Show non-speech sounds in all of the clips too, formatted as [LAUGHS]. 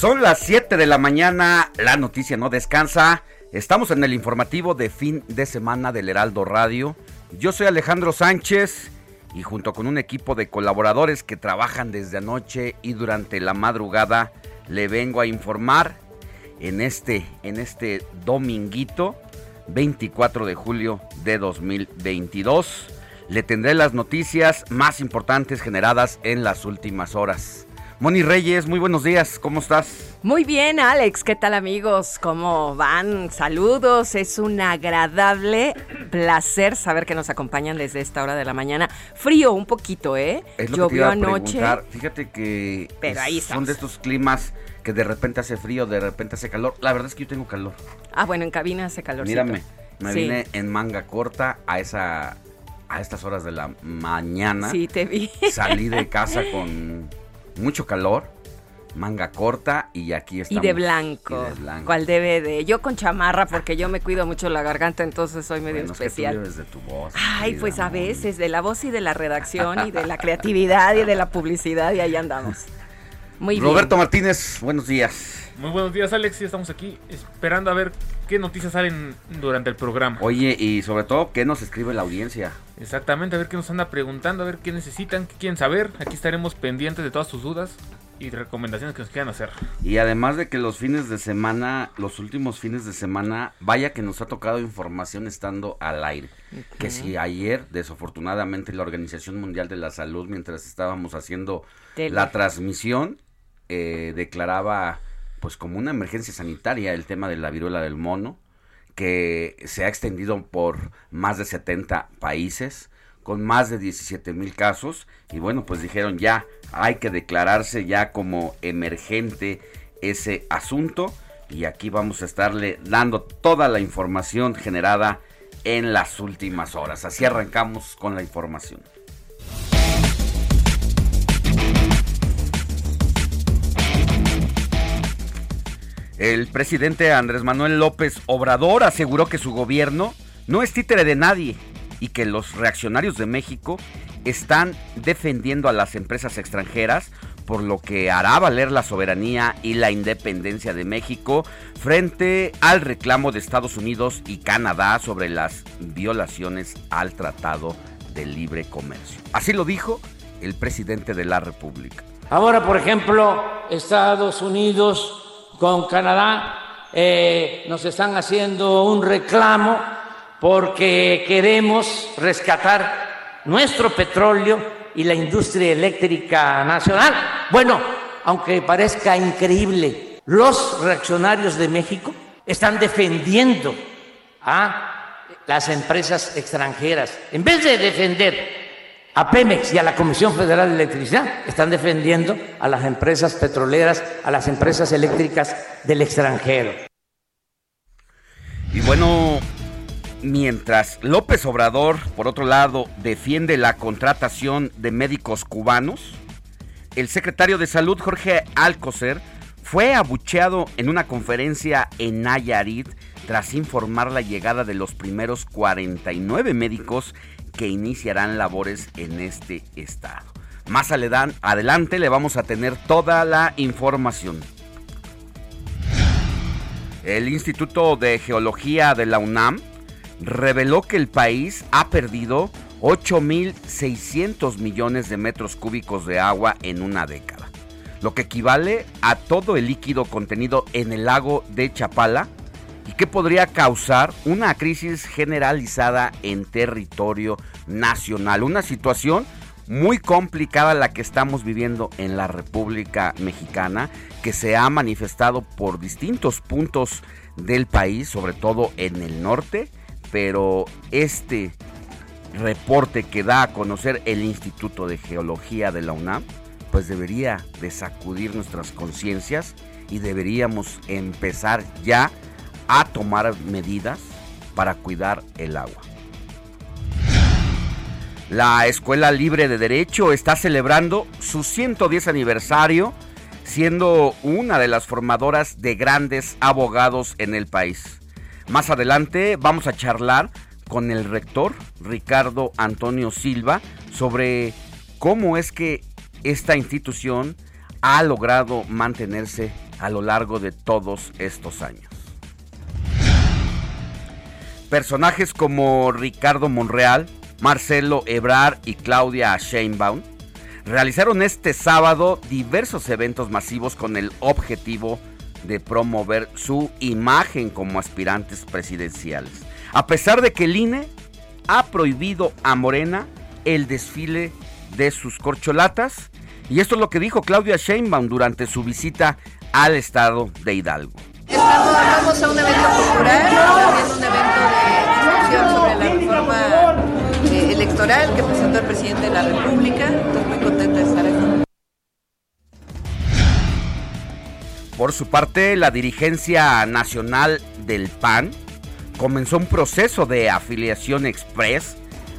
Son las 7 de la mañana, la noticia no descansa. Estamos en el informativo de fin de semana del Heraldo Radio. Yo soy Alejandro Sánchez y junto con un equipo de colaboradores que trabajan desde anoche y durante la madrugada, le vengo a informar en este, en este dominguito 24 de julio de 2022. Le tendré las noticias más importantes generadas en las últimas horas. Moni Reyes, muy buenos días, ¿cómo estás? Muy bien, Alex, ¿qué tal amigos? ¿Cómo van? Saludos, es un agradable placer saber que nos acompañan desde esta hora de la mañana. Frío un poquito, ¿eh? Es lo Llovió que te iba a anoche. Fíjate que Pero ahí son de estos climas que de repente hace frío, de repente hace calor. La verdad es que yo tengo calor. Ah, bueno, en cabina hace calorcito. Mírame, me Sí. vine en manga corta a esa a estas horas de la mañana. Sí, te vi. Salí de casa con mucho calor, manga corta y aquí Y estamos. de blanco. Y de blanco. ¿Cuál debe de? Yo con chamarra porque yo me cuido mucho la garganta, entonces soy medio Bueno, es que tú especial. vives de tu voz, Ay, pues a veces, de la voz y de la redacción y de la creatividad y de la publicidad y ahí andamos. Muy bien. Roberto Martínez, buenos días. Muy buenos días, Alex. Ya estamos aquí esperando a ver qué noticias salen durante el programa. Oye, y sobre todo, ¿qué nos escribe la audiencia? Exactamente, a ver qué nos anda preguntando, a ver qué necesitan, qué quieren saber. Aquí estaremos pendientes de todas sus dudas y recomendaciones que nos quieran hacer. Y además de que los fines de semana, los últimos fines de semana, vaya que nos ha tocado información estando al aire. Que si ayer, desafortunadamente, la Organización Mundial de la Salud, mientras estábamos haciendo Tele. la transmisión, eh, declaraba pues como una emergencia sanitaria el tema de la viruela del mono, que se ha extendido por más de 70 países, con más de 17 mil casos, y bueno, pues dijeron ya, hay que declararse ya como emergente ese asunto, y aquí vamos a estarle dando toda la información generada en las últimas horas. Así arrancamos con la información. El presidente Andrés Manuel López Obrador aseguró que su gobierno no es títere de nadie y que los reaccionarios de México están defendiendo a las empresas extranjeras, por lo que hará valer la soberanía y la independencia de México frente al reclamo de Estados Unidos y Canadá sobre las violaciones al Tratado de Libre Comercio. Así lo dijo el presidente de la República. Ahora, por ejemplo, Estados Unidos con Canadá eh, nos están haciendo un reclamo porque queremos rescatar nuestro petróleo y la industria eléctrica nacional. Bueno, aunque parezca increíble, los reaccionarios de México están defendiendo a las empresas extranjeras. En vez de defender a Pemex y a la Comisión Federal de Electricidad, están defendiendo a las empresas petroleras, a las empresas eléctricas del extranjero. Y bueno, mientras López Obrador, por otro lado, defiende la contratación de médicos cubanos, el secretario de Salud, Jorge Alcocer, fue abucheado en una conferencia en Nayarit tras informar la llegada de los primeros 49 médicos que iniciarán labores en este estado. Más adelante le vamos a tener toda la información. El Instituto de Geología de la UNAM reveló que el país ha perdido 8.600 millones de metros cúbicos de agua en una década, lo que equivale a todo el líquido contenido en el lago de Chapala y que podría causar una crisis generalizada en territorio nacional. Una situación muy complicada la que estamos viviendo en la República Mexicana, que se ha manifestado por distintos puntos del país, sobre todo en el norte, pero este reporte que da a conocer el Instituto de Geología de la UNAM, pues debería de sacudir nuestras conciencias y deberíamos empezar ya a tomar medidas para cuidar el agua. La Escuela Libre de Derecho está celebrando su 110 aniversario, siendo una de las formadoras de grandes abogados en el país. Más adelante vamos a charlar con el rector Ricardo Antonio Silva sobre cómo es que esta institución ha logrado mantenerse a lo largo de todos estos años. Personajes como Ricardo Monreal, Marcelo Ebrard y Claudia Sheinbaum realizaron este sábado diversos eventos masivos con el objetivo de promover su imagen como aspirantes presidenciales. A pesar de que el INE ha prohibido a Morena el desfile de sus corcholatas, y esto es lo que dijo Claudia Sheinbaum durante su visita al estado de Hidalgo. Estamos, a un evento cultural, también un evento de discusión sobre la reforma eh, electoral que presentó el presidente de la República. Estoy muy contenta de estar aquí. Por su parte, la dirigencia nacional del PAN comenzó un proceso de afiliación express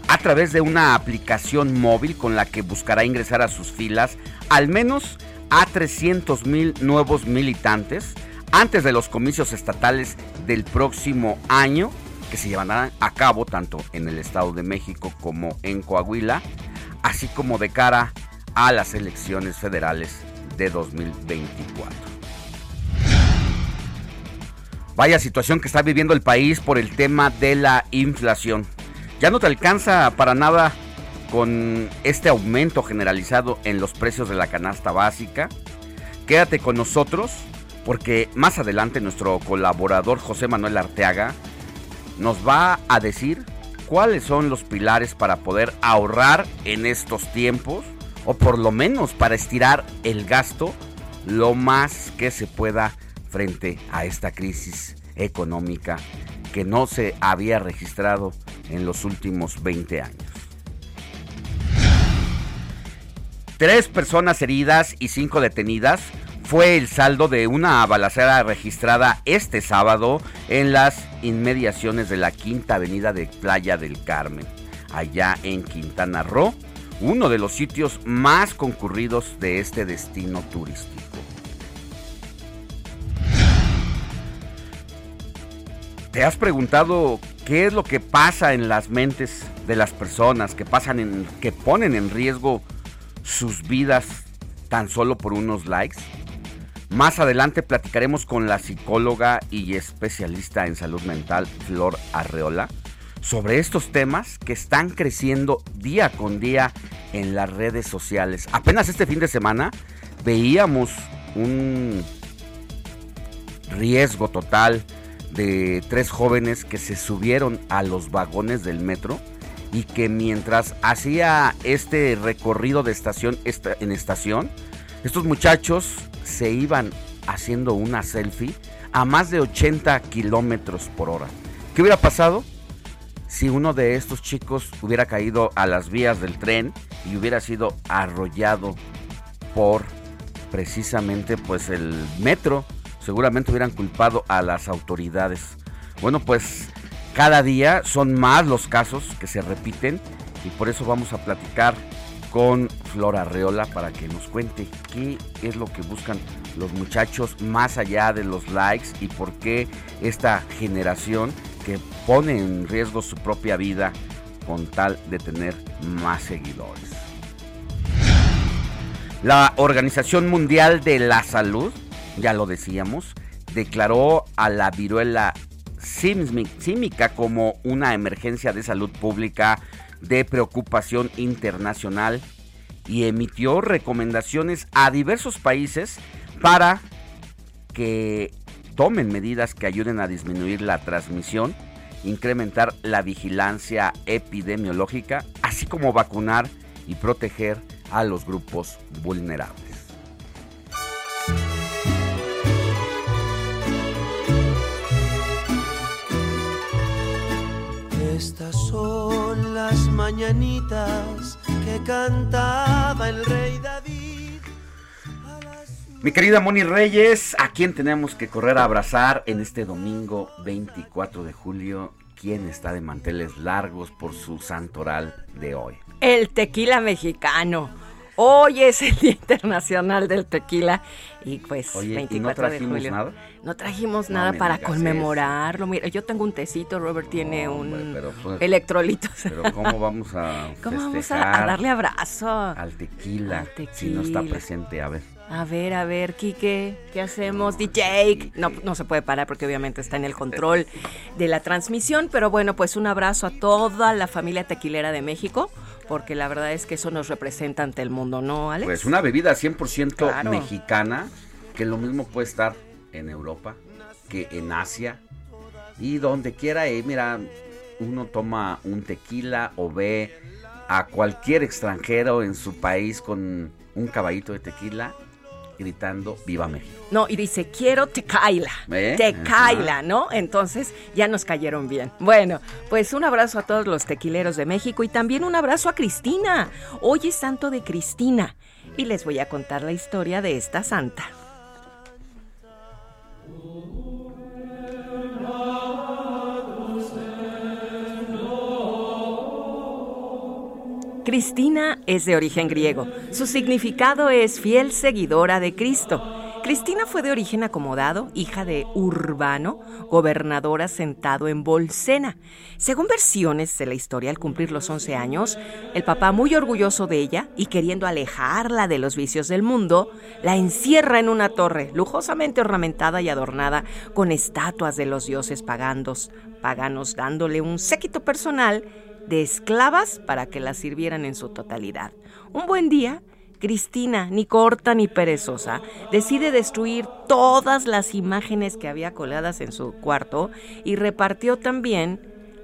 a través de una aplicación móvil con la que buscará ingresar a sus filas al menos a 300 mil nuevos militantes antes de los comicios estatales del próximo año que se llevarán a cabo tanto en el Estado de México como en Coahuila, así como de cara a las elecciones federales de 2024. Vaya situación que está viviendo el país por el tema de la inflación. Ya no te alcanza para nada con este aumento generalizado en los precios de la canasta básica. Quédate con nosotros porque más adelante nuestro colaborador José Manuel Arteaga nos va a decir cuáles son los pilares para poder ahorrar en estos tiempos o por lo menos para estirar el gasto lo más que se pueda frente a esta crisis económica que no se había registrado en los últimos 20 años. Tres personas heridas y cinco detenidas fue el saldo de una balacera registrada este sábado en las inmediaciones de la Quinta Avenida de Playa del Carmen, allá en Quintana Roo, uno de los sitios más concurridos de este destino turístico. ¿Te has preguntado qué es lo que pasa en las mentes de las personas que pasan en que ponen en riesgo sus vidas tan solo por unos likes? Más adelante platicaremos con la psicóloga y especialista en salud mental Flor Arreola sobre estos temas que están creciendo día con día en las redes sociales. Apenas este fin de semana veíamos un riesgo total de tres jóvenes que se subieron a los vagones del metro y que mientras hacía este recorrido de estación en estación, estos muchachos se iban haciendo una selfie a más de 80 kilómetros por hora. ¿Qué hubiera pasado si uno de estos chicos hubiera caído a las vías del tren y hubiera sido arrollado por precisamente pues el metro? Seguramente hubieran culpado a las autoridades. Bueno, pues cada día son más los casos que se repiten y por eso vamos a platicar con Flora Reola para que nos cuente qué es lo que buscan los muchachos más allá de los likes y por qué esta generación que pone en riesgo su propia vida con tal de tener más seguidores. La Organización Mundial de la Salud, ya lo decíamos, declaró a la viruela símica como una emergencia de salud pública de preocupación internacional y emitió recomendaciones a diversos países para que tomen medidas que ayuden a disminuir la transmisión, incrementar la vigilancia epidemiológica, así como vacunar y proteger a los grupos vulnerables. Estas son las mañanitas que cantaba el rey David. Mi querida Moni Reyes, ¿a quién tenemos que correr a abrazar en este domingo 24 de julio? ¿Quién está de manteles largos por su santoral de hoy? El tequila mexicano. Hoy es el Día Internacional del Tequila y pues Oye, ¿y 24 no de trajimos julio. nada? No trajimos No nada para conmemorarlo. Mira, yo tengo un tecito, Robert tiene No, un hombre, pero, pues, electrolitos. Pero ¿cómo vamos a [LAUGHS] ¿Cómo vamos a, festejar a darle abrazo? al tequila, Al si no está tequila. presente? A ver. A ver, a ver, Quique, ¿qué hacemos? DJ. No, no se puede parar porque obviamente está en el control de la transmisión, pero bueno, pues un abrazo a toda la familia tequilera de México, porque la verdad es que eso nos representa ante el mundo, ¿no, Alex? Pues una bebida 100% Claro. mexicana, que lo mismo puede estar en Europa, que en Asia, y donde quiera. Y mira, uno toma un tequila o ve a cualquier extranjero en su país con un caballito de tequila gritando Viva México. No, y dice, quiero tequila. ¿Eh? Tequila, ¿no? Entonces ya nos cayeron bien. Bueno, pues un abrazo a todos los tequileros de México y también un abrazo a Cristina. Hoy es santo de Cristina y les voy a contar la historia de esta santa. Cristina es de origen griego. Su significado es fiel seguidora de Cristo. Cristina fue de origen acomodado, hija de Urbano, gobernador asentado en Bolsena. Según versiones de la historia, al cumplir los 11 años, el papá, muy orgulloso de ella y queriendo alejarla de los vicios del mundo, la encierra en una torre lujosamente ornamentada y adornada con estatuas de los dioses paganos, paganos dándole un séquito personal de esclavas para que las sirvieran en su totalidad. Un buen día, Cristina, ni corta ni perezosa, decide destruir todas las imágenes que había colgadas en su cuarto y repartió también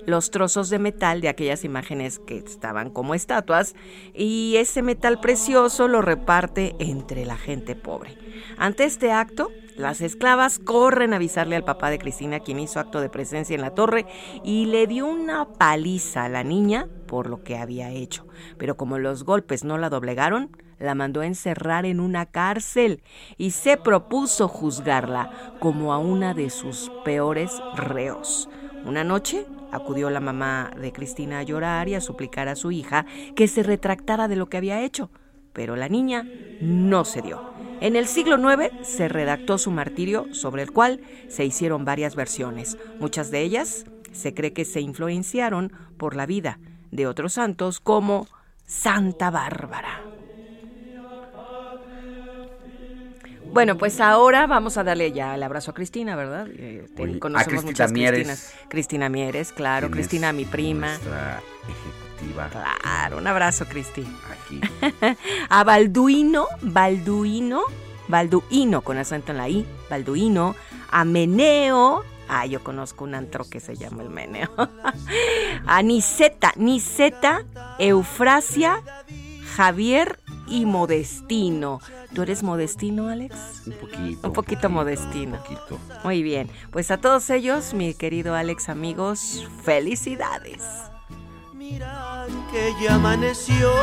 los trozos de metal de aquellas imágenes que estaban como estatuas y ese metal precioso lo reparte entre la gente pobre. Ante este acto, las esclavas corren a avisarle al papá de Cristina, quien hizo acto de presencia en la torre, y le dio una paliza a la niña por lo que había hecho. Pero como los golpes no la doblegaron, la mandó a encerrar en una cárcel y se propuso juzgarla como a una de sus peores reos. Una noche acudió la mamá de Cristina a llorar y a suplicar a su hija que se retractara de lo que había hecho, pero la niña no se dio. En el siglo IX se redactó su martirio, sobre el cual se hicieron varias versiones. Muchas de ellas se cree que se influenciaron por la vida de otros santos como Santa Bárbara. Bueno, pues ahora vamos a darle ya el abrazo a Cristina, ¿verdad? Eh, te- Oye, a conocemos Cristina muchas Mieres. Cristinas. Cristina Mieres, claro. ¿Quién es Cristina, mi prima. Nuestra ejecutiva Claro, un abrazo, Cristi. aquí. [LAUGHS] A Balduino, Balduino, Balduino con acento en la I, Balduino, a Meneo, ah, yo conozco un antro que se llama el Meneo, [LAUGHS] a Niseta, Niseta, Eufrasia, Javier y Modestino. ¿Tú eres Modestino, Alex? Un poquito. Un poquito modestino. Un poquito. Muy bien, pues a todos ellos, mi querido Alex, amigos, felicidades dirán que ya amaneció,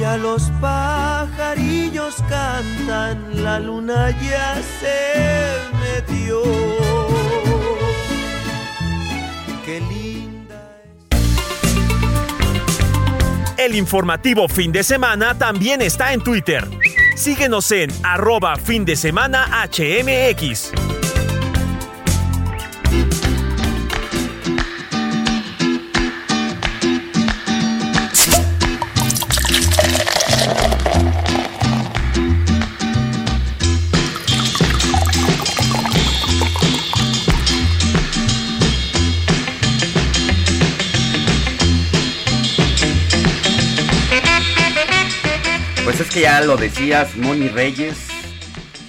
ya los pajarillos cantan, la luna ya se metió. Qué linda. El informativo fin de semana también está en Twitter. Síguenos en arroba fin de semana HMX. Que ya lo decías, Moni Reyes,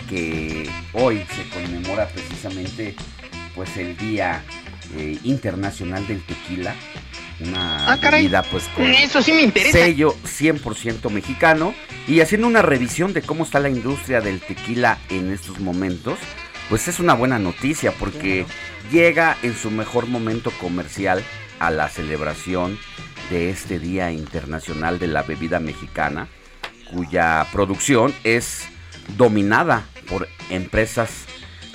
que hoy se conmemora precisamente pues el Día eh, Internacional del Tequila, una Ah, bebida pues con Eso sí me interesa. sello 100% mexicano y haciendo una revisión de cómo está la industria del tequila en estos momentos, pues es una buena noticia porque llega en su mejor momento comercial a la celebración de este Día Internacional de la Bebida Mexicana, cuya producción es dominada por empresas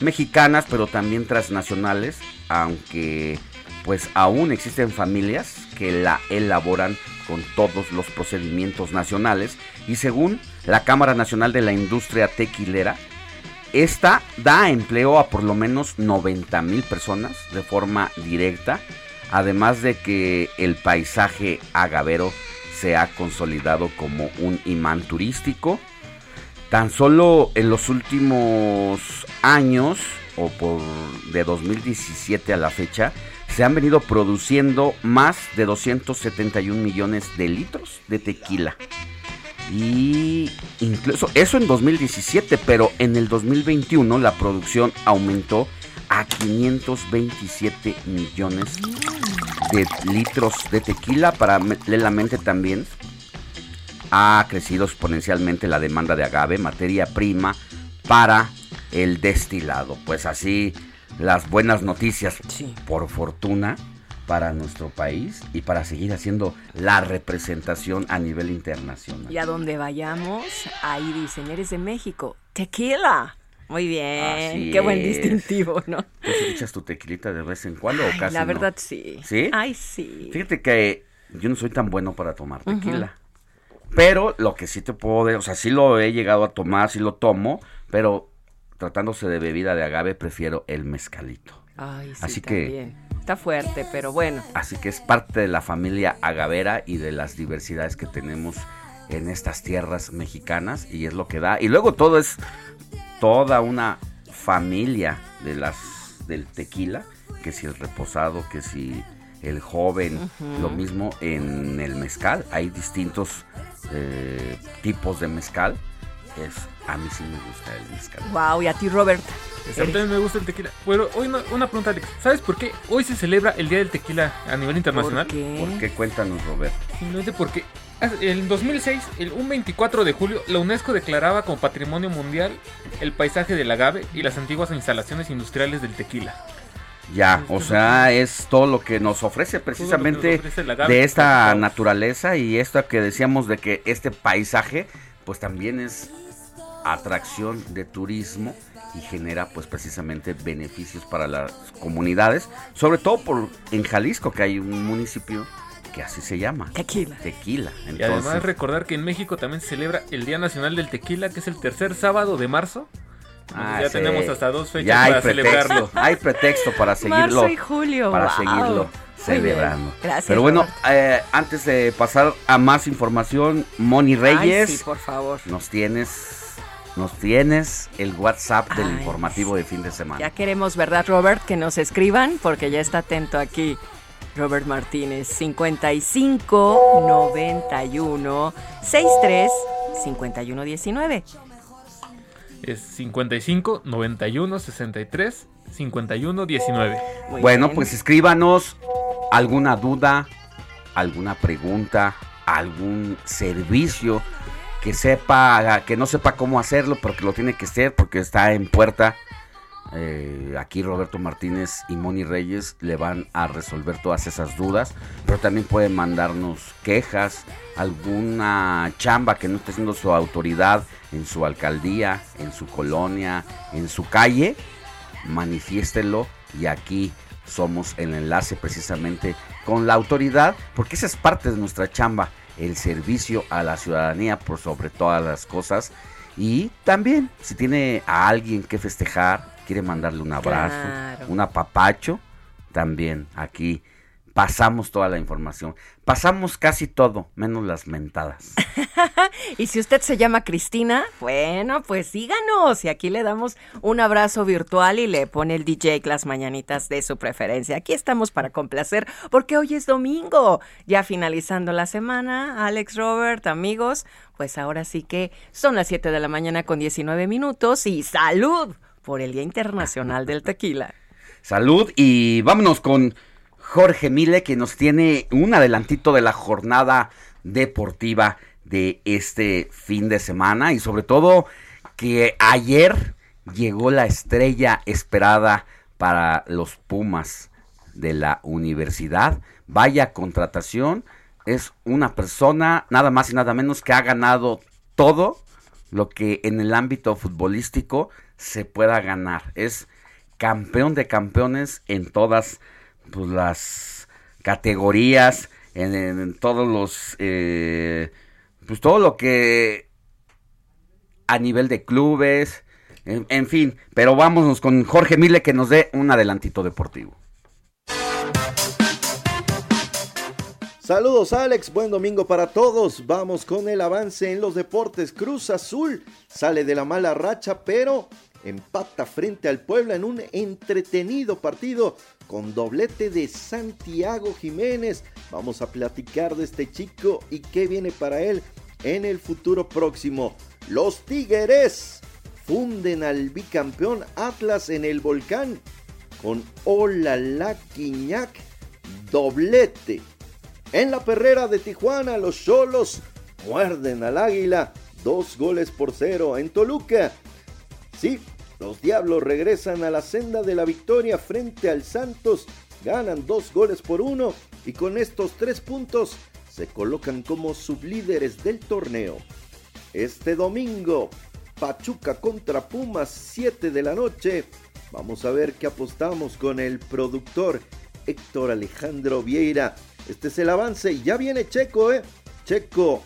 mexicanas, pero también transnacionales, aunque pues aún existen familias que la elaboran con todos los procedimientos nacionales. Y según la Cámara Nacional de la Industria Tequilera, esta da empleo a por lo menos 90 mil personas de forma directa, además de que el paisaje agavero se ha consolidado como un imán turístico. Tan solo en los últimos años, o por de 2017 a la fecha, se han venido produciendo más de 271 millones de litros de tequila. Y incluso eso en 2017, pero en el 2021 la producción aumentó a 527 millones de litros de tequila. Paralelamente también ha crecido exponencialmente la demanda de agave, materia prima para el destilado. Pues así las buenas noticias, por fortuna, para nuestro país y para seguir haciendo la representación a nivel internacional. Y a donde vayamos, ahí dicen, eres de México. Tequila. Muy bien. Así Qué buen distintivo, ¿no? ¿Tú echas tu tequilita de vez en cuando o casi la no? verdad sí. ¿Sí? Ay, sí. Fíjate que yo no soy tan bueno para tomar tequila. Pero lo que sí te puedo o sea, sí lo he llegado a tomar, sí lo tomo, pero tratándose de bebida de agave prefiero el mezcalito. Ay, sí, Así que- también. Está fuerte, pero bueno. Así que es parte de la familia agavera y de las diversidades que tenemos en estas tierras mexicanas y es lo que da. Y luego todo es toda una familia de las del tequila, que si el reposado, que si el joven, lo mismo en el mezcal. Hay distintos eh, tipos de mezcal. Es, a mí sí me gusta el mezcal. Wow, y a ti, Robert. A mí también me gusta el tequila. Bueno, hoy una, una pregunta, Alex. ¿Sabes por qué hoy se celebra el Día del Tequila a nivel internacional? ¿Por qué? Cuéntanos, Robert. Simplemente porque en 2006, el, un 24 de julio, la UNESCO declaraba como Patrimonio Mundial el paisaje del agave y las antiguas instalaciones industriales del tequila. Ya, o sea, es todo lo que nos ofrece precisamente ofrece el agave. de esta naturaleza y esto que decíamos de que este paisaje pues también es atracción de turismo y genera pues precisamente beneficios para las comunidades, sobre todo por en Jalisco que hay un municipio que así se llama. Tequila. Tequila. Y además Entonces, recordar que en México también se celebra el Día Nacional del Tequila, que es el tercer sábado de marzo. Entonces ah, ya sí, tenemos hasta dos fechas ya para pretexto, celebrarlo. Hay pretexto para seguirlo. Marzo y julio. para wow. seguirlo celebrando. Gracias. Pero bueno, eh, antes de pasar a más información, Moni Reyes, Ay, sí, por favor. nos tienes, nos tienes el WhatsApp del Ay, informativo de fin de semana. Ya queremos, ¿verdad, Robert? Que nos escriban, porque ya está atento aquí Robert Martínez. 55 91 63 51 19. Es 55 91 63 51 19. Muy bueno, bien. pues escríbanos alguna duda, alguna pregunta, algún servicio que sepa, que no sepa cómo hacerlo, pero que lo tiene que hacer porque está en puerta. Eh, aquí Roberto Martínez y Moni Reyes le van a resolver todas esas dudas, pero también pueden mandarnos quejas, alguna chamba que no esté haciendo su autoridad en su alcaldía, en su colonia, en su calle, manifiéstelo y aquí somos el enlace precisamente con la autoridad, porque esa es parte de nuestra chamba, el servicio a la ciudadanía por sobre todas las cosas. Y también, si tiene a alguien que festejar, quiere mandarle un abrazo, Claro. un apapacho, también aquí pasamos toda la información. Pasamos casi todo, menos las mentadas. [LAUGHS] Y si usted se llama Cristina, bueno, pues síganos. Y aquí le damos un abrazo virtual y le pone el DJ las mañanitas de su preferencia. Aquí estamos para complacer, porque hoy es domingo. Ya finalizando la semana, Alex Robert, amigos, pues ahora sí que son las 7 de la mañana con 19 minutos y salud por el Día Internacional del Tequila. [LAUGHS] Salud y vámonos con Jorge Mile que nos tiene un adelantito de la jornada deportiva de este fin de semana y sobre todo que ayer llegó la estrella esperada para los Pumas de la universidad. Vaya contratación, es una persona nada más y nada menos que ha ganado todo lo que en el ámbito futbolístico se pueda ganar. Es campeón de campeones en todas pues, las categorías, en, todos los, eh, pues todo lo que a nivel de clubes, en, en fin, pero vámonos con Jorge Mile que nos dé un adelantito deportivo. Saludos Alex, buen domingo para todos. Vamos con el avance en los deportes. Cruz Azul sale de la mala racha, pero empata frente al Puebla en un entretenido partido con doblete de Santiago Jiménez. Vamos a platicar de este chico y qué viene para él en el futuro próximo. Los Tigres funden al bicampeón Atlas en el volcán con Olala Quiñac doblete. En la perrera de Tijuana, los Cholos muerden al Águila, dos goles por cero. En Toluca, sí, los Diablos regresan a la senda de la victoria frente al Santos, ganan dos goles por uno y con estos tres puntos se colocan como sublíderes del torneo. Este domingo, Pachuca contra Pumas, 7 de la noche. Vamos a ver qué apostamos con el productor Héctor Alejandro Vieira. Este es el avance. Ya viene Checo, ¿eh? Checo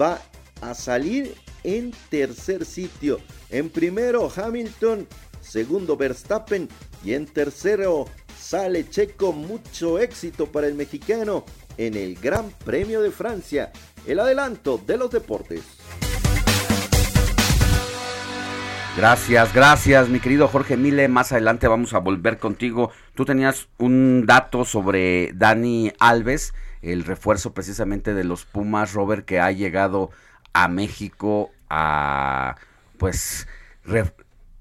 va a salir en tercer sitio. En primero Hamilton, segundo Verstappen y en tercero sale Checo. Mucho éxito para el mexicano en el Gran Premio de Francia. El adelanto de los deportes. Gracias, gracias, mi querido Jorge Mile. Más adelante vamos a volver contigo. Tú tenías un dato sobre Dani Alves, el refuerzo precisamente de los Pumas, Robert, que ha llegado a México a, pues,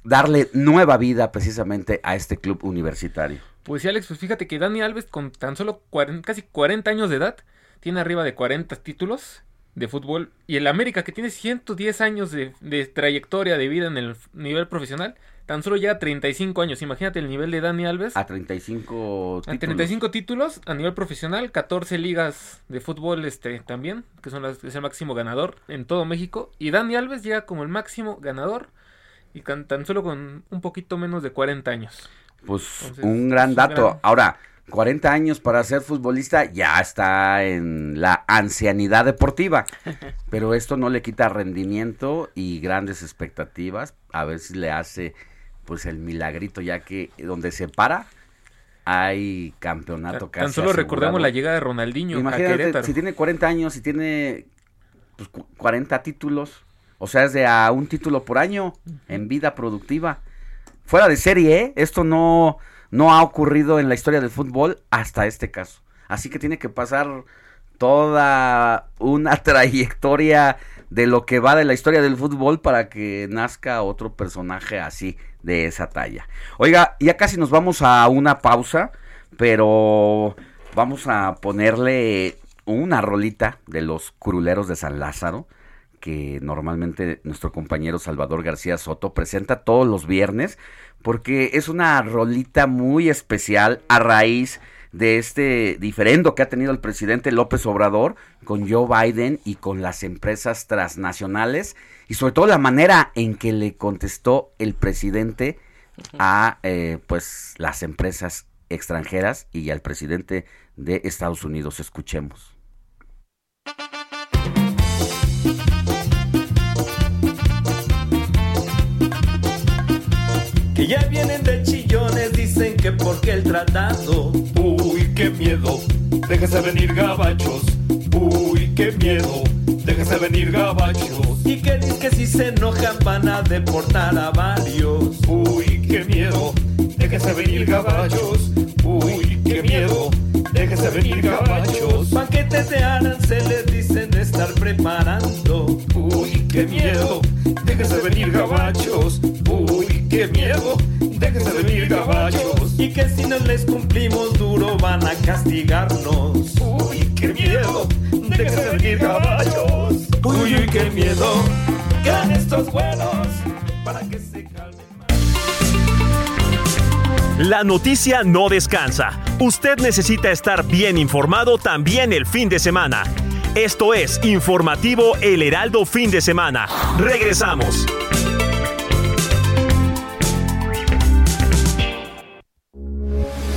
darle nueva vida precisamente a este club universitario. Pues sí, Alex, pues fíjate que Dani Alves con tan solo 40 casi 40 años de edad tiene arriba de 40 títulos de fútbol y el América que tiene 110 años de, trayectoria de vida en el nivel profesional tan solo llega a 35 años. Imagínate el nivel de Dani Alves. A 35 A títulos. 35 títulos a nivel profesional, 14 ligas de fútbol este también, que son las, es el máximo ganador en todo México. Y Dani Alves llega como el máximo ganador y tan solo con un poquito menos de 40 años. Pues Entonces, un gran dato. gran- Ahora, 40 años para ser futbolista ya está en la ancianidad deportiva. [LAUGHS] Pero esto no le quita rendimiento y grandes expectativas. A ver si le hace pues el milagrito, ya que donde se para hay campeonato casi Tan solo recordemos la llegada de Ronaldinho a Imagínate, Querétaro. si tiene 40 años y tiene pues, cu- 40 títulos, o sea, es de a un título por año en vida productiva. Fuera de serie, ¿eh? Esto no, no ha ocurrido en la historia del fútbol hasta este caso. Así que tiene que pasar toda una [LAUGHS] trayectoria de lo que va de la historia del fútbol para que nazca otro personaje así de esa talla. Oiga, ya casi nos vamos a una pausa, pero vamos a ponerle una rolita de los curuleros de San Lázaro que normalmente nuestro compañero Salvador García Soto presenta todos los viernes porque es una rolita muy especial a raíz de este diferendo que ha tenido el presidente López Obrador con Joe Biden y con las empresas transnacionales y sobre todo la manera en que le contestó el presidente a eh, pues las empresas extranjeras y al presidente de Estados Unidos. Escuchemos. Que ya vienen de chillones, dicen que porque el tratado, uy, qué miedo déjese venir gabachos. Uy, qué miedo, déjese venir gabachos. Y que dicen que si se enojan van a deportar a varios. Uy, qué miedo, déjese venir gabachos. Uy, qué miedo, déjese venir gabachos. Paquetes de aranceles dicen de estar preparando. Uy, qué miedo, déjese venir gabachos. Uy, qué miedo, déjese venir gabachos. Y que si no les cumplimos duro van a castigarnos. Uy, qué miedo, déjese venir gabachos. Uy, uy, qué miedo, que estos buenos para que se calmen. La noticia no descansa. Usted necesita estar bien informado también el fin de semana. Esto es Informativo El Heraldo Fin de Semana. Regresamos.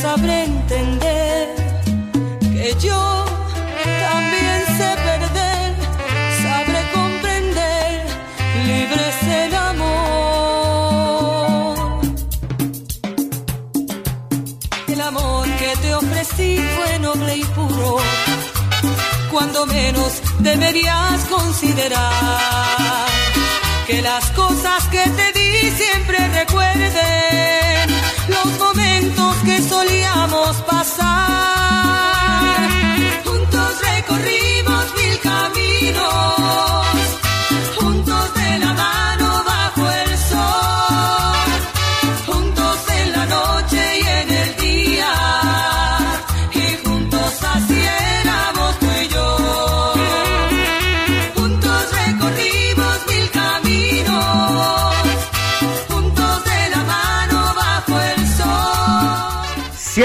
sabré entender que yo también sé perder, sabré comprender, libre es el amor. El amor que te ofrecí fue noble y puro cuando menos deberías considerar que las cosas que te di siempre recuerden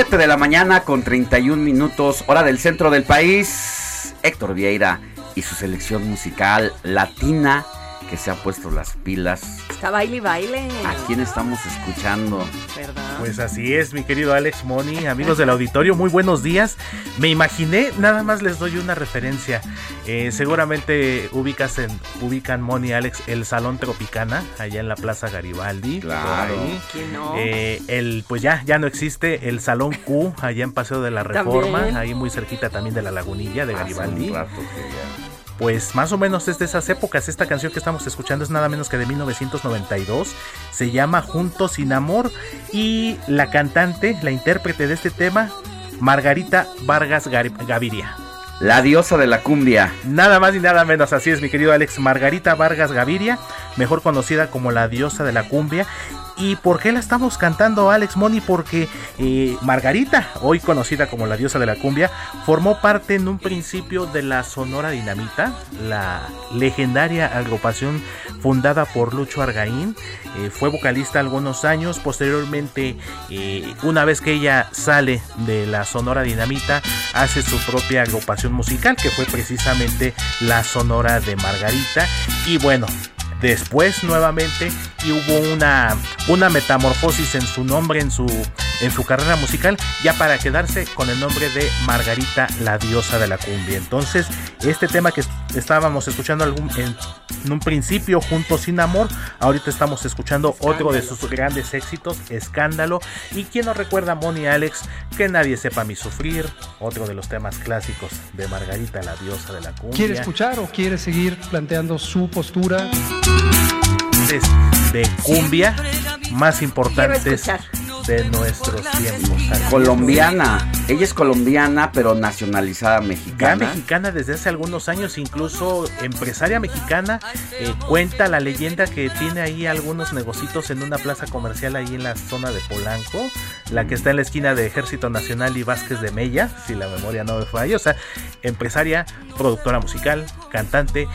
7 de la mañana con 31 minutos, hora del centro del país. Héctor Vieira y su selección musical latina que se ha puesto las pilas. Está baile y baile. ¿A quién estamos escuchando? ¿Verdad? Pues así es, mi querido Alex Moni, amigos del auditorio, muy buenos días. Me imaginé, nada más les doy una referencia. Eh, seguramente ubicas en, ubican Moni y Alex el Salón Tropicana, allá en la Plaza Garibaldi. Claro. ¿Quién no? Eh, el, pues ya, ya no existe el Salón Q, allá en Paseo de la Reforma, También. ahí muy cerquita también de la Lagunilla de Hace un Garibaldi. rato que ya- Pues más o menos es de esas épocas. Esta canción que estamos escuchando es nada menos que de 1992. Se llama Juntos sin Amor. Y la cantante, la intérprete de este tema, Margarita Vargas Gaviria. La diosa de la cumbia. Nada más y nada menos, así es mi querido Alex. Margarita Vargas Gaviria, mejor conocida como la diosa de la cumbia. ¿Y por qué la estamos cantando, Alex Moni? Porque eh, Margarita, hoy conocida como la diosa de la cumbia, formó parte en un principio de la Sonora Dinamita, la legendaria agrupación fundada por Lucho Argaín. Eh, fue vocalista algunos años, posteriormente, eh, una vez que ella sale de la Sonora Dinamita, hace su propia agrupación musical, que fue precisamente la Sonora de Margarita. Y bueno, después nuevamente y hubo una, una metamorfosis en su nombre, en su, en su carrera musical, ya para quedarse con el nombre de Margarita, la diosa de la cumbia. Entonces, este tema que estábamos escuchando algún, en, en un principio, Juntos sin Amor, ahorita estamos escuchando otro de sus grandes éxitos, Escándalo. Y quien nos recuerda, Moni Alex, que nadie sepa mi sufrir, otro de los temas clásicos de Margarita, la diosa de la cumbia. ¿Quiere escuchar o quiere seguir planteando su postura? de cumbia más Quiero importantes escuchar. De nuestros tiempos. Colombiana. Ella es colombiana, pero nacionalizada Ya mexicana. mexicana desde hace algunos años, incluso empresaria mexicana, eh, cuenta la leyenda que tiene ahí algunos negocitos en una plaza comercial ahí en la zona de Polanco, la que está en la esquina de Ejército Nacional y Vázquez de Mella, si la memoria no me falla, o sea, empresaria, productora musical, cantante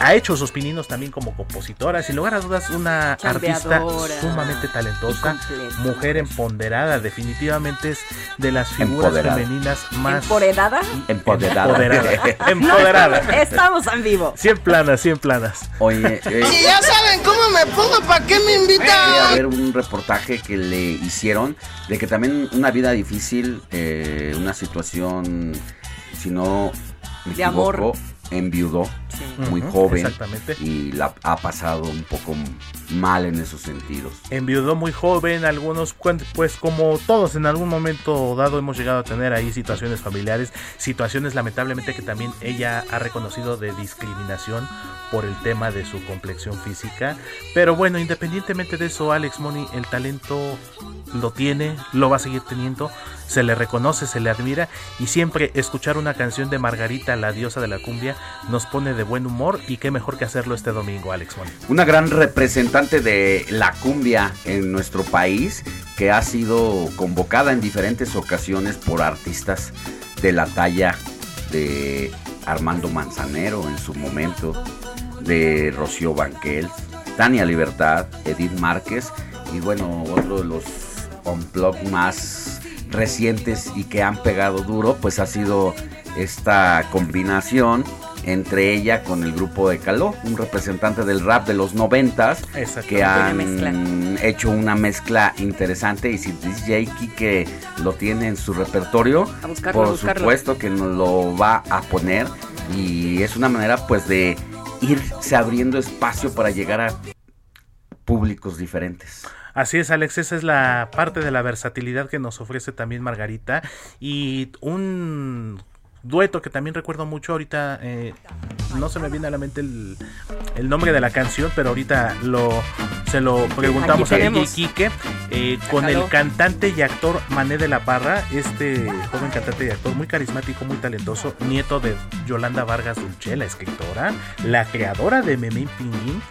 ha hecho sus pininos también como compositora, sin lugar a dudas una artista sumamente talentosa, mujer empoderada, definitivamente es de las figuras Empoderada. femeninas más ¿Empoderada? Empoderada. empoderada. [LAUGHS] empoderada. Estamos en vivo. 100 planas, 100 planas. Oye, [LAUGHS] eh, Si ya saben cómo me pongo, ¿para qué me invitan? ver un reportaje que le hicieron de que también una vida difícil, eh, una situación, si no me De amor. Enviudó muy joven exactamente. y la ha pasado un poco mal en esos sentidos. Enviudó muy joven, algunos, pues como todos en algún momento dado hemos llegado a tener ahí situaciones familiares, situaciones lamentablemente que también ella ha reconocido de discriminación por el tema de su complexión física. Pero bueno, independientemente de eso, Alex Money, el talento lo tiene, lo va a seguir teniendo, se le reconoce, se le admira y siempre escuchar una canción de Margarita, la diosa de la cumbia, nos pone de buen humor y qué mejor que hacerlo este domingo, Alex. Una gran representante de la cumbia en nuestro país que ha sido convocada en diferentes ocasiones por artistas de la talla de Armando Manzanero en su momento, de Rocío Banquel, Tania Libertad, Edith Márquez y bueno, otro de los unplug más recientes y que han pegado duro, pues ha sido esta combinación entre ella con el grupo de Caló, un representante del rap de los noventas que han hecho una mezcla interesante y si DJ Kike lo tiene en su repertorio, buscarlo, por supuesto que nos lo va a poner y es una manera pues de irse abriendo espacio para llegar a públicos diferentes. Así es, Alex, esa es la parte de la versatilidad que nos ofrece también Margarita. Y un dueto que también recuerdo mucho ahorita, eh, no se me viene a la mente el, el nombre de la canción, pero ahorita lo se lo preguntamos a. Quique, eh, con el cantante y actor Mané de la Parra, este joven cantante y actor muy carismático, muy talentoso, nieto de Yolanda Vargas Dulce, la escritora, la creadora de Memín Pinguín.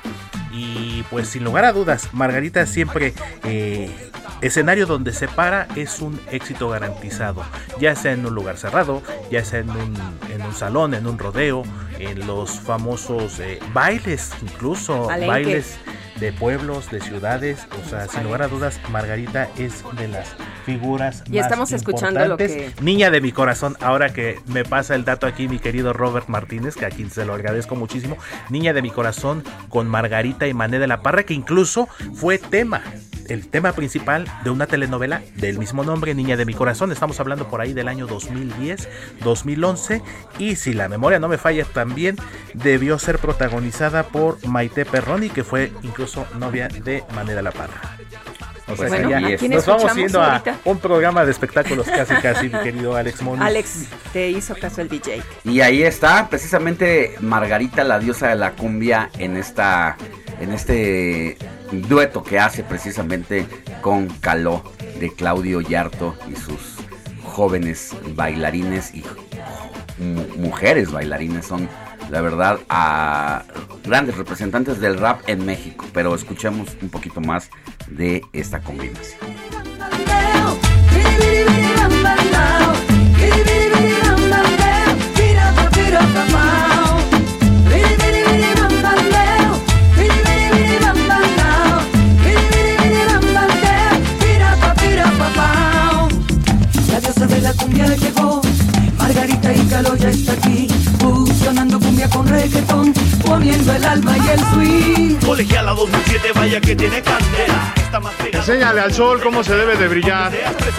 Y pues sin lugar a dudas, Margarita siempre eh, escenario donde se para es un éxito garantizado, ya sea en un lugar cerrado, ya sea en un, en un salón, en un rodeo, en los famosos eh, bailes, incluso bailes de pueblos, de ciudades, o sea, sin lugar a dudas, Margarita es de las figuras Y más estamos escuchando lo que- Niña de mi corazón, ahora que me pasa el dato aquí mi querido Robert Martínez, que a quien se lo agradezco muchísimo, Niña de mi corazón con Margarita y Mané de la Parra, que incluso fue tema, el tema principal de una telenovela del mismo nombre, Niña de mi corazón, estamos hablando por ahí del año 2010, 2011, y si la memoria no me falla también, debió ser protagonizada por Maite Perroni, que fue incluso novia de Mané de la Parra. O sea, Pues que ya ¿a quién nos vamos yendo a un programa de espectáculos casi casi, mi querido Alex Moni. Alex, te hizo caso el DJ. Y ahí está, precisamente Margarita, la diosa de la cumbia, en esta, en este dueto que hace precisamente con Caló de Claudio Yarto y sus jóvenes bailarines y mu- mujeres bailarines. Son la verdad a grandes representantes del rap en México, pero escuchemos un poquito más de esta combinación. Enséñale al sol cómo se debe de brillar.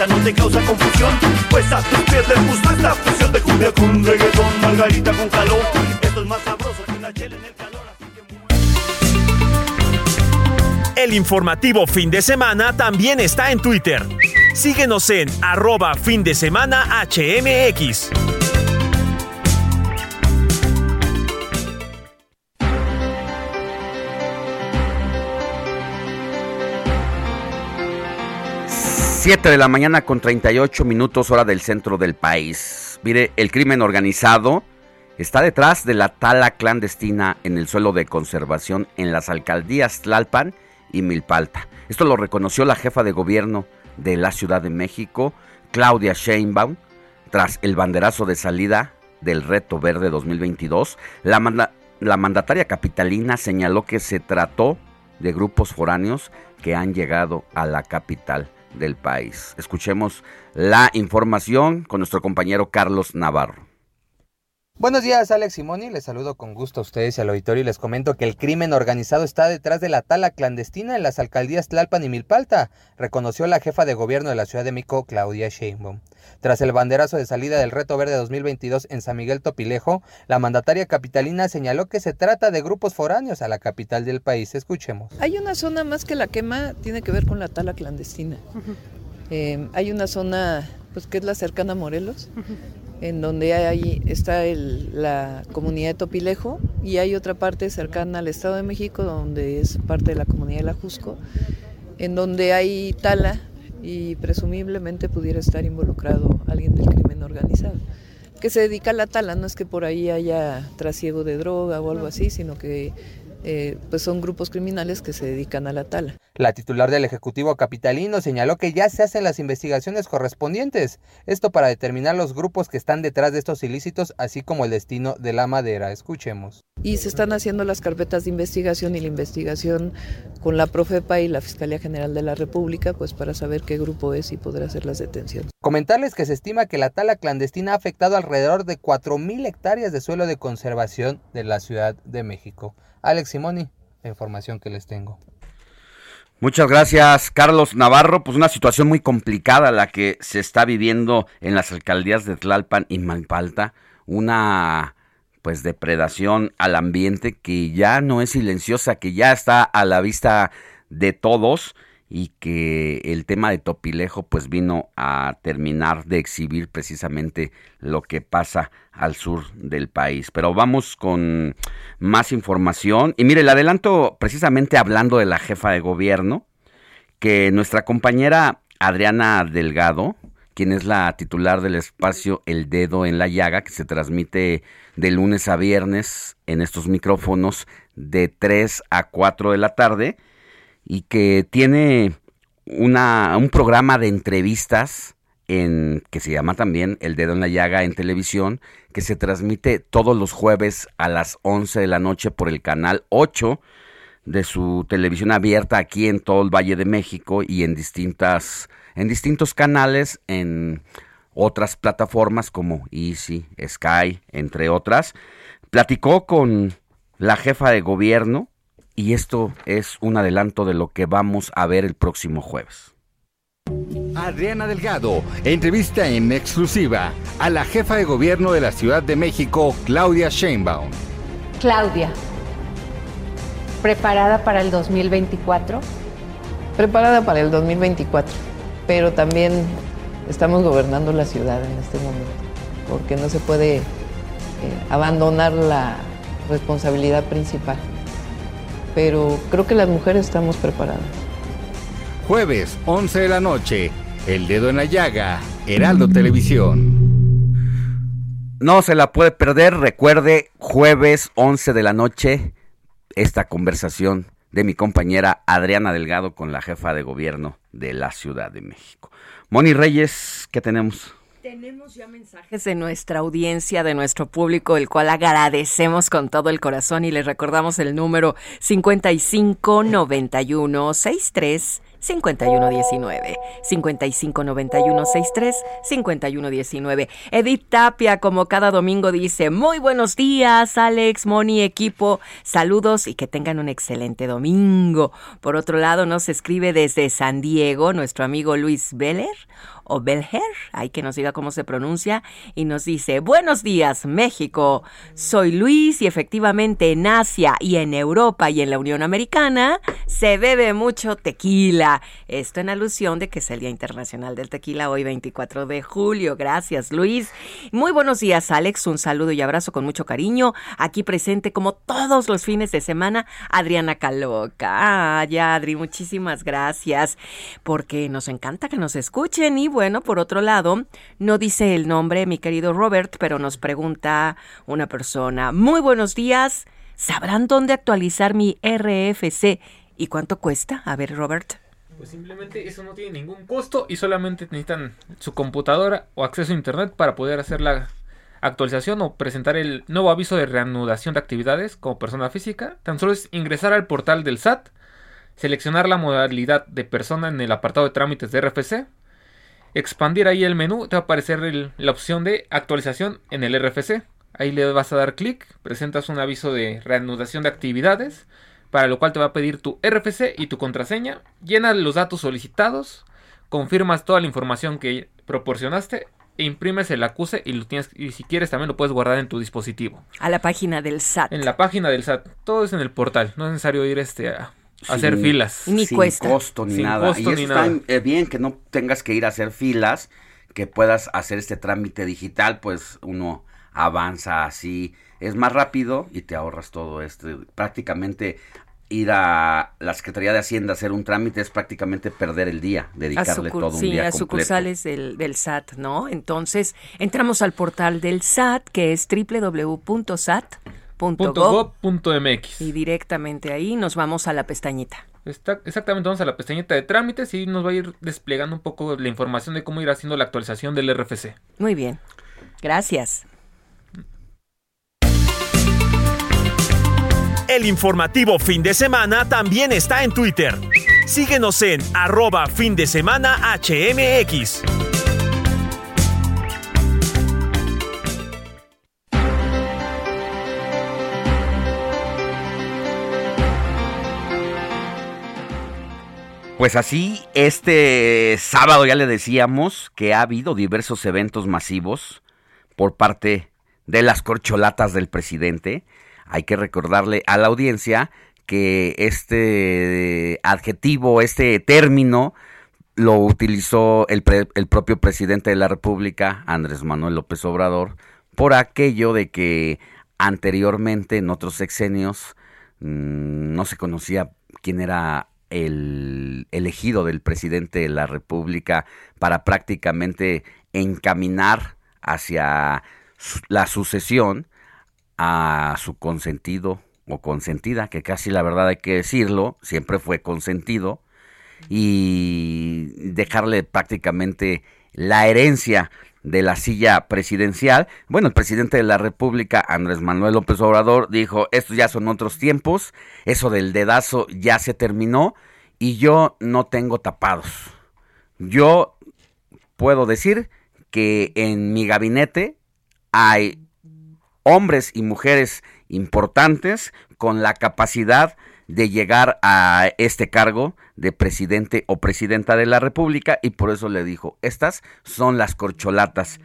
No te causa confusión, pues a tus pies les gustó esta fusión de cumbia con reggaetón, margarita con calor. Esto es más sabroso que una chela en el calor. El informativo fin de semana también está en Twitter. Síguenos en arroba fin de semana HMX. Siete de la mañana con 38 minutos hora del centro del país. Mire, el crimen organizado está detrás de la tala clandestina en el suelo de conservación en las alcaldías Tlalpan y Milpalta. Esto lo reconoció la jefa de gobierno de la Ciudad de México, Claudia Sheinbaum, tras el banderazo de salida del Reto Verde 2022. La, manda- la mandataria capitalina señaló que se trató de grupos foráneos que han llegado a la capital del país. Escuchemos la información con nuestro compañero Carlos Navarro. Buenos días, Alex Simoni. Les saludo con gusto a ustedes y al auditorio y les comento que el crimen organizado está detrás de la tala clandestina en las alcaldías Tlalpan y Milpalta, reconoció la jefa de gobierno de la Ciudad de México, Claudia Sheinbaum. Tras el banderazo de salida del Reto Verde 2022 en San Miguel Topilejo, la mandataria capitalina señaló que se trata de grupos foráneos a la capital del país. Escuchemos. Hay una zona más que la quema, tiene que ver con la tala clandestina. Eh, hay una zona pues que es la cercana a Morelos, en donde hay, está el- la comunidad de Topilejo y hay otra parte cercana al Estado de México, donde es parte de la comunidad de la Jusco, en donde hay tala y presumiblemente pudiera estar involucrado alguien del crimen organizado que se dedica a la tala, no es que por ahí haya trasiego de droga o algo así, sino que eh, pues son grupos criminales que se dedican a la tala. La titular del Ejecutivo Capitalino señaló que ya se hacen las investigaciones correspondientes, esto para determinar los grupos que están detrás de estos ilícitos, así como el destino de la madera. Escuchemos. Y se están haciendo las carpetas de investigación y la investigación con la Profepa y la Fiscalía General de la República, pues para saber qué grupo es y poder hacer las detenciones. Comentarles que se estima que la tala clandestina ha afectado alrededor de 4.000 hectáreas de suelo de conservación de la Ciudad de México. Alex Simoni, información que les tengo. Muchas gracias, Carlos Navarro. Pues una situación muy complicada la que se está viviendo en las alcaldías de Tlalpan y Malpalta. Una pues depredación al ambiente que ya no es silenciosa, que ya está a la vista de todos y que el tema de Topilejo pues vino a terminar de exhibir precisamente lo que pasa al sur del país. Pero vamos con más información. Y mire, le adelanto precisamente hablando de la jefa de gobierno, que nuestra compañera Adriana Delgado, quien es la titular del espacio El Dedo en la Llaga, que se transmite de lunes a viernes en estos micrófonos de 3 a 4 de la tarde, y que tiene una, un programa de entrevistas en, que se llama también El Dedo en la Llaga en televisión, que se transmite todos los jueves a las 11 de la noche por el canal 8 de su televisión abierta aquí en todo el Valle de México y en distintas en distintos canales en otras plataformas como Easy, Sky, entre otras. Platicó con la jefa de gobierno y esto es un adelanto de lo que vamos a ver el próximo jueves. Adriana Delgado entrevista en exclusiva a la jefa de gobierno de la Ciudad de México, Claudia Sheinbaum. Claudia, ¿preparada para el 2024? Preparada para el 2024, pero también estamos gobernando la ciudad en este momento, porque no se puede eh, abandonar la responsabilidad principal. Pero creo que las mujeres estamos preparadas. Jueves, 11 de la noche, El Dedo en la Llaga, Heraldo Televisión. No se la puede perder, recuerde, jueves 11 de la noche, esta conversación de mi compañera Adriana Delgado con la jefa de gobierno de la Ciudad de México. Moni Reyes, ¿qué tenemos? Tenemos ya mensajes. de nuestra audiencia, de nuestro público, el cual agradecemos con todo el corazón y les recordamos el número 559163 5119 559163 5119 Edith Tapia como cada domingo dice muy buenos días Alex, Moni, equipo. Saludos y que tengan un excelente domingo. Por otro lado nos escribe desde San Diego nuestro amigo Luis Beller o Belher, hay que nos diga cómo se pronuncia, y nos dice, buenos días México, soy Luis y efectivamente en Asia y en Europa y en la Unión Americana se bebe mucho tequila. Esto en alusión de que es el Día Internacional del Tequila hoy 24 de julio. Gracias Luis. Muy buenos días Alex, un saludo y abrazo con mucho cariño. Aquí presente como todos los fines de semana Adriana Caloca. Ah, ya Adri, muchísimas gracias porque nos encanta que nos escuchen y bueno, por otro lado, no dice el nombre mi querido Robert, pero nos pregunta una persona, muy buenos días, ¿sabrán dónde actualizar mi RFC? ¿Y cuánto cuesta? A ver, Robert. Pues simplemente eso no tiene ningún costo y solamente necesitan su computadora o acceso a internet para poder hacer la actualización o presentar el nuevo aviso de reanudación de actividades como persona física, tan solo es ingresar al portal del SAT, seleccionar la modalidad de persona en el apartado de trámites de RFC, expandir ahí el menú, te va a aparecer la opción de actualización en el RFC. Ahí le vas a dar clic, presentas un aviso de reanudación de actividades, para lo cual te va a pedir tu RFC y tu contraseña, llenas los datos solicitados, confirmas toda la información que proporcionaste e imprimes el acuse y lo tienes y si quieres también lo puedes guardar en tu dispositivo. A la página del SAT. En la página del SAT, todo es en el portal, no es necesario ir este a, hacer filas. sin costo ni Sin nada. costo y ni eso nada. está eh, bien que no tengas que ir a hacer filas, que puedas hacer este trámite digital, pues uno avanza así, es más rápido y te ahorras todo esto. Prácticamente ir a la Secretaría de Hacienda a hacer un trámite es prácticamente perder el día, dedicarle sucur- todo un sí, día a completo. sucursales del, del SAT, ¿no? Entonces, entramos al portal del SAT, que es www.sat.gov .gov.mx. y directamente ahí nos vamos a la pestañita. Está, exactamente, vamos a la pestañita de trámites y nos va a ir desplegando un poco la información de cómo ir haciendo la actualización del RFC. Muy bien. Gracias. El informativo fin de semana también está en Twitter. Síguenos en arroba fin de semana HMX. Pues así, este sábado ya le decíamos que ha habido diversos eventos masivos por parte de las corcholatas del presidente. Hay que recordarle a la audiencia que este adjetivo, este término, lo utilizó el, pre- el propio presidente de la República, Andrés Manuel López Obrador, por aquello de que anteriormente, en otros sexenios, mm, no se conocía quién era el elegido del presidente de la República para prácticamente encaminar hacia la sucesión a su consentido o consentida, que casi la verdad hay que decirlo, siempre fue consentido, y dejarle prácticamente la herencia de la silla presidencial. Bueno, el presidente de la República, Andrés Manuel López Obrador, dijo, estos ya son otros tiempos, eso del dedazo ya se terminó y yo no tengo tapados. Yo puedo decir que en mi gabinete hay hombres y mujeres importantes con la capacidad de llegar a este cargo de presidente o presidenta de la República y por eso le dijo, estas son las corcholatas.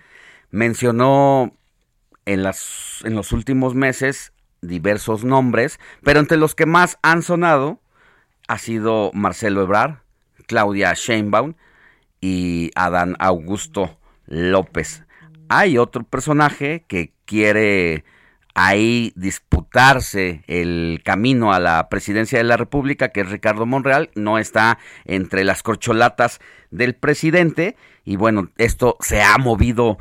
Mencionó en, las, en los últimos meses diversos nombres, pero entre los que más han sonado ha sido Marcelo Ebrard, Claudia Sheinbaum y Adán Augusto López. Hay otro personaje que quiere ahí disputarse el camino a la presidencia de la República, que es Ricardo Monreal, no está entre las corcholatas del presidente. Y bueno, esto se ha movido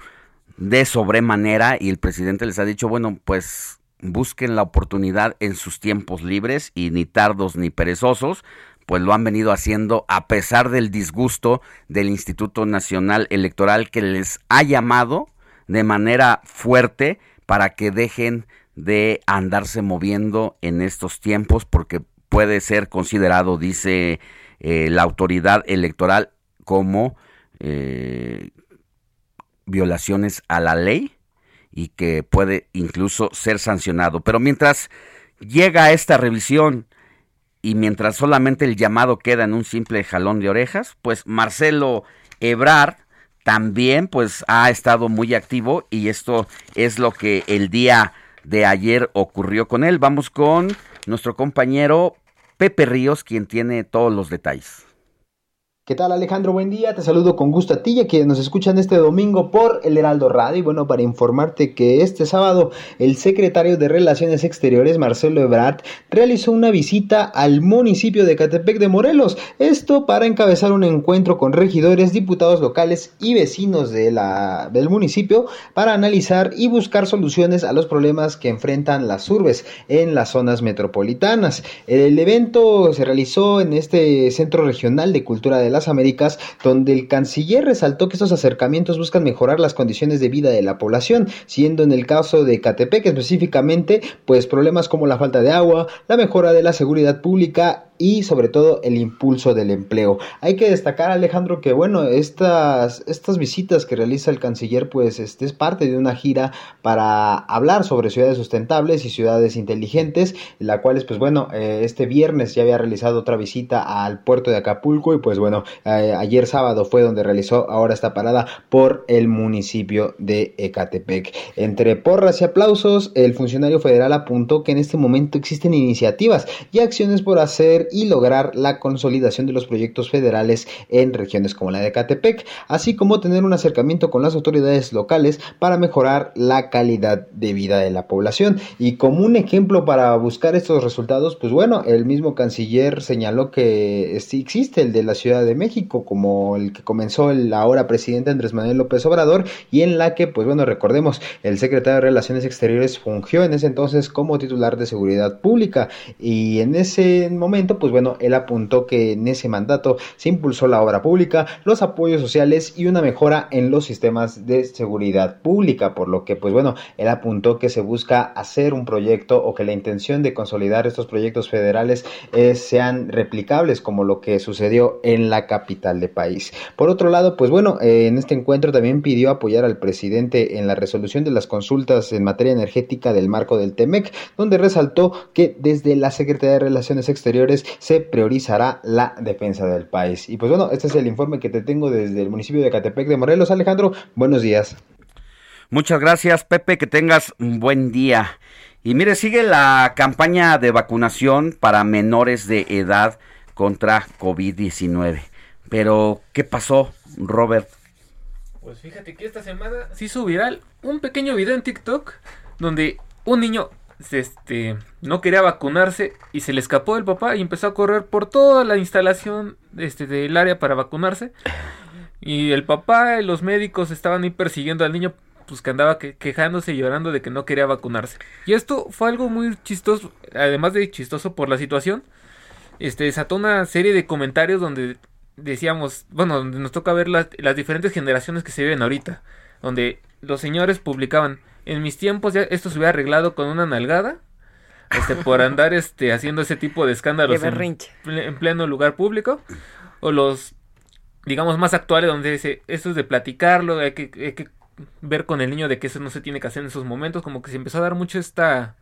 de sobremanera y el presidente les ha dicho, bueno, pues busquen la oportunidad en sus tiempos libres y ni tardos ni perezosos, pues lo han venido haciendo a pesar del disgusto del Instituto Nacional Electoral que les ha llamado de manera fuerte para que dejen de andarse moviendo en estos tiempos porque puede ser considerado, dice eh, la autoridad electoral, como eh, violaciones a la ley y que puede incluso ser sancionado. Pero mientras llega esta revisión y mientras solamente el llamado queda en un simple jalón de orejas, pues Marcelo Ebrard también pues ha estado muy activo y esto es lo que el día de ayer ocurrió con él. Vamos con nuestro compañero Pepe Ríos, quien tiene todos los detalles. ¿Qué tal Alejandro? Buen día, te saludo con gusto a ti y a quienes nos escuchan este domingo por el Heraldo Radio y bueno, para informarte que este sábado el secretario de Relaciones Exteriores Marcelo Ebrard realizó una visita al municipio de Catepec de Morelos, esto para encabezar un encuentro con regidores, diputados locales y vecinos de la, del municipio para analizar y buscar soluciones a los problemas que enfrentan las urbes en las zonas metropolitanas. El evento se realizó en este Centro Regional de Cultura de las Américas, donde el canciller resaltó que estos acercamientos buscan mejorar las condiciones de vida de la población, siendo en el caso de Catepec específicamente, pues problemas como la falta de agua, la mejora de la seguridad pública y sobre todo el impulso del empleo. Hay que destacar Alejandro que bueno, estas, estas visitas que realiza el canciller pues este es parte de una gira para hablar sobre ciudades sustentables y ciudades inteligentes, la cual es pues bueno, eh, este viernes ya había realizado otra visita al puerto de Acapulco y pues bueno, eh, ayer sábado fue donde realizó ahora esta parada por el municipio de Ecatepec. Entre porras y aplausos, el funcionario federal apuntó que en este momento existen iniciativas y acciones por hacer y lograr la consolidación de los proyectos federales en regiones como la de Catepec, así como tener un acercamiento con las autoridades locales para mejorar la calidad de vida de la población. Y como un ejemplo para buscar estos resultados, pues bueno, el mismo canciller señaló que existe el de la Ciudad de México, como el que comenzó el ahora presidente Andrés Manuel López Obrador, y en la que, pues bueno, recordemos, el secretario de Relaciones Exteriores fungió en ese entonces como titular de Seguridad Pública, y en ese momento, pues bueno, él apuntó que en ese mandato se impulsó la obra pública, los apoyos sociales y una mejora en los sistemas de seguridad pública, por lo que pues bueno, él apuntó que se busca hacer un proyecto o que la intención de consolidar estos proyectos federales eh, sean replicables como lo que sucedió en la capital del país. Por otro lado, pues bueno, eh, en este encuentro también pidió apoyar al presidente en la resolución de las consultas en materia energética del marco del TEMEC, donde resaltó que desde la Secretaría de Relaciones Exteriores se priorizará la defensa del país. Y pues bueno, este es el informe que te tengo desde el municipio de Catepec de Morelos. Alejandro, buenos días. Muchas gracias, Pepe, que tengas un buen día. Y mire, sigue la campaña de vacunación para menores de edad contra COVID-19. Pero, ¿qué pasó, Robert? Pues fíjate que esta semana se hizo viral un pequeño video en TikTok donde un niño este, no quería vacunarse y se le escapó el papá y empezó a correr por toda la instalación este, del área para vacunarse. Y el papá y los médicos estaban ahí persiguiendo al niño, pues que andaba quejándose y llorando de que no quería vacunarse. Y esto fue algo muy chistoso, además de chistoso por la situación. Este desató una serie de comentarios donde decíamos, bueno, donde nos toca ver las, las diferentes generaciones que se viven ahorita. Donde los señores publicaban, en mis tiempos ya esto se hubiera arreglado con una nalgada. Este, por andar este, haciendo ese tipo de escándalos en, en, pleno lugar público. O los, digamos, más actuales, donde dice, esto es de platicarlo, hay que, hay que ver con el niño de que eso no se tiene que hacer en esos momentos. Como que se empezó a dar mucho esta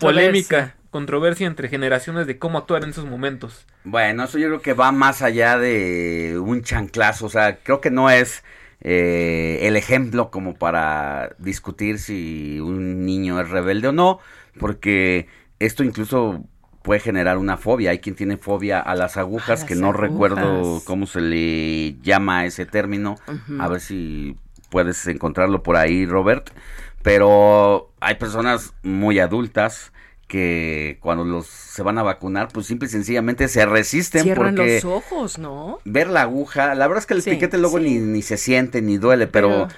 polémica, controversia entre generaciones de cómo actuar en esos momentos. Bueno, eso yo creo que va más allá de un chanclazo. O sea, creo que no es eh, el ejemplo como para discutir si un niño es rebelde o no, porque esto incluso puede generar una fobia. Hay quien tiene fobia a las agujas, a que no agujas. recuerdo cómo se le llama ese término. Uh -huh. A ver si puedes encontrarlo por ahí, Robert. Pero hay personas muy adultas que cuando los se van a vacunar, pues simple y sencillamente se resisten Cierran porque los ojos, ¿no? ver la aguja, la verdad es que el sí, piquete luego sí. ni, ni se siente ni duele, pero,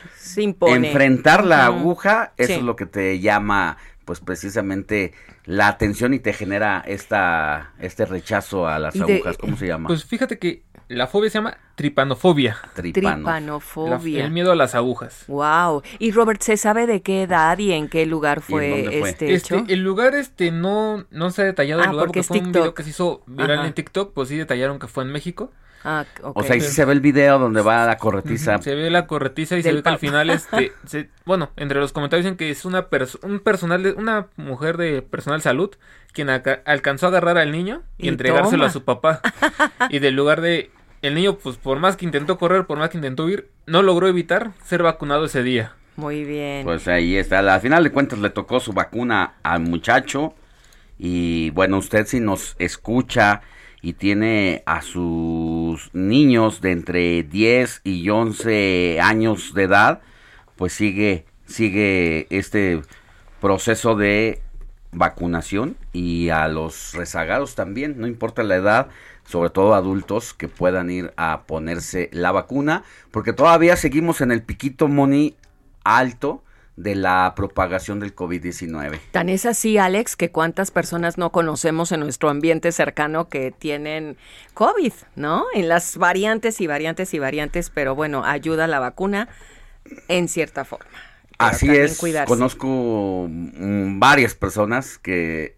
pero enfrentar la uh -huh. aguja, eso sí. es lo que te llama pues precisamente la atención y te genera esta este rechazo a las agujas, ¿cómo se llama? Pues fíjate que la fobia se llama tripanofobia. Tripano. Tripanofobia. La, el miedo a las agujas. Wow. Y Robert, ¿se sabe de qué edad y en qué lugar fue, fue? este este? El lugar este no no se ha detallado ah, el lugar porque, porque fue TikTok. un video que se hizo viral Ajá. en TikTok, pues sí detallaron que fue en México. Ah, okay. O sea, ahí sí se ve el video donde va la corretiza. Uh -huh. Se ve la corretiza y Del se ve que al final, [LAUGHS] este, se, bueno, entre los comentarios dicen que es una perso un personal, de, una mujer de personal salud quien alcanzó a agarrar al niño y, y entregárselo toma. a su papá. [LAUGHS] y del lugar de el niño, pues por más que intentó correr, por más que intentó huir, no logró evitar ser vacunado ese día. Muy bien. Pues ahí está. Al final de cuentas le tocó su vacuna al muchacho. Y bueno, usted si nos escucha y tiene a sus niños de entre 10 y 11 años de edad, pues sigue, sigue este proceso de vacunación y a los rezagados también, no importa la edad, sobre todo adultos que puedan ir a ponerse la vacuna, porque todavía seguimos en el piquito money alto de la propagación del COVID-19. Tan es así, Alex, que cuántas personas no conocemos en nuestro ambiente cercano que tienen COVID, ¿no? En las variantes y variantes y variantes, pero bueno, ayuda la vacuna en cierta forma. Así es, cuidarse. conozco mm, varias personas que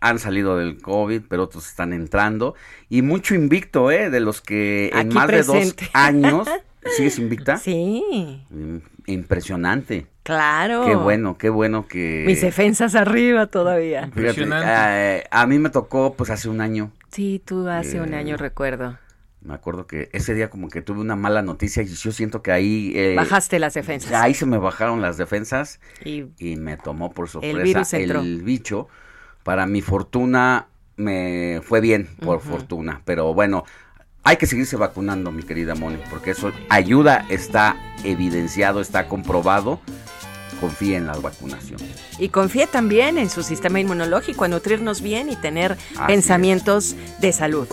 han salido del COVID, pero otros están entrando. Y mucho invicto, ¿eh? De los que en más de dos [LAUGHS] años... ¿Sigues invicta? Sí, Mm, Impresionante. claro. Qué bueno, qué bueno que... Mis defensas arriba todavía. Fíjate, Impresionante. eh, a mí me tocó pues hace un año. Sí, tú hace un Eh, año recuerdo. Me acuerdo que ese día como que tuve una mala noticia y yo siento que ahí... eh, Bajaste las defensas. Ahí se me bajaron las defensas Y y me tomó por sorpresa virus entró. el bicho. Para mi fortuna me fue bien, por fortuna. Pero bueno, hay que seguirse vacunando, mi querida Moni, porque eso ayuda, está evidenciado, está comprobado. Confía en la vacunación. Y confíe también en su sistema inmunológico, a nutrirnos bien y tener Así pensamientos de salud.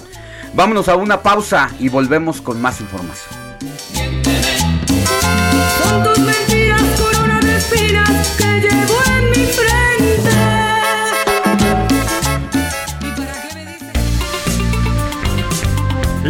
Vámonos a una pausa y volvemos con más información.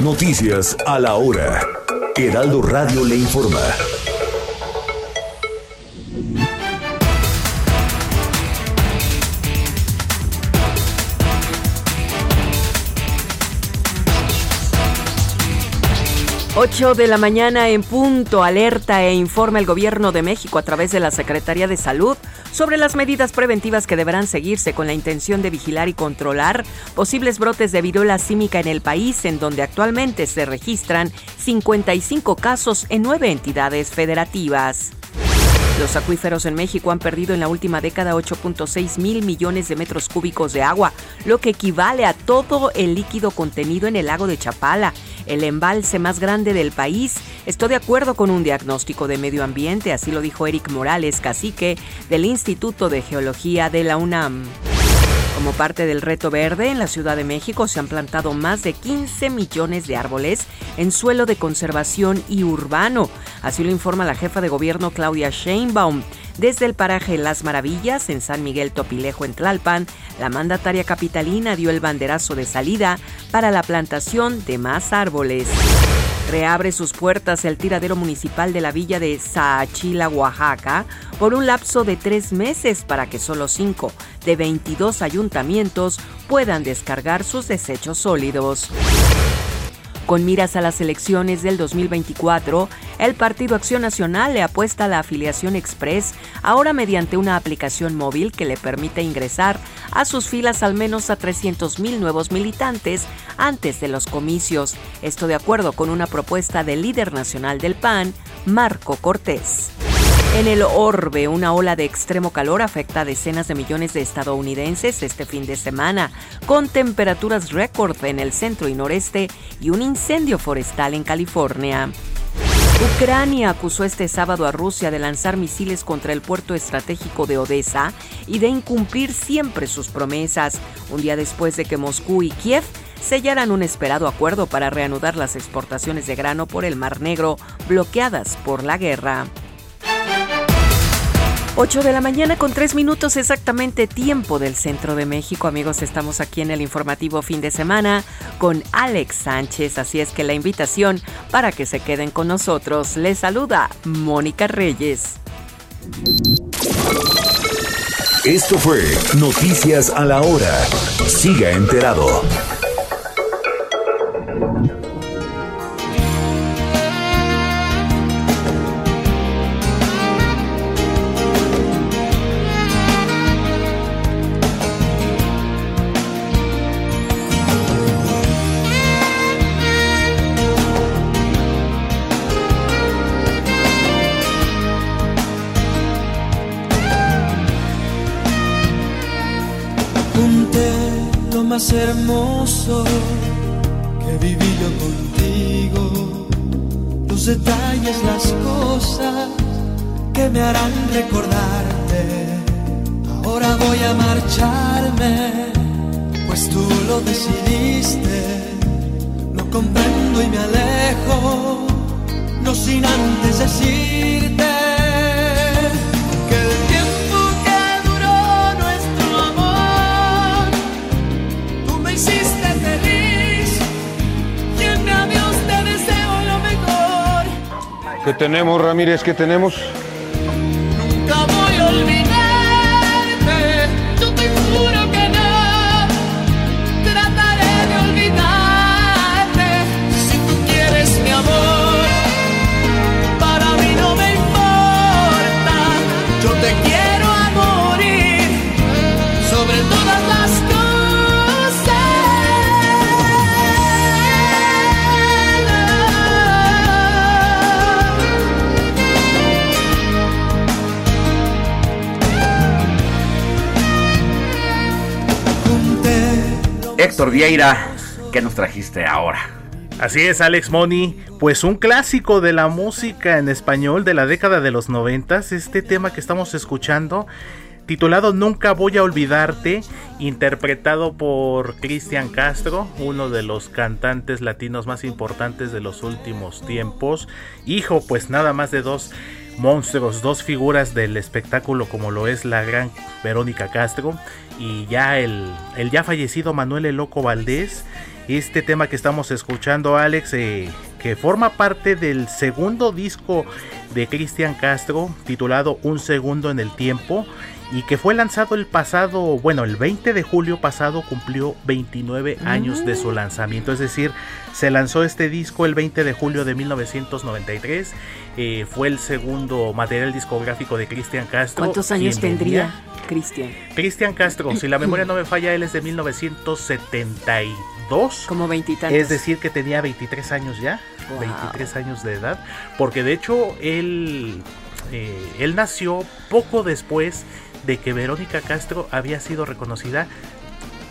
Noticias a la hora. Heraldo Radio le informa. Ocho de la mañana en punto, alerta e informa el gobierno de México a través de la Secretaría de Salud sobre las medidas preventivas que deberán seguirse con la intención de vigilar y controlar posibles brotes de viruela símica en el país, en donde actualmente se registran 55 casos en nueve entidades federativas. Los acuíferos en México han perdido en la última década 8.6 mil millones de metros cúbicos de agua, lo que equivale a todo el líquido contenido en el lago de Chapala, el embalse más grande del país. Estoy de acuerdo con un diagnóstico de medio ambiente, así lo dijo Eric Morales, cacique del Instituto de Geología de la UNAM. Como parte del reto verde, en la Ciudad de México se han plantado más de 15 millones de árboles en suelo de conservación y urbano. Así lo informa la jefa de gobierno Claudia Sheinbaum. Desde el paraje Las Maravillas, en San Miguel Topilejo, en Tlalpan, la mandataria capitalina dio el banderazo de salida para la plantación de más árboles. Reabre sus puertas el tiradero municipal de la villa de Saachila, Oaxaca, por un lapso de tres meses para que solo cinco de 22 ayuntamientos puedan descargar sus desechos sólidos. Con miras a las elecciones del 2024, el Partido Acción Nacional le apuesta a la afiliación express, ahora mediante una aplicación móvil que le permite ingresar a sus filas al menos a 300 mil nuevos militantes antes de los comicios. Esto de acuerdo con una propuesta del líder nacional del PAN, Marco Cortés. En el orbe, una ola de extremo calor afecta a decenas de millones de estadounidenses este fin de semana, con temperaturas récord en el centro y noreste y un incendio forestal en California. Ucrania acusó este sábado a Rusia de lanzar misiles contra el puerto estratégico de Odessa y de incumplir siempre sus promesas, un día después de que Moscú y Kiev sellaran un esperado acuerdo para reanudar las exportaciones de grano por el Mar Negro bloqueadas por la guerra. 8 de la mañana con 3 minutos exactamente tiempo del centro de México. Amigos, estamos aquí en el informativo fin de semana con Alex Sánchez, así es que la invitación para que se queden con nosotros. Les saluda Mónica Reyes. Esto fue Noticias a la hora. Siga enterado. Más hermoso que viví yo contigo, los detalles, las cosas que me harán recordarte. Ahora voy a marcharme, pues tú lo decidiste. No comprendo y me alejo, no sin antes decirte ¿Qué tenemos, Ramírez? ¿Qué tenemos? Héctor Vieira, ¿qué nos trajiste ahora? Así es, Alex Money. Pues un clásico de la música en español de la década de los noventas. Este tema que estamos escuchando, titulado Nunca voy a olvidarte, interpretado por Cristian Castro, uno de los cantantes latinos más importantes de los últimos tiempos. Hijo, pues nada más de dos monstruos, dos figuras del espectáculo como lo es la gran Verónica Castro y ya el, el ya fallecido Manuel El Loco Valdés. Este tema que estamos escuchando, Alex, eh, que forma parte del segundo disco de Cristian Castro, titulado Un Segundo en el Tiempo, y que fue lanzado el pasado, bueno, el 20 de julio pasado cumplió 29 años de su lanzamiento, es decir, se lanzó este disco el 20 de julio de 1993, eh, fue el segundo material discográfico de Cristian Castro. ¿Cuántos años tendría Cristian? Cristian Castro, si la [CLEARS THROAT] memoria no me falla, él es de 1972. Como veintitantos. Es decir, que tenía 23 años ya. Wow. 23 años de edad. Porque de hecho, él, eh, él nació poco después de que Verónica Castro había sido reconocida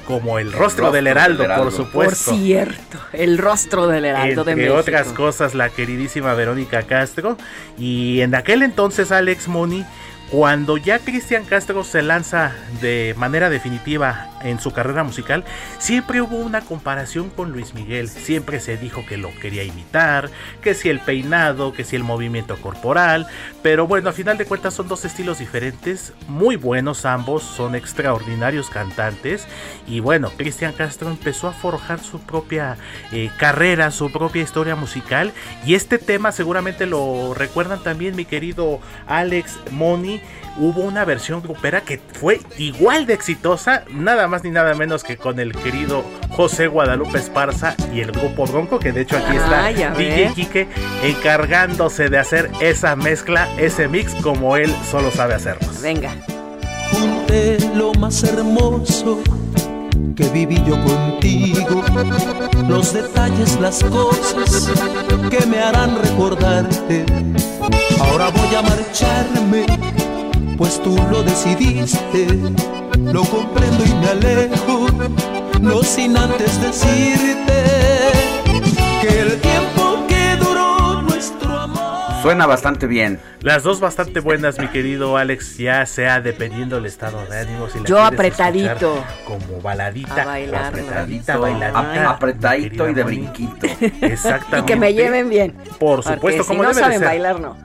como el rostro, rostro del Heraldo, del Heraldo. por supuesto. Por cierto, el rostro del Heraldo de Entre México. otras cosas, la queridísima Verónica Castro. Y en aquel entonces, Alex Money, cuando ya Cristian Castro se lanza de manera definitiva en su carrera musical, siempre hubo una comparación con Luis Miguel. Siempre se dijo que lo quería imitar, que si el peinado, que si el movimiento corporal. Pero bueno, a final de cuentas son dos estilos diferentes, muy buenos ambos, son extraordinarios cantantes. Y bueno, Cristian Castro empezó a forjar su propia eh, carrera, su propia historia musical. Y este tema seguramente lo recuerdan también mi querido Alex Moni. Hubo una versión grupera que fue igual de exitosa, nada más ni nada menos que con el querido José Guadalupe Esparza y el grupo Bronco, que de hecho aquí está Ah, DJ ve. Quique encargándose de hacer esa mezcla, ese mix como él solo sabe hacerlo. Venga. junté lo más hermoso que viví yo contigo, los detalles, las cosas que me harán recordarte. Ahora voy a marcharme, pues tú lo decidiste, lo comprendo y me alejo, no sin antes decirte que el tiempo que duró nuestro amor. Suena bastante bien. Las dos bastante buenas, mi querido Alex, ya sea dependiendo el estado de ánimo. Si la Yo apretadito. Como baladita. A bailarla. o apretadita, Ap- bailadita. apretadito y de brinquito. [LAUGHS] Exactamente. Y que me lleven bien. Por Porque supuesto, si como no debe saben ser. bailar, no.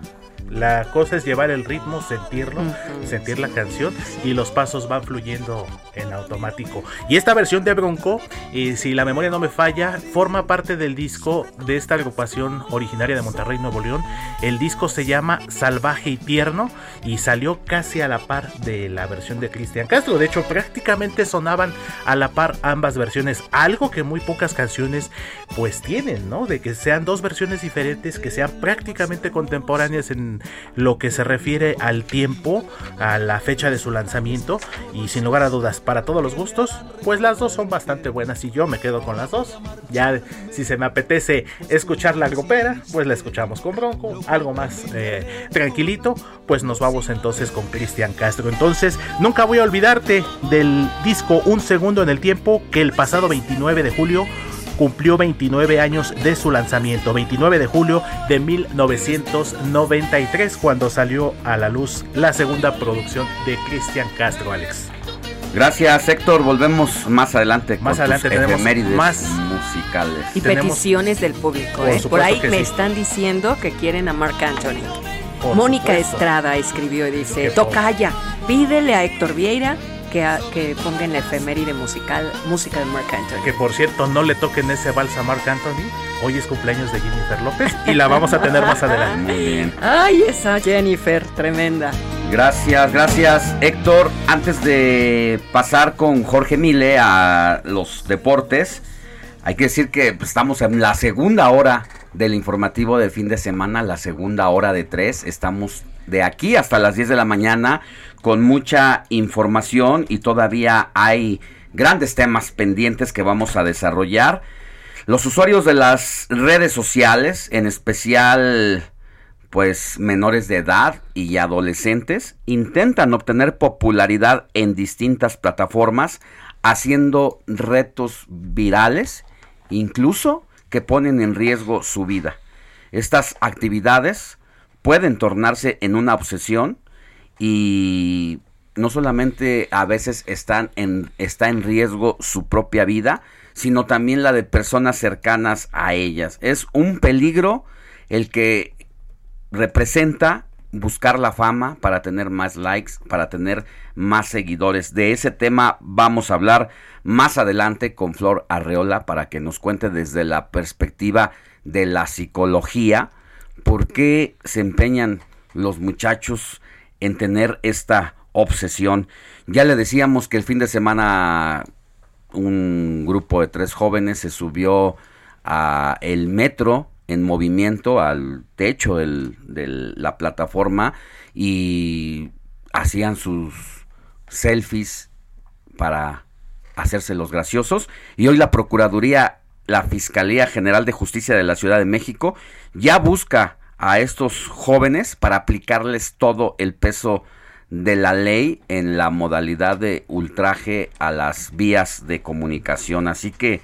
La cosa es llevar el ritmo, sentirlo, sentir la canción y los pasos van fluyendo en automático. Y esta versión de Bronco, eh, si la memoria no me falla, forma parte del disco de esta agrupación originaria de Monterrey, Nuevo León. El disco se llama Salvaje y Tierno y salió casi a la par de la versión de Cristian Castro. De hecho, prácticamente sonaban a la par ambas versiones, algo que muy pocas canciones pues tienen, ¿no? De que sean dos versiones diferentes, que sean prácticamente contemporáneas en lo que se refiere al tiempo, a la fecha de su lanzamiento y sin lugar a dudas, para todos los gustos, pues las dos son bastante buenas y yo me quedo con las dos. Ya si se me apetece escuchar la grupera, pues la escuchamos con Bronco, algo más eh, tranquilito, pues nos vamos entonces con Cristian Castro. Entonces, nunca voy a olvidarte del disco Un Segundo en el Tiempo que el pasado 29 de julio cumplió 29 años de su lanzamiento, 29 de julio de 1993, cuando salió a la luz la segunda producción de Cristian Castro, Alex. Gracias, Héctor. Volvemos más adelante Más con adelante tus tenemos efemérides más musicales. Y peticiones del público. Por ¿eh? Por ahí me sí. están diciendo que quieren a Mark Anthony. Por Mónica supuesto. Estrada escribió y dice, Tocaya, pídele a Héctor Vieira que, a- que ponga en la efeméride musical música de Mark Anthony. Que por cierto, no le toquen ese vals a Marc Anthony. Hoy es cumpleaños de Jennifer López y la vamos a tener más adelante. Muy bien. Ay, esa Jennifer, tremenda. Gracias, gracias, Héctor. Antes de pasar con Jorge Mile a los deportes, hay que decir que pues, estamos en la segunda hora del informativo del fin de semana, la segunda hora de tres. Estamos de aquí hasta las 10 de la mañana con mucha información y todavía hay grandes temas pendientes que vamos a desarrollar. Los usuarios de las redes sociales, en especial pues menores de edad y adolescentes, intentan obtener popularidad en distintas plataformas haciendo retos virales, incluso que ponen en riesgo su vida. Estas actividades pueden tornarse en una obsesión y no solamente a veces están en, está en riesgo su propia vida, sino también la de personas cercanas a ellas. Es un peligro el que representa buscar la fama para tener más likes, para tener más seguidores. De ese tema vamos a hablar más adelante con Flor Arreola para que nos cuente desde la perspectiva de la psicología por qué se empeñan los muchachos en tener esta obsesión. Ya le decíamos que el fin de semana un grupo de tres jóvenes se subió a el metro en movimiento al techo de la plataforma y hacían sus selfies para hacerse los graciosos y hoy la Procuraduría, la Fiscalía General de Justicia de la Ciudad de México ya busca a estos jóvenes para aplicarles todo el peso de la ley en la modalidad de ultraje a las vías de comunicación. Así que,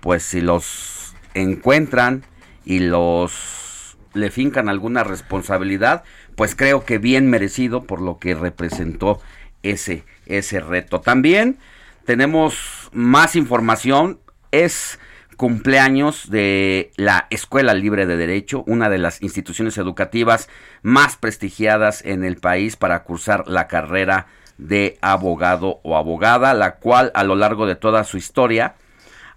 pues si los encuentran y los le fincan alguna responsabilidad, pues creo que bien merecido por lo que representó ese, ese reto. También tenemos más información. Es cumpleaños de la Escuela Libre de Derecho, una de las instituciones educativas más prestigiadas en el país para cursar la carrera de abogado o abogada, la cual a lo largo de toda su historia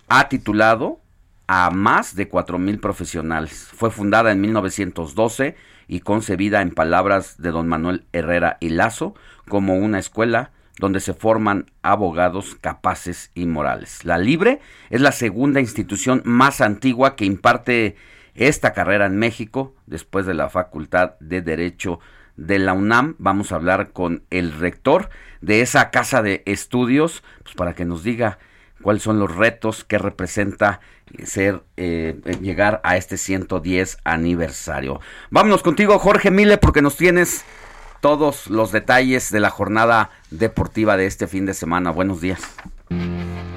ha titulado a más de 4.000 profesionales. Fue fundada en 1912 y concebida en palabras de don Manuel Herrera y Lazo como una escuela donde se forman abogados capaces y morales. La Libre es la segunda institución más antigua que imparte esta carrera en México después de la Facultad de Derecho de la UNAM. Vamos a hablar con el rector de esa casa de estudios pues, para que nos diga cuáles son los retos que representa ser eh, llegar a este 110 aniversario. Vámonos contigo, Jorge Mile, porque nos tienes todos los detalles de la jornada deportiva de este fin de semana. Buenos días.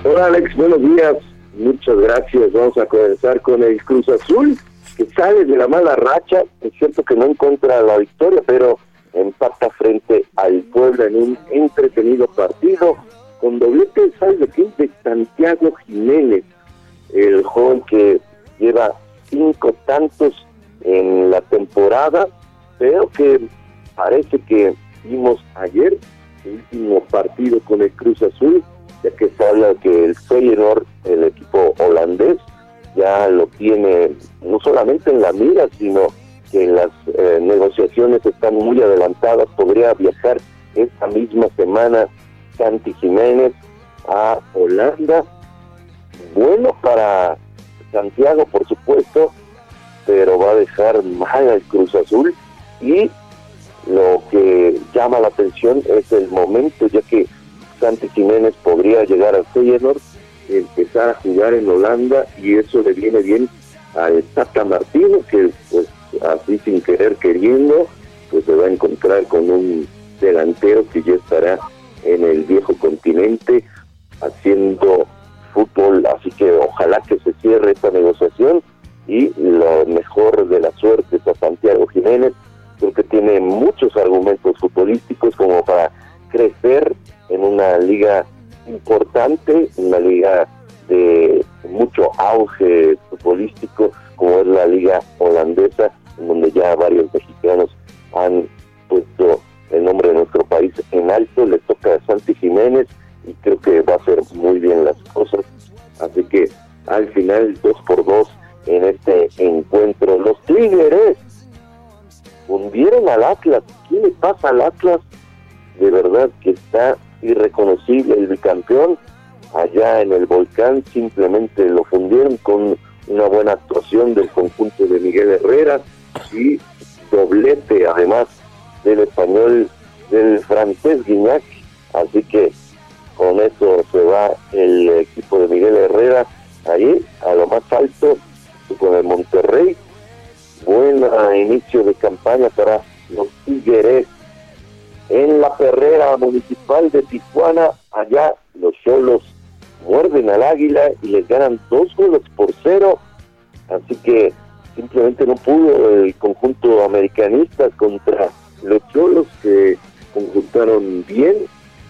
Hola Alex, buenos días. Muchas gracias. Vamos a comenzar con el Cruz Azul, que sale de la mala racha. Es cierto que no encuentra la victoria, pero empata frente al pueblo en un entretenido partido con doblete, ¿sabes de quién? De Santiago Jiménez, el joven que lleva cinco tantos en la temporada, pero que parece que vimos ayer el último partido con el Cruz Azul, ya que se habla que el Feyenoord, el equipo holandés, ya lo tiene no solamente en la mira, sino que las eh, negociaciones están muy adelantadas, podría viajar esta misma semana Santi Jiménez a Holanda. Bueno para Santiago, por supuesto, pero va a dejar mal al Cruz Azul, Y lo que llama la atención es el momento, ya que Santi Jiménez podría llegar al Feyenoord, empezar a jugar en Holanda y eso le viene bien al Tata Martino, que pues así sin querer queriendo, pues se va a encontrar con un delantero que ya estará en el viejo continente haciendo fútbol, así que ojalá que se cierre esta negociación y lo mejor de la suerte a Santiago Jiménez, creo que tiene muchos argumentos futbolísticos como para crecer en una liga importante, una liga de mucho auge futbolístico como es la liga holandesa, en donde ya varios mexicanos han puesto el nombre de nuestro país en alto, le toca a Santi Jiménez y creo que va a hacer muy bien las cosas. Así que al final, dos por dos en este encuentro. Los Tigres hundieron al Atlas. ¿Qué le pasa al Atlas? De verdad que está irreconocible el bicampeón. Allá en el volcán simplemente lo fundieron con una buena actuación del conjunto de Miguel Herrera y doblete además del español, del francés Guignac. Así que con eso se va el equipo de Miguel Herrera ahí a lo más alto con el Monterrey. Buen ah, inicio de campaña para los Tigres. En la perrera municipal de Tijuana, allá los solos muerden al águila y les ganan dos goles por cero. Así que simplemente no pudo el conjunto americanista contra los cholos que conjuntaron bien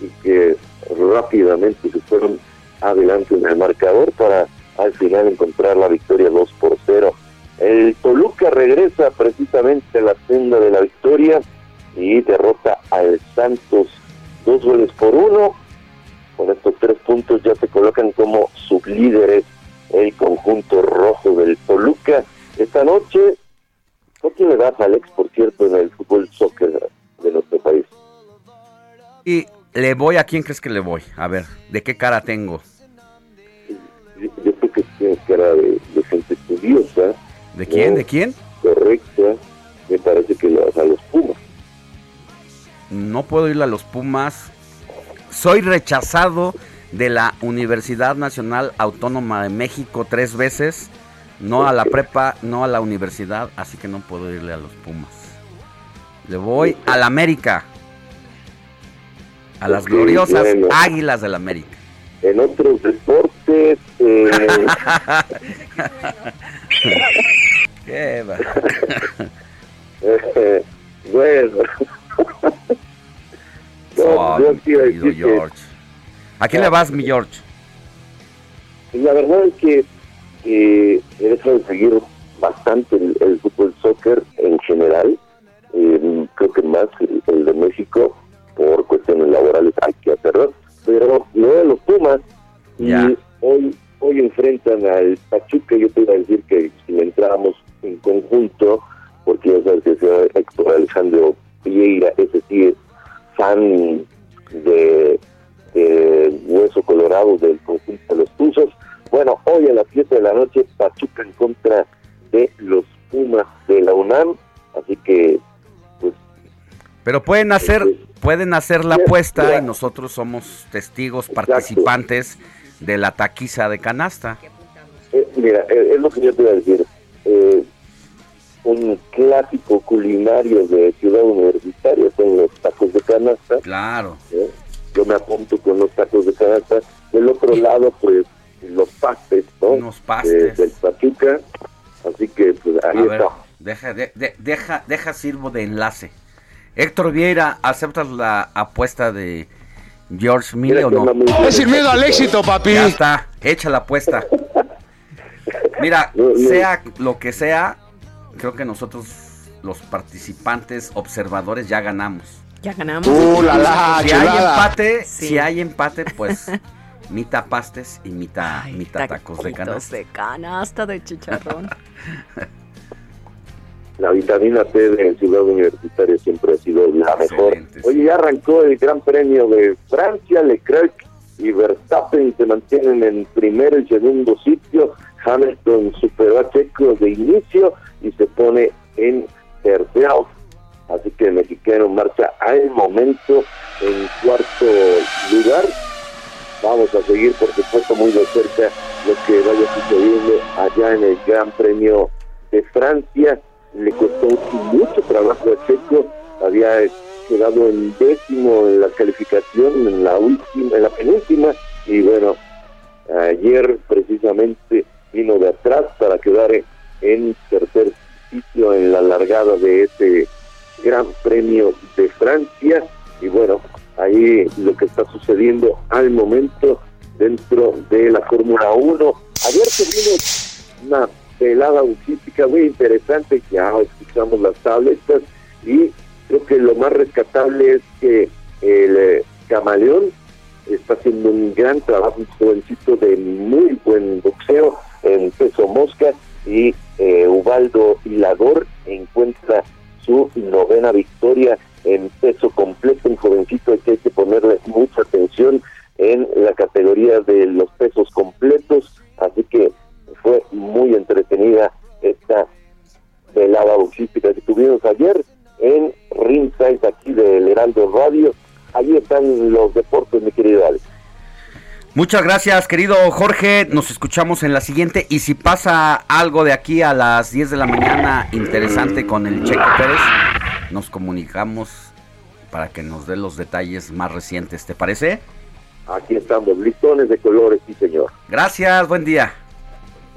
y que rápidamente se fueron adelante en el marcador para al final encontrar la victoria 2 por 0. El Toluca regresa precisamente a la senda de la victoria y derrota al Santos dos goles por uno. Con estos tres puntos ya se colocan como sublíderes el conjunto rojo del Toluca. Esta noche, ¿por qué le das, Alex, por cierto, en el fútbol soccer de nuestro país? Y le voy a quién crees que le voy. A ver, ¿de qué cara tengo? Yo, yo creo que tienes cara de, de gente estudiosa. ¿De quién? ¿De quién? Correcta. Me parece que le vas a los Pumas. No puedo ir a los Pumas. Soy rechazado de la Universidad Nacional Autónoma de México tres veces. No a la prepa, no a la universidad, así que no puedo irle a los Pumas. Le voy a la América. A las gloriosas bueno. Águilas del América. En otros deportes, eh, [LAUGHS] [LAUGHS] Qué va. [LAUGHS] eh, bueno. [LAUGHS] No, yo que- George. ¿A quién le vas, mi George? La verdad es que eh, he dejado de seguir bastante el, el fútbol soccer en general. Eh, creo que más el, el de México por cuestiones laborales hay que hacerlo. Pero lo de los Pumas y hoy hoy enfrentan al Pachuca. Yo te iba a decir que si entrábamos en conjunto, porque ya sabes que el señor Héctor Alejandro Vieira, ese sí es fan de, de Hueso Colorado del conjunto de los Tuzos. Bueno, hoy a las 7 de la noche, Pachuca en contra de los Pumas de la UNAM. Así que, pues, Pero pueden hacer, pueden hacer la apuesta y nosotros somos testigos participantes de la taquiza de canasta. eh, mira, eh, es lo que yo te iba a decir. Eh, un clásico culinario de Ciudad Universitaria son los tacos de canasta. Claro. ¿eh? Yo me apunto con los tacos de canasta. Del otro lado, pues, los pastes, ¿no? Unos pastes. De- del Pachuca. Así que, pues, ahí A ver, está. deja, de- de- deja, deja sirvo de enlace. Héctor Vieira, ¿aceptas la apuesta de George Mille o no? Es sin miedo al éxito, papi. Ya está, echa la apuesta. Mira, sea lo que sea, creo que nosotros, los participantes, observadores, ya ganamos. Ya ganamos. Uh, la, la, si hay empate, Sí. si hay empate, pues [LAUGHS] mitad pastes y mitad, mitad tacos de canasta. de canasta de chicharrón. [LAUGHS] La vitamina T de Ciudad Universitaria siempre ha sido la mejor. Excelente, Oye, ya arrancó el Gran Premio de Francia, Leclerc y Verstappen se mantienen en primero y segundo sitio. Hamilton superó a Checo de inicio y se pone en tercero. al momento en cuarto lugar. Vamos a seguir, por supuesto, muy de cerca lo que vaya sucediendo allá en el Gran Premio de Francia. Le costó mucho trabajo a Checo, había quedado en décimo en la calificación, en la última, en la penúltima, y bueno, ayer precisamente vino de atrás para quedar en tercer sitio en la largada de este Gran Premio de Francia. Y bueno, ahí lo que está sucediendo al momento dentro de la Fórmula 1. Ayer tuvimos una velada autípica muy interesante, ya escuchamos las tabletas y creo que lo más rescatable es que el eh, camaleón está haciendo un gran trabajo, un jovencito de muy buen boxeo en peso mosca y eh, Ubaldo Hilador encuentra su novena victoria en peso completo, un jovencito que hay que ponerle mucha atención en la categoría de los pesos completos, así que fue muy entretenida esta velada boxística que tuvimos ayer en Ringside aquí del Heraldo Radio. Ahí están los deportes, mi querido Alex. Muchas gracias, querido Jorge. Nos escuchamos en la siguiente. Y si pasa algo de aquí a las 10 de la mañana interesante con el Checo Pérez, nos comunicamos para que nos dé los detalles más recientes. ¿Te parece? Aquí estamos, listones de colores, sí, señor. Gracias, buen día.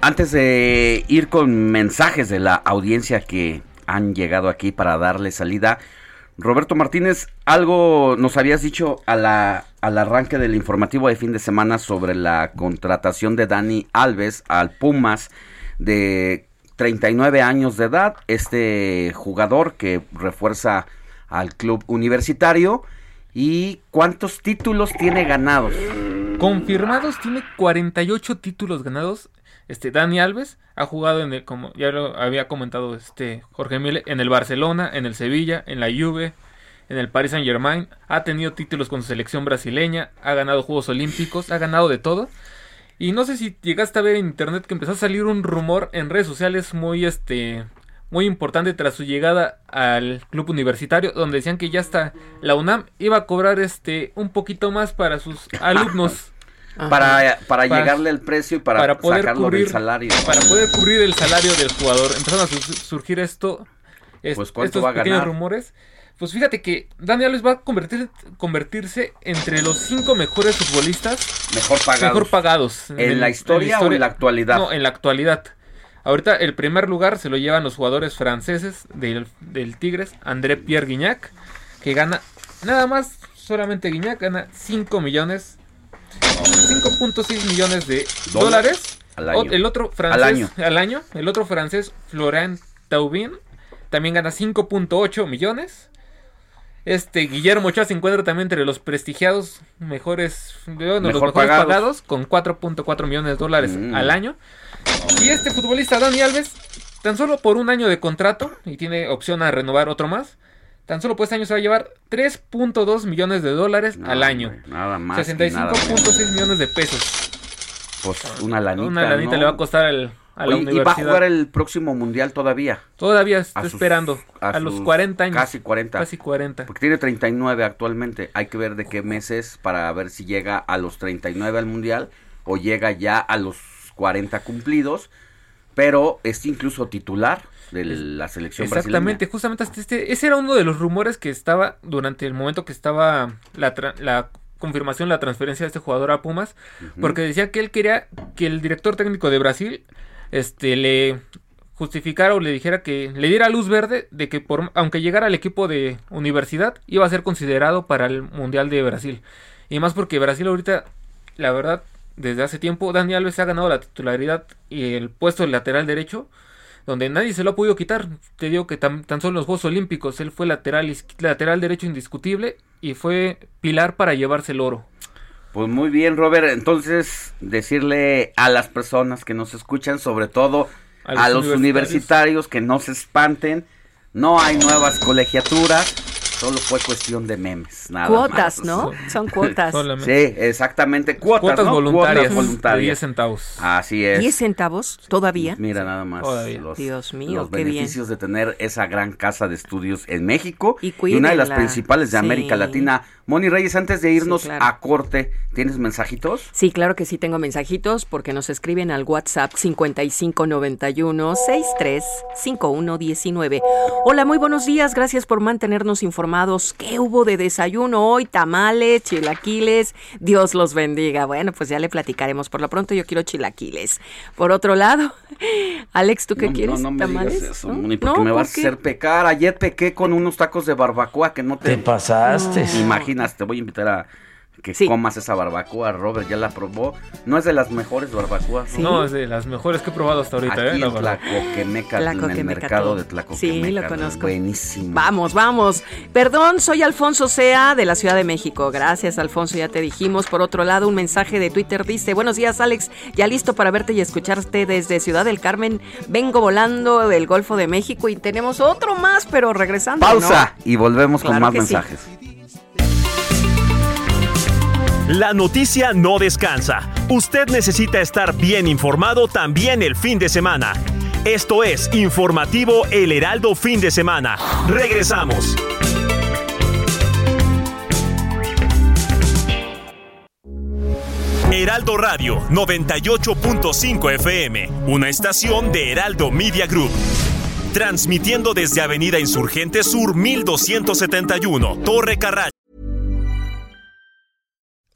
Antes de ir con mensajes de la audiencia que han llegado aquí para darle salida, Roberto Martínez, algo nos habías dicho a la, al arranque del informativo de fin de semana sobre la contratación de Dani Alves al Pumas de 39 años de edad, este jugador que refuerza al club universitario. ¿Y cuántos títulos tiene ganados? Confirmados tiene 48 títulos ganados. Este Dani Alves ha jugado en el, como ya lo había comentado este Jorge Mille, en el Barcelona, en el Sevilla, en la Juve, en el Paris Saint Germain, ha tenido títulos con su selección brasileña, ha ganado Juegos Olímpicos, ha ganado de todo. Y no sé si llegaste a ver en internet que empezó a salir un rumor en redes sociales muy este muy importante tras su llegada al club universitario donde decían que ya hasta la UNAM iba a cobrar este un poquito más para sus [LAUGHS] alumnos. Para, para, llegarle el precio y para, poder sacarlo cubrir, del salario. Para poder cubrir el salario del jugador. Empezaron a su- surgir esto, es- Pues, ¿cuánto estos va a pequeños ganar? rumores. Pues fíjate que Dani Alves va a convertir, convertirse entre los cinco mejores futbolistas Mejor pagados. mejor pagados ¿En la historia o en la actualidad? No, en la actualidad. Ahorita el primer lugar se lo llevan los jugadores franceses del, del Tigres, André Pierre Guignac, que gana nada más, solamente Guignac gana 5 millones, 5.6 millones de dólares. Al año. El otro francés, Al año. al año, el otro francés, Florent Taubin, también gana 5.8 millones. Este Guillermo Ochoa se encuentra también entre los prestigiados mejores, bueno, los Mejor mejores pagados. pagados. con 4.4 millones de dólares Mm. al año. Y este futbolista Dani Alves, tan solo por un año de contrato y tiene opción a renovar otro más, tan solo por este año se va a llevar 3.2 millones de dólares al año. nada más. y nada 65.6 millones de pesos. Pues una lanita. Una lanita ¿no? le va a costar al- a la Oye, ¿Y va a jugar el próximo mundial todavía? Todavía está sus- esperando. a A, los sus 40 años. Casi 40. Casi 40. Porque tiene 39 actualmente. Hay que ver de qué meses para ver si llega a los 39 al mundial o llega ya a los 40 cumplidos. Pero es incluso titular de la selección Exactamente, justamente hasta este, ese era uno de los rumores que estaba durante el momento que estaba la, tra- la confirmación, la transferencia de este jugador a Pumas, porque decía que él quería que el director técnico de Brasil este, le justificara o le dijera que le diera luz verde de que por, aunque llegara al equipo de universidad iba a ser considerado para el Mundial de Brasil. Y más porque Brasil ahorita, la verdad, desde hace tiempo. Dani Alves ha ganado la titularidad y el puesto de lateral derecho, donde nadie se lo ha podido quitar. Te digo que tan, tan solo en los Juegos Olímpicos él fue lateral, lateral derecho indiscutible y fue pilar para llevarse el oro. Pues muy bien, Robert. Entonces, decirle a las personas que nos escuchan, sobre todo A a, los los universitarios. universitarios. que no se espanten. No hay nuevas colegiaturas. Solo fue cuestión de memes, nada Cuotas, más. ¿no? Son cuotas. [LAUGHS] Sí, exactamente. Cuotas, Cuotas ¿no? voluntarias, Cuotas voluntarias. de 10 centavos. Así es. 10 centavos todavía. Mira nada más Todavía. los, Dios mío, los qué bien. beneficios de tener esa gran casa de estudios en México Y y, una de las principales de América sí. Latina. Moni Reyes, antes de irnos claro. a corte, ¿tienes mensajitos? Sí, claro que sí tengo mensajitos porque nos escriben al WhatsApp 5591 635119. Hola, muy buenos días, gracias por mantenernos informados. ¿Qué hubo de desayuno hoy? Tamales, chilaquiles. Dios los bendiga. Bueno, pues ya le platicaremos. Por lo pronto yo quiero chilaquiles. Por otro lado, [LAUGHS] Alex, ¿tú qué no, quieres? No, no me ¿Tamales? digas eso, ¿No? Moni, porque No, me ¿por vas a hacer pecar. Ayer pequé con unos tacos de barbacoa que no te... Te pasaste. No. Te voy a invitar a que comas esa barbacoa. Robert ya la probó. No es de las mejores barbacoas. No, es de las mejores que he probado hasta ahorita. Aquí ¿eh? En verdad. Tlacoquemeca, en el Tlacoquemeca, mercado todo. de Tlacoquemeca. Sí, lo ¿no? conozco. Buenísimo. Vamos, vamos. Perdón, soy Alfonso Sea de la Ciudad de México. Gracias, Alfonso, ya te dijimos. Por otro lado, un mensaje de Twitter dice, buenos días, Alex. Ya listo para verte y escucharte desde Ciudad del Carmen. Vengo volando del Golfo de México y tenemos otro más, pero regresando. Pausa ¿no? y volvemos con más que sí. La noticia no descansa. Usted necesita estar bien informado también el fin de semana. Esto es Informativo El Heraldo Fin de Semana. Regresamos. Heraldo Radio 98.5 FM, una estación de Heraldo Media Group. Transmitiendo desde Avenida Insurgente Sur 1271, Torre Carracho.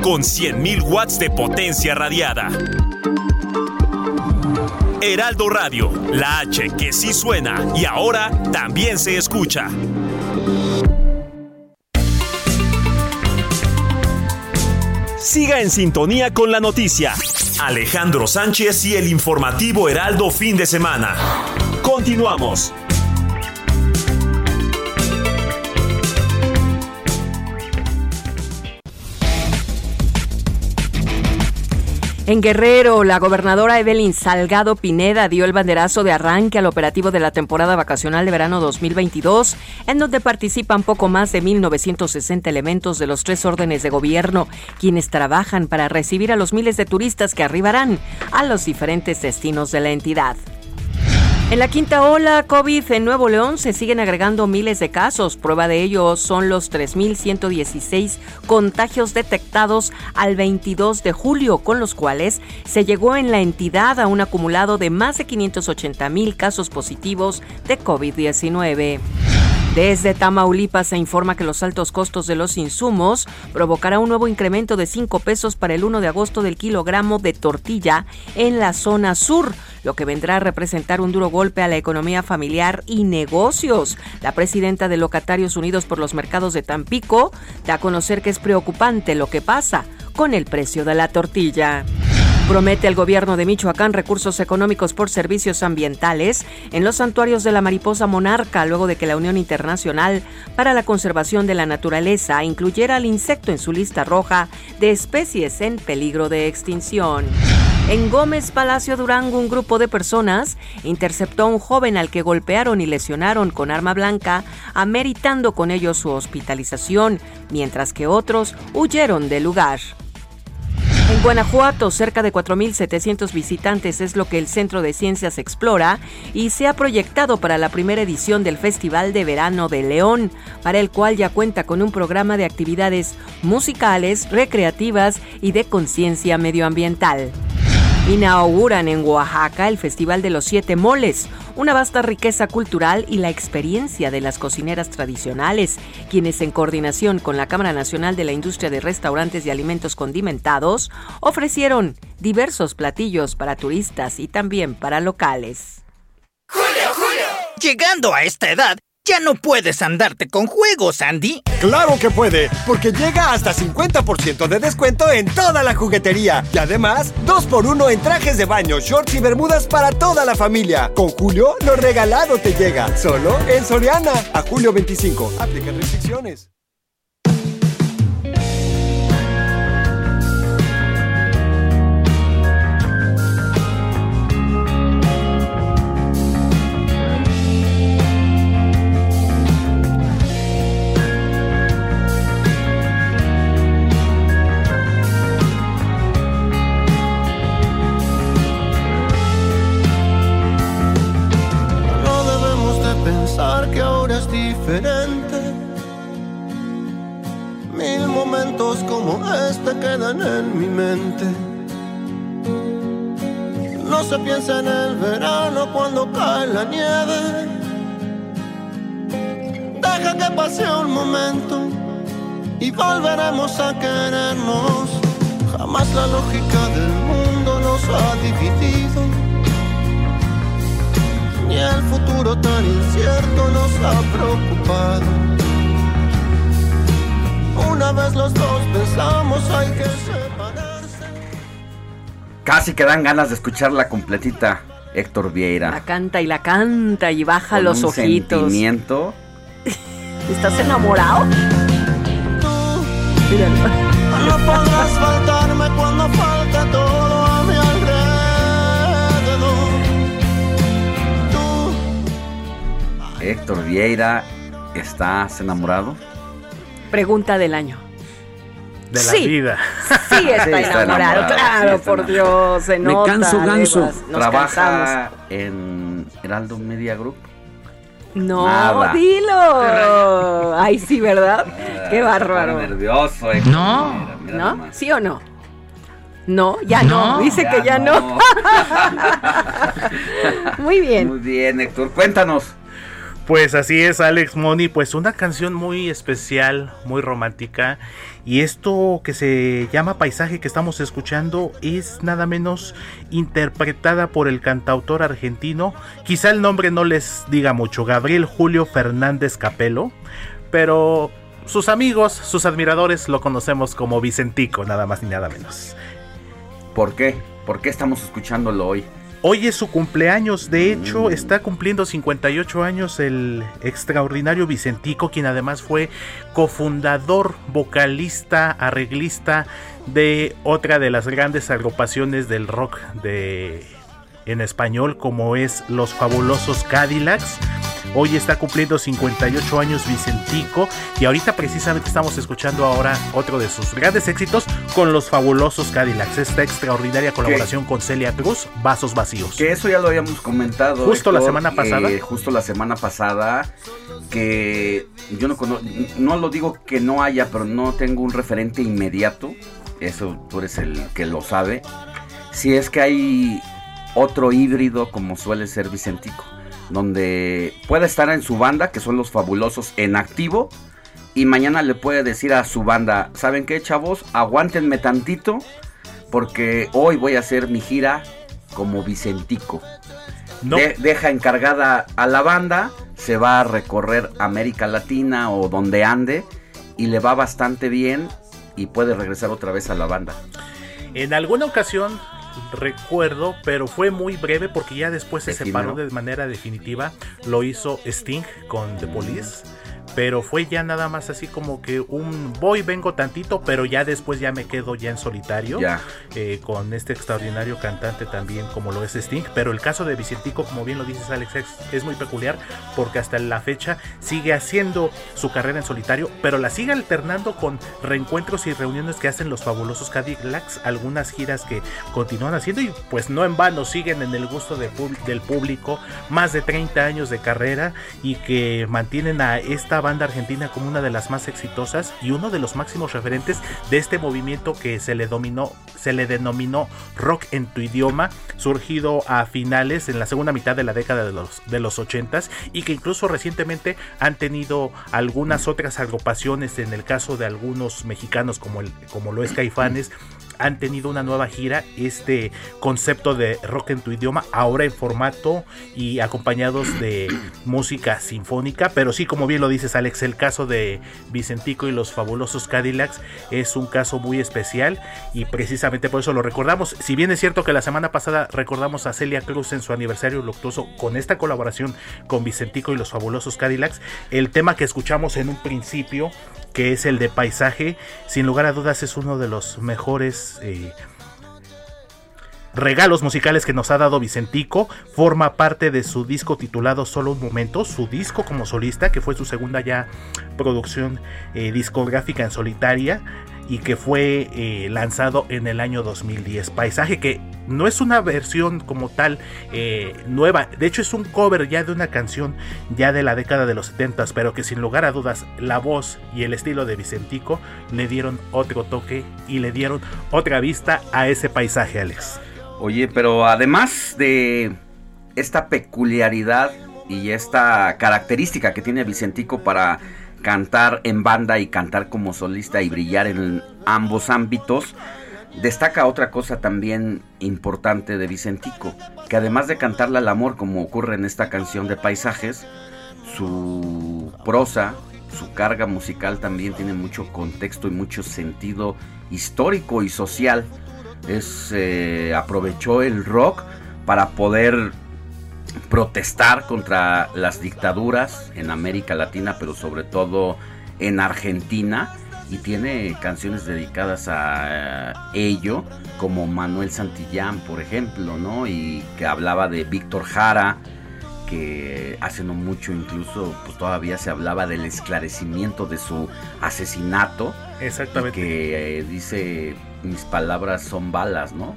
Con 100.000 watts de potencia radiada. Heraldo Radio, la H que sí suena y ahora también se escucha. Siga en sintonía con la noticia. Alejandro Sánchez y el informativo Heraldo fin de semana. Continuamos. En Guerrero, la gobernadora Evelyn Salgado Pineda dio el banderazo de arranque al operativo de la temporada vacacional de verano 2022, en donde participan poco más de 1.960 elementos de los tres órdenes de gobierno, quienes trabajan para recibir a los miles de turistas que arribarán a los diferentes destinos de la entidad. En la quinta ola COVID en Nuevo León se siguen agregando miles de casos. Prueba de ello son los 3.116 contagios detectados al 22 de julio, con los cuales se llegó en la entidad a un acumulado de más de 580 mil casos positivos de COVID-19. Desde Tamaulipas se informa que los altos costos de los insumos provocará un nuevo incremento de 5 pesos para el 1 de agosto del kilogramo de tortilla en la zona sur, lo que vendrá a representar un duro golpe a la economía familiar y negocios. La presidenta de Locatarios Unidos por los Mercados de Tampico da a conocer que es preocupante lo que pasa con el precio de la tortilla. Promete el gobierno de Michoacán recursos económicos por servicios ambientales en los santuarios de la mariposa monarca luego de que la Unión Internacional para la Conservación de la Naturaleza incluyera al insecto en su lista roja de especies en peligro de extinción. En Gómez Palacio Durango, un grupo de personas interceptó a un joven al que golpearon y lesionaron con arma blanca, ameritando con ello su hospitalización, mientras que otros huyeron del lugar. Guanajuato, cerca de 4.700 visitantes es lo que el Centro de Ciencias explora y se ha proyectado para la primera edición del Festival de Verano de León, para el cual ya cuenta con un programa de actividades musicales, recreativas y de conciencia medioambiental. Inauguran en Oaxaca el Festival de los Siete Moles, una vasta riqueza cultural y la experiencia de las cocineras tradicionales, quienes en coordinación con la Cámara Nacional de la Industria de Restaurantes y Alimentos Condimentados ofrecieron diversos platillos para turistas y también para locales. Llegando a esta edad, ya no puedes andarte con juegos, Andy. Claro que puede, porque llega hasta 50% de descuento en toda la juguetería. Y además, 2x1 en trajes de baño, shorts y bermudas para toda la familia. Con Julio, lo regalado te llega. Solo en Soriana. A julio 25. Aplican restricciones. Diferente. Mil momentos como este quedan en mi mente. No se piensa en el verano cuando cae la nieve. Deja que pase un momento y volveremos a querernos. Jamás la lógica del mundo nos ha dividido ni el futuro tan incierto nos ha preocupado. Una vez los dos pensamos hay que separarse. Casi que dan ganas de escucharla completita, Héctor Vieira. La canta y la canta y baja Con los un ojitos. sentimiento. [LAUGHS] ¿Estás enamorado? No podrás faltarme cuando falte Héctor Vieira, ¿estás enamorado? Pregunta del año. De la Sí. vida. Sí está, Sí, está enamorado, enamorado, claro, sí, está por Dios, se Me nota. canso ganso. ¿Trabaja cansamos. en Heraldo Media Group? No, Nada. dilo. Ay, sí, ¿verdad? [LAUGHS] Qué bárbaro. nervioso, Héctor No. Mira ¿No? nomás. ¿Sí o no? No, ya no. No, Dice ya que ya no. [LAUGHS] [LAUGHS] Muy bien. Muy bien, Héctor. Cuéntanos. Pues así es, Alex Money, pues una canción muy especial, muy romántica. Y esto que se llama Paisaje que estamos escuchando es nada menos interpretada por el cantautor argentino. Quizá el nombre no les diga mucho, Gabriel Julio Fernández Capelo. Pero sus amigos, sus admiradores lo conocemos como Vicentico, nada más ni nada menos. ¿Por qué? ¿Por qué estamos escuchándolo hoy? Hoy es su cumpleaños, de hecho está cumpliendo 58 años el extraordinario Vicentico, quien además fue cofundador, vocalista, arreglista de otra de las grandes agrupaciones del rock de en español como es Los Fabulosos Cadillacs. Hoy está cumpliendo 58 años Vicentico y ahorita precisamente estamos escuchando ahora otro de sus grandes éxitos con Los Fabulosos Cadillacs, esta extraordinaria colaboración con Celia Cruz, Vasos Vacíos. Que eso ya lo habíamos comentado. Justo la semana pasada. eh, justo la semana pasada. Que yo no conozco. No lo digo que no haya, pero no tengo un referente inmediato. Eso tú eres el que lo sabe. Si es que hay otro híbrido, como suele ser Vicentico. Donde puede estar en su banda, que son los fabulosos, en activo. Y mañana le puede decir a su banda: ¿Saben qué, chavos? Aguántenme tantito. Porque hoy voy a hacer mi gira como Vicentico. No. De- deja encargada a la banda, se va a recorrer América Latina o donde ande y le va bastante bien y puede regresar otra vez a la banda. En alguna ocasión recuerdo, pero fue muy breve porque ya después se separó de manera definitiva. Lo hizo Sting con The Police. Pero fue ya nada más así como que un voy, vengo tantito, pero ya después ya me quedo ya en solitario eh, con este extraordinario cantante también como lo es Sting, pero el caso de Vicentico, como bien lo dices Alex, es, es muy peculiar porque hasta la fecha sigue haciendo su carrera en solitario, pero la sigue alternando con reencuentros y reuniones que hacen los fabulosos Cadillacs, algunas giras que continúan haciendo y pues no en vano siguen en el gusto de del público, más de 30 años de carrera y que mantienen a esta banda argentina como una de las más exitosas y uno de los máximos referentes de este movimiento que se le dominó, se le denominó rock en tu idioma, surgido a finales en la segunda mitad de la década de los de los 80s y que incluso recientemente han tenido algunas otras agrupaciones en el caso de algunos mexicanos como el como lo es Caifanes han tenido una nueva gira, este concepto de rock en tu idioma, ahora en formato y acompañados de [CLEARS THROAT] música sinfónica, pero sí, como bien lo dices Alex, el caso de Vicentico y los fabulosos Cadillacs es un caso muy especial y precisamente por eso lo recordamos. Si bien es cierto que la semana pasada recordamos a Celia Cruz en su aniversario luctuoso con esta colaboración con Vicentico y los fabulosos Cadillacs, el tema que escuchamos en un principio que es el de paisaje, sin lugar a dudas es uno de los mejores eh, regalos musicales que nos ha dado Vicentico. Forma parte de su disco titulado Solo un momento, su disco como solista, que fue su segunda ya producción eh, discográfica en solitaria y que fue eh, lanzado en el año 2010. Paisaje que no es una versión como tal eh, nueva, de hecho es un cover ya de una canción ya de la década de los 70, pero que sin lugar a dudas la voz y el estilo de Vicentico le dieron otro toque y le dieron otra vista a ese paisaje, Alex. Oye, pero además de esta peculiaridad y esta característica que tiene Vicentico para cantar en banda y cantar como solista y brillar en ambos ámbitos, destaca otra cosa también importante de Vicentico, que además de cantarle al amor como ocurre en esta canción de paisajes, su prosa, su carga musical también tiene mucho contexto y mucho sentido histórico y social. Es, eh, aprovechó el rock para poder protestar contra las dictaduras en América Latina, pero sobre todo en Argentina. Y tiene canciones dedicadas a eh, ello, como Manuel Santillán, por ejemplo, ¿no? Y que hablaba de Víctor Jara, que hace no mucho incluso, pues todavía se hablaba del esclarecimiento de su asesinato. Exactamente. Que eh, dice, mis palabras son balas, ¿no?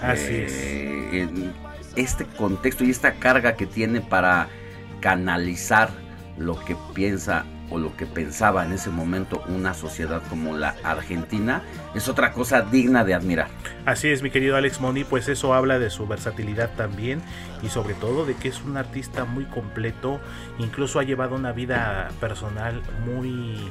Así Eh, en Este contexto y esta carga que tiene para canalizar lo que piensa o lo que pensaba en ese momento una sociedad como la Argentina es otra cosa digna de admirar. Así es, mi querido Alex Moni, pues eso habla de su versatilidad también y sobre todo de que es un artista muy completo, incluso ha llevado una vida personal muy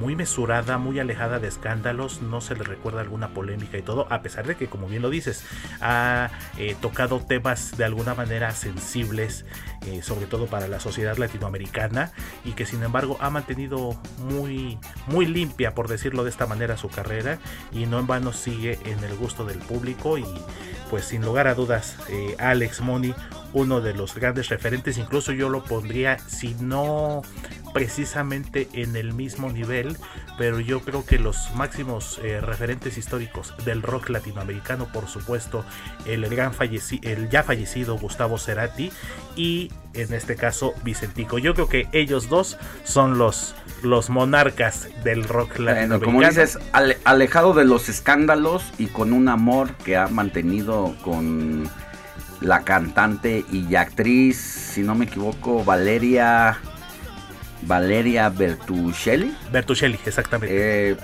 muy mesurada, muy alejada de escándalos, no se le recuerda alguna polémica y todo, a pesar de que, como bien lo dices, ha eh, tocado temas de alguna manera sensibles, eh, sobre todo para la sociedad latinoamericana, y que sin embargo ha mantenido muy, muy limpia, por decirlo de esta manera, su carrera, y no en vano sigue en el gusto del público, y pues sin lugar a dudas, eh, Alex Money, uno de los grandes referentes, incluso yo lo pondría, si no precisamente en el mismo nivel, pero yo creo que los máximos eh, referentes históricos del rock latinoamericano, por supuesto, el, gran falleci el ya fallecido Gustavo Cerati y en este caso Vicentico. Yo creo que ellos dos son los, los monarcas del rock Bueno, latinoamericano. como dices, ale- alejado de los escándalos y con un amor que ha mantenido con la cantante y actriz, si no me equivoco, Valeria Valeria Bertuccelli. Bertuccelli, exactamente. Eh,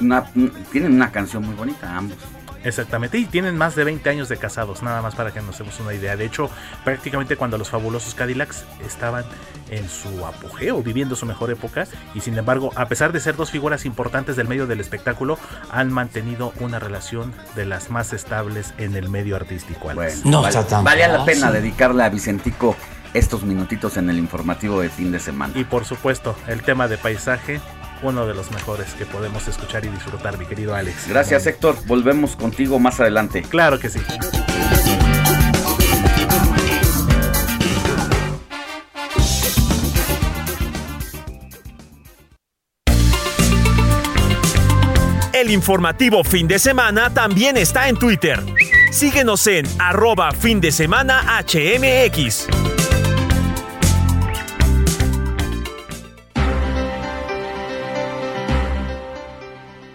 una- tienen una canción muy bonita ambos. Exactamente, y tienen más de 20 años de casados, nada más para que nos demos una idea. De hecho, prácticamente cuando los fabulosos Cadillacs estaban en su apogeo, viviendo su mejor época, y sin embargo, a pesar de ser dos figuras importantes del medio del espectáculo, han mantenido una relación de las más estables en el medio artístico. Alex. Val- valía la pena dedicarle a Vicentico estos minutitos en el informativo de fin de semana. Y por supuesto, el tema de paisaje, uno de los mejores que podemos escuchar y disfrutar, mi querido Alex. Gracias. Héctor. Volvemos contigo más adelante. Claro que sí. El informativo fin de semana también está en Twitter. Síguenos en arroba fin de semana HMX.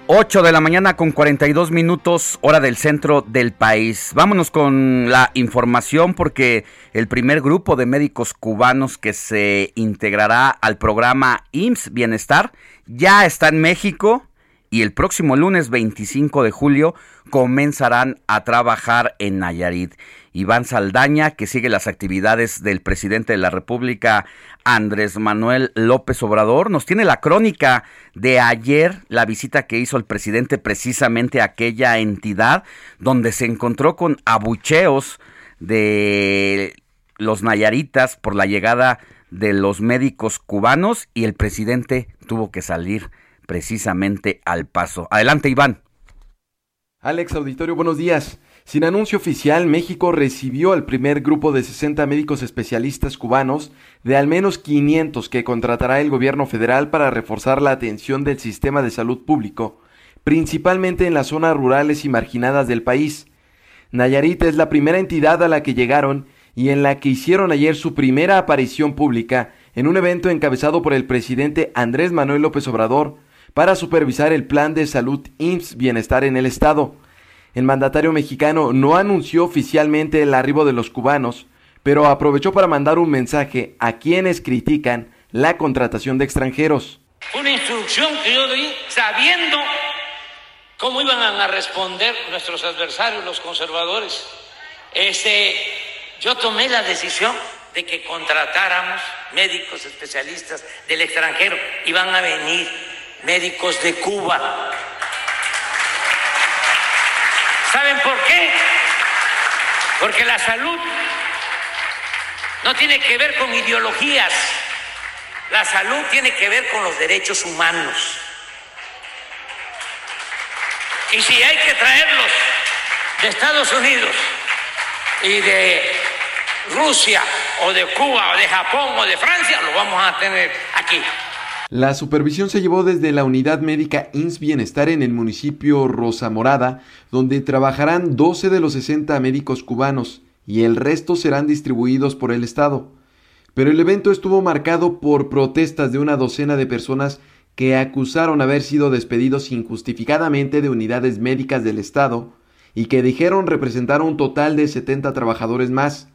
8 de la mañana con 42 minutos, hora del centro del país. Vámonos con la información porque el primer grupo de médicos cubanos que se integrará al programa IMSS Bienestar ya está en México y el próximo lunes 25 de julio comenzarán a trabajar en Nayarit. Iván Saldaña, que sigue las actividades del presidente de la República, Andrés Manuel López Obrador, nos tiene la crónica de ayer, la visita que hizo el presidente precisamente a aquella entidad, donde se encontró con abucheos de los nayaritas por la llegada de los médicos cubanos y el presidente tuvo que salir precisamente al paso. Adelante, Iván. Alex Auditorio, buenos días. Sin anuncio oficial, México recibió al primer grupo de 60 médicos especialistas cubanos de al menos 500 que contratará el gobierno federal para reforzar la atención del sistema de salud público, principalmente en las zonas rurales y marginadas del país. Nayarit es la primera entidad a la que llegaron y en la que hicieron ayer su primera aparición pública en un evento encabezado por el presidente Andrés Manuel López Obrador para supervisar el plan de salud IMSS Bienestar en el Estado. El mandatario mexicano no anunció oficialmente el arribo de los cubanos, pero aprovechó para mandar un mensaje a quienes critican la contratación de extranjeros. Una instrucción que yo di sabiendo cómo iban a responder nuestros adversarios, los conservadores. Este, yo tomé la decisión de que contratáramos médicos especialistas del extranjero. Iban a venir médicos de Cuba. ¿Saben por qué? Porque la salud no tiene que ver con ideologías. La salud tiene que ver con los derechos humanos. Y si hay que traerlos de Estados Unidos y de Rusia o de Cuba o de Japón o de Francia, lo vamos a tener aquí. La supervisión se llevó desde la unidad médica INS Bienestar en el municipio Rosa Morada, donde trabajarán 12 de los 60 médicos cubanos y el resto serán distribuidos por el Estado. Pero el evento estuvo marcado por protestas de una docena de personas que acusaron haber sido despedidos injustificadamente de unidades médicas del Estado y que dijeron representar un total de 70 trabajadores más.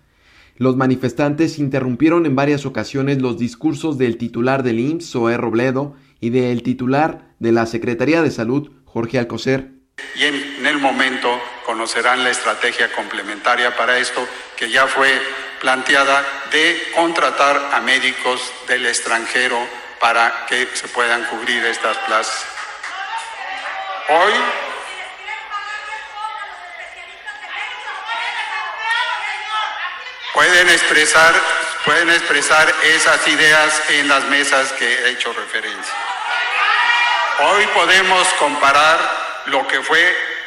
Los manifestantes interrumpieron en varias ocasiones los discursos del titular del IMSS, Zoé Robledo, y del titular de la Secretaría de Salud, Jorge Alcocer. Y en, el momento conocerán la estrategia complementaria para esto que ya fue planteada de contratar a médicos del extranjero para que se puedan cubrir estas plazas. Hoy pueden expresar, pueden expresar esas ideas en las mesas que he hecho referencia. Hoy podemos comparar lo que fue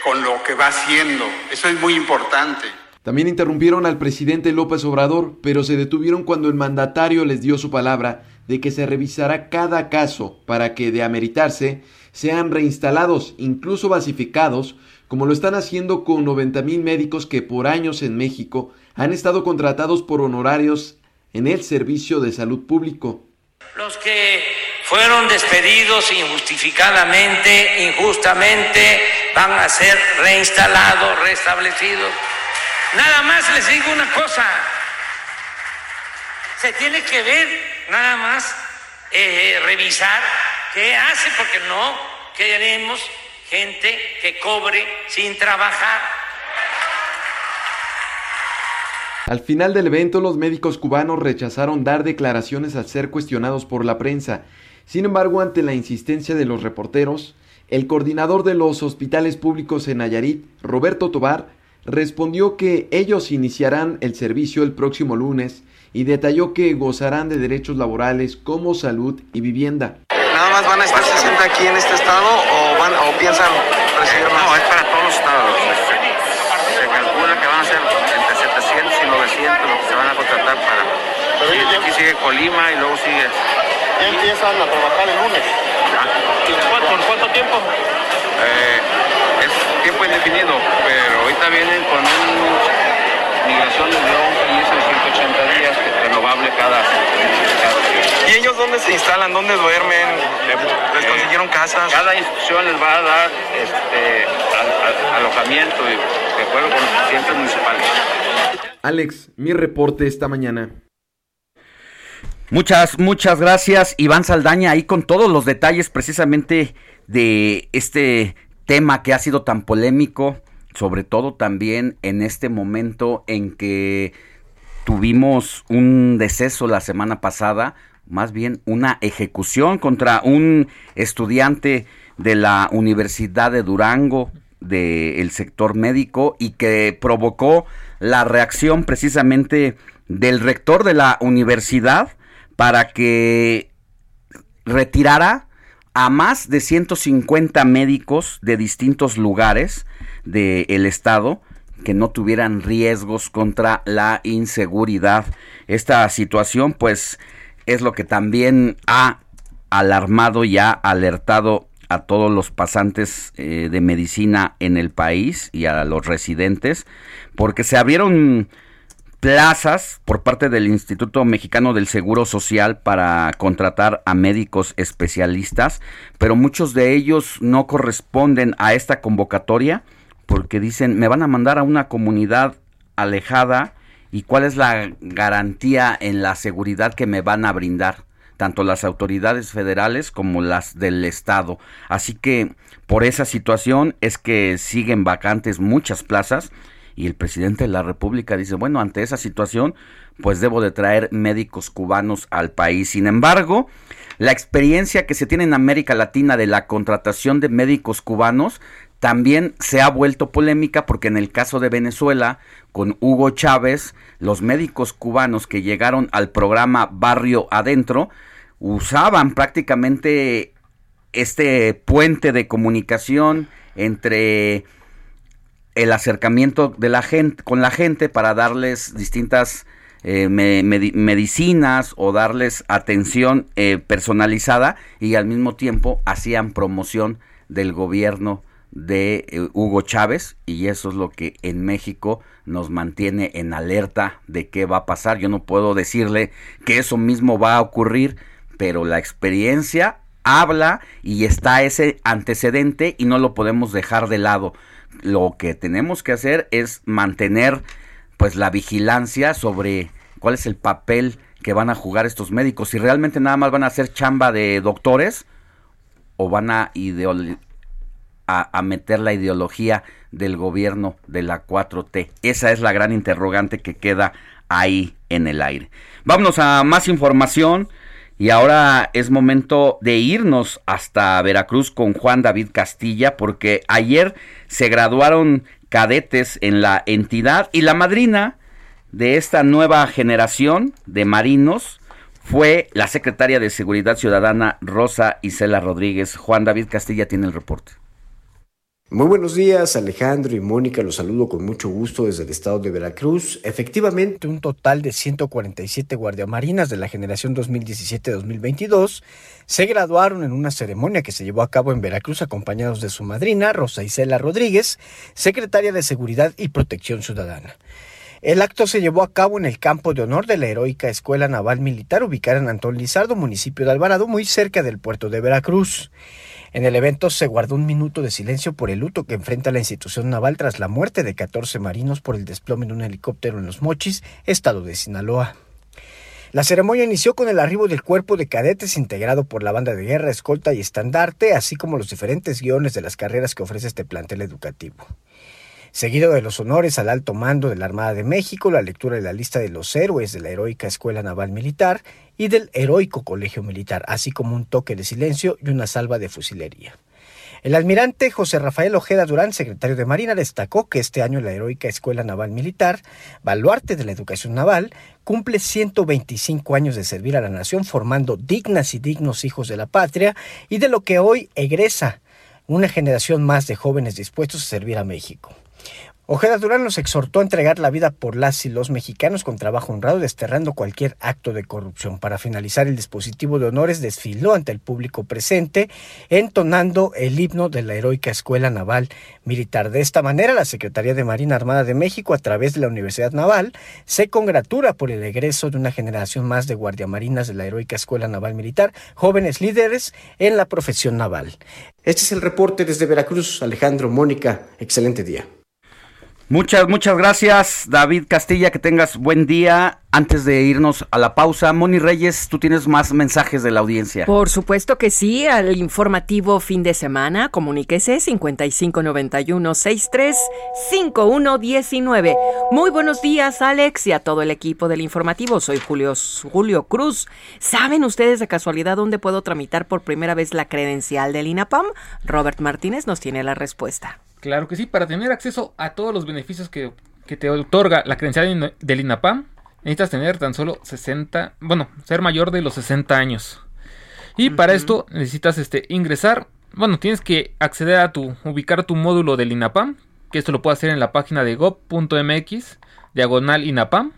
con lo que va siendo. Eso es muy importante. También interrumpieron al presidente López Obrador, pero se detuvieron cuando el mandatario les dio su palabra de que se revisará cada caso para que, de ameritarse, sean reinstalados, incluso basificados, como lo están haciendo con 90 mil médicos que por años en México han estado contratados por honorarios en el servicio de salud público. Los que fueron despedidos injustificadamente, injustamente, van a ser reinstalados, restablecidos. Nada más les digo una cosa, se tiene que ver, nada más, eh, revisar qué hace, porque no queremos gente que cobre sin trabajar. Al final del evento, los médicos cubanos rechazaron dar declaraciones al ser cuestionados por la prensa. Sin embargo, ante la insistencia de los reporteros, el coordinador de los hospitales públicos en Nayarit, Roberto Tobar, respondió que ellos iniciarán el servicio el próximo lunes y detalló que gozarán de derechos laborales como salud y vivienda. ¿Nada más van a estar 60 aquí en este estado o, van, o piensan recibir más? No, es para Colima y luego sigue. Ya empiezan a trabajar el lunes. ¿Cuánto, ¿Por cuánto tiempo? Eh, es tiempo indefinido, pero ahorita vienen con una migración de 11 a 180 días renovable cada, cada, ¿Y ellos dónde se instalan? ¿Dónde duermen? Eh, ¿Les consiguieron casas? Cada institución les va a dar este, alojamiento y de acuerdo con los presidentes municipales. Alex, mi reporte esta mañana. Muchas, muchas gracias, Iván Saldaña, ahí con todos los detalles precisamente de este tema que ha sido tan polémico, sobre todo también en este momento en que tuvimos un deceso la semana pasada, más bien una ejecución contra un estudiante de la Universidad de Durango del sector médico y que provocó la reacción precisamente del rector de la universidad para que retirara a más de 150 médicos de distintos lugares del estado que no tuvieran riesgos contra la inseguridad. Esta situación pues es lo que también ha alarmado y ha alertado a todos los pasantes eh, de medicina en el país y a los residentes porque se abrieron plazas por parte del Instituto Mexicano del Seguro Social para contratar a médicos especialistas, pero muchos de ellos no corresponden a esta convocatoria porque dicen, me van a mandar a una comunidad alejada y cuál es la garantía en la seguridad que me van a brindar tanto las autoridades federales como las del estado. Así que por esa situación es que siguen vacantes muchas plazas y el presidente de la República dice, bueno, ante esa situación, pues debo de traer médicos cubanos al país. Sin embargo, la experiencia que se tiene en América Latina de la contratación de médicos cubanos también se ha vuelto polémica porque en el caso de Venezuela, con Hugo Chávez, los médicos cubanos que llegaron al programa Barrio Adentro usaban prácticamente este puente de comunicación entre el acercamiento de la gente con la gente para darles distintas eh, me- medi- medicinas o darles atención eh, personalizada y al mismo tiempo hacían promoción del gobierno de eh, Hugo Chávez y eso es lo que en México nos mantiene en alerta de qué va a pasar. Yo no puedo decirle que eso mismo va a ocurrir, pero la experiencia habla y está ese antecedente y no lo podemos dejar de lado. Lo que tenemos que hacer es mantener pues la vigilancia sobre cuál es el papel que van a jugar estos médicos, si realmente nada más van a hacer chamba de doctores o van a a, a meter la ideología del gobierno de la 4T. Esa es la gran interrogante que queda ahí en el aire. Vámonos a más información y ahora es momento de irnos hasta Veracruz con Juan David Castilla porque ayer se graduaron cadetes en la entidad y la madrina de esta nueva generación de marinos fue la secretaria de Seguridad Ciudadana Rosa Isela Rodríguez. Juan David Castilla tiene el reporte. Muy buenos días, Alejandro y Mónica, los saludo con mucho gusto desde el estado de Veracruz. Efectivamente, un total de 147 guardiamarinas de la generación 2017-2022 se graduaron en una ceremonia que se llevó a cabo en Veracruz acompañados de su madrina, Rosa Isela Rodríguez, secretaria de Seguridad y Protección Ciudadana. El acto se llevó a cabo en el campo de honor de la heroica Escuela Naval Militar ubicada en Antón Lizardo, municipio de Alvarado, muy cerca del puerto de Veracruz. En el evento se guardó un minuto de silencio por el luto que enfrenta la institución naval tras la muerte de 14 marinos por el desplome de un helicóptero en Los Mochis, estado de Sinaloa. La ceremonia inició con el arribo del cuerpo de cadetes integrado por la banda de guerra, escolta y estandarte, así como los diferentes guiones de las carreras que ofrece este plantel educativo. Seguido de los honores al alto mando de la Armada de México, la lectura de la lista de los héroes de la heroica Escuela Naval Militar y del heroico Colegio Militar, así como un toque de silencio y una salva de fusilería. El almirante José Rafael Ojeda Durán, secretario de Marina, destacó que este año la heroica Escuela Naval Militar, baluarte de la educación naval, cumple 125 años de servir a la nación formando dignas y dignos hijos de la patria y de lo que hoy egresa una generación más de jóvenes dispuestos a servir a México. Ojeda Durán nos exhortó a entregar la vida por las y los mexicanos con trabajo honrado, desterrando cualquier acto de corrupción. Para finalizar, el dispositivo de honores desfiló ante el público presente, entonando el himno de la heroica Escuela Naval Militar. De esta manera, la Secretaría de Marina Armada de México, a través de la Universidad Naval, se congratula por el egreso de una generación más de guardiamarinas de la heroica Escuela Naval Militar, jóvenes líderes en la profesión naval. Este es el reporte desde Veracruz. Alejandro, Mónica, excelente día. Muchas, muchas gracias, David Castilla. Que tengas buen día. Antes de irnos a la pausa, Moni Reyes, tú tienes más mensajes de la audiencia. Por supuesto que sí, al informativo fin de semana, comuníquese 5591-635119. Muy buenos días, Alex, y a todo el equipo del informativo. Soy Julio, Julio Cruz. ¿Saben ustedes de casualidad dónde puedo tramitar por primera vez la credencial del INAPAM? Robert Martínez nos tiene la respuesta. Claro que sí, para tener acceso a todos los beneficios que, que te otorga la credencial del INAPAM, necesitas tener tan solo 60, bueno, ser mayor de los 60 años. Y para esto necesitas este ingresar, bueno, tienes que acceder a tu ubicar tu módulo del INAPAM, que esto lo puedes hacer en la página de gov.mx diagonal INAPAM.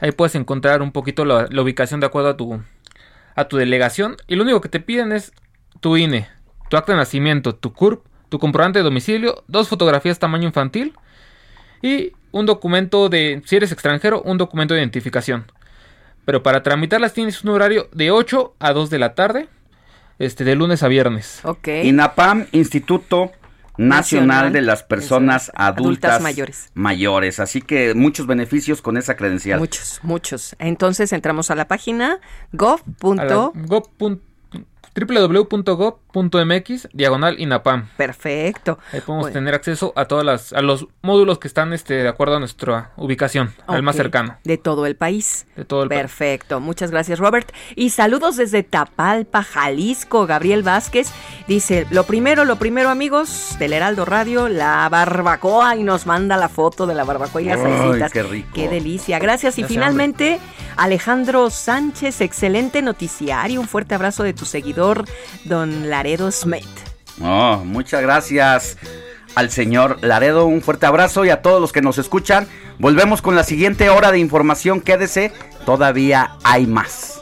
Ahí puedes encontrar un poquito la, la ubicación de acuerdo a tu a tu delegación y lo único que te piden es tu INE, tu acta de nacimiento, tu CURP, tu comprobante de domicilio, dos fotografías tamaño infantil y un documento de, si eres extranjero, un documento de identificación. Pero para tramitarlas tienes un horario de 8 a 2 de la tarde, este, de lunes a viernes. Ok. INAPAM, Instituto Nacional, Nacional de las Personas Adultas, Adultas mayores. mayores. Así que muchos beneficios con esa credencial. Muchos, muchos. Entonces entramos a la página gov. Www.gov.mx diagonal INAPAM. Perfecto. Ahí podemos Bueno. tener acceso a todas las a los módulos que están este de acuerdo a nuestra ubicación, al más cercano. De todo el país. De todo el país. Perfecto. Muchas gracias, Robert. Y saludos desde Tapalpa, Jalisco. Gabriel Vázquez dice: Lo primero, lo primero, amigos, del Heraldo Radio, la barbacoa. Y nos manda la foto de la barbacoa y las Ay, salsitas. qué rico. Qué delicia. Gracias. Y finalmente, Alejandro Sánchez, excelente noticiario. Un fuerte abrazo de tu seguidor, don Laredo Smith. Oh, muchas gracias al señor Laredo. Un fuerte abrazo y a todos los que nos escuchan. Volvemos con la siguiente hora de información. Quédese, todavía hay más.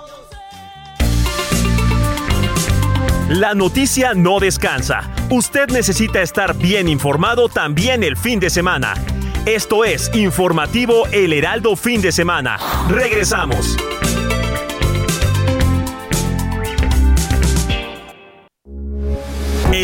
La noticia no descansa. Usted necesita estar bien informado también el fin de semana. Esto es Informativo El Heraldo Fin de Semana. Regresamos.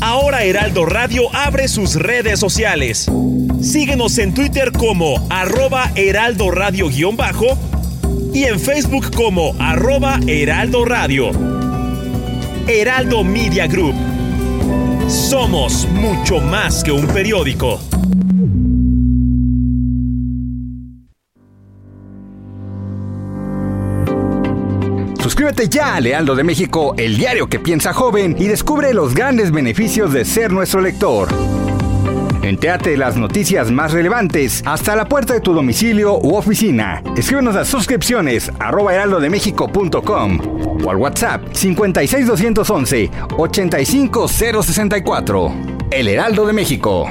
Ahora Heraldo Radio abre sus redes sociales. Síguenos en Twitter como arroba heraldo radio-bajo y en Facebook como arroba heraldo radio. Heraldo Media Group. Somos mucho más que un periódico. Suscríbete ya a Lealdo de México, el diario que piensa joven, y descubre los grandes beneficios de ser nuestro lector. Entéate las noticias más relevantes hasta la puerta de tu domicilio u oficina. Escríbenos a suscripciones arroba heraldodemexico.com o al WhatsApp 56211 85064. El Heraldo de México.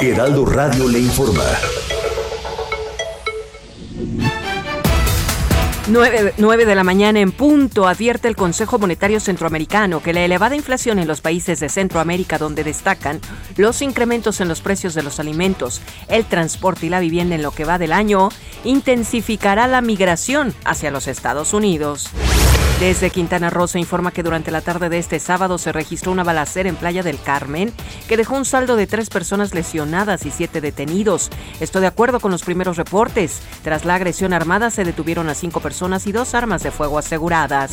Heraldo Radio le informa. 9, de la mañana en punto advierte el Consejo Monetario Centroamericano que la elevada inflación en los países de Centroamérica donde destacan los incrementos en los precios de los alimentos, el transporte y la vivienda en lo que va del año intensificará la migración hacia los Estados Unidos. Desde Quintana Roo se informa que durante la tarde de este sábado se registró una balacera en Playa del Carmen que dejó un saldo de tres personas lesionadas y siete detenidos. Esto de acuerdo con los primeros reportes. Tras la agresión armada se detuvieron a cinco personas y dos armas de fuego aseguradas.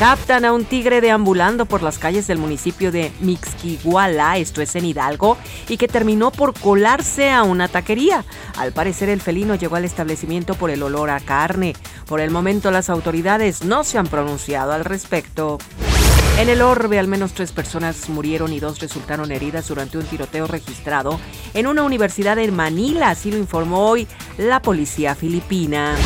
Captan a un tigre deambulando por las calles del municipio de Mixquiguala, esto es en Hidalgo, y que terminó por colarse a una taquería. Al parecer el felino llegó al establecimiento por el olor a carne. Por el momento las autoridades no se han pronunciado al respecto. En el orbe, al menos tres personas murieron y dos resultaron heridas durante un tiroteo registrado en una universidad en Manila, así lo informó hoy la policía filipina.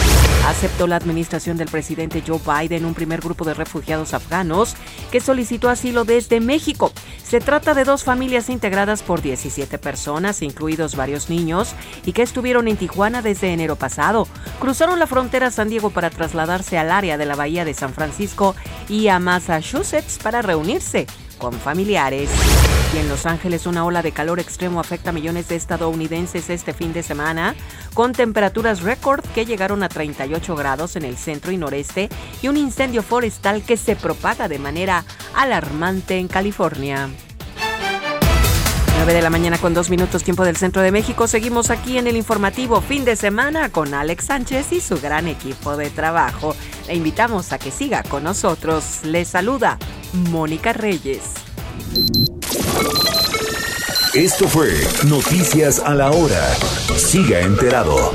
Aceptó la administración del presidente Joe Biden un primer grupo de refugiados afganos que solicitó asilo desde México. Se trata de dos familias integradas por 17 personas, incluidos varios niños, y que estuvieron en Tijuana desde enero pasado. Cruzaron la frontera San Diego para trasladarse al área de la bahía de San Francisco y a Massachusetts para reunirse con familiares. Y en Los Ángeles una ola de calor extremo afecta a millones de estadounidenses este fin de semana, con temperaturas récord que llegaron a 38 grados en el centro y noreste y un incendio forestal que se propaga de manera alarmante en California. 9 de la mañana con dos minutos tiempo del centro de México. Seguimos aquí en el informativo fin de semana con Alex Sánchez y su gran equipo de trabajo. Le invitamos a que siga con nosotros. Le saluda Mónica Reyes. Esto fue Noticias a la Hora. Siga enterado.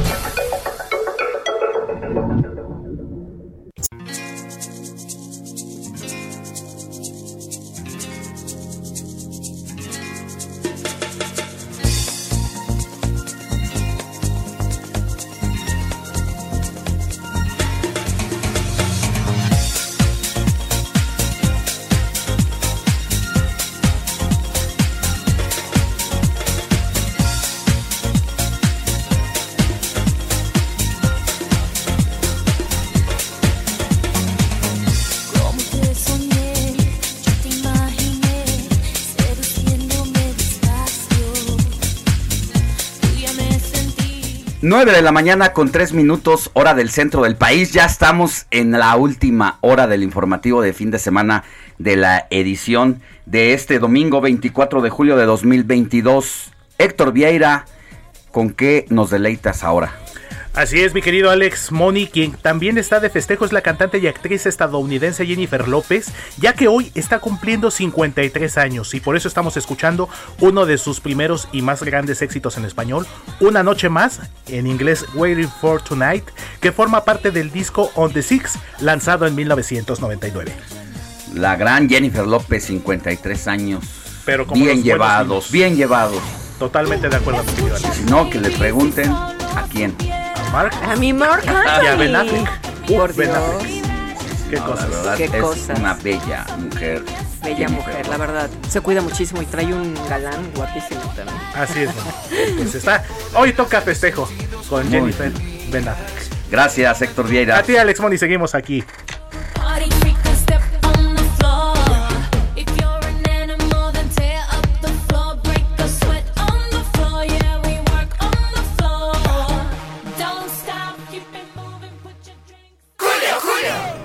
9 de la mañana con 3 minutos, hora del centro del país. Ya estamos en la última hora del informativo de fin de semana de la edición de este domingo 24 de julio de 2022. Héctor Vieira, ¿con qué nos deleitas ahora? Así es, mi querido Alex Moni, quien también está de festejo es la cantante y actriz estadounidense Jennifer López, ya que hoy está cumpliendo 53 años y por eso estamos escuchando uno de sus primeros y más grandes éxitos en español, Una noche más, en inglés Waiting for Tonight, que forma parte del disco On the Six, lanzado en 1999. La gran Jennifer López, 53 años. Pero bien llevados, bien llevados. Totalmente de acuerdo, querido Alex. Si no, que le pregunten a quién. A mi Mark Y a Ben Affleck. Por Ben Dios. Affleck. Qué No, la cosas. verdad Qué es cosas. una bella mujer. Bella Jennifer mujer, la verdad. Se cuida muchísimo y trae un galán guapísimo también. Así es. Pues está. Hoy toca festejo con Muy Jennifer Ben Affleck. Gracias, Héctor Vieira. A ti, Alex Moni, seguimos aquí.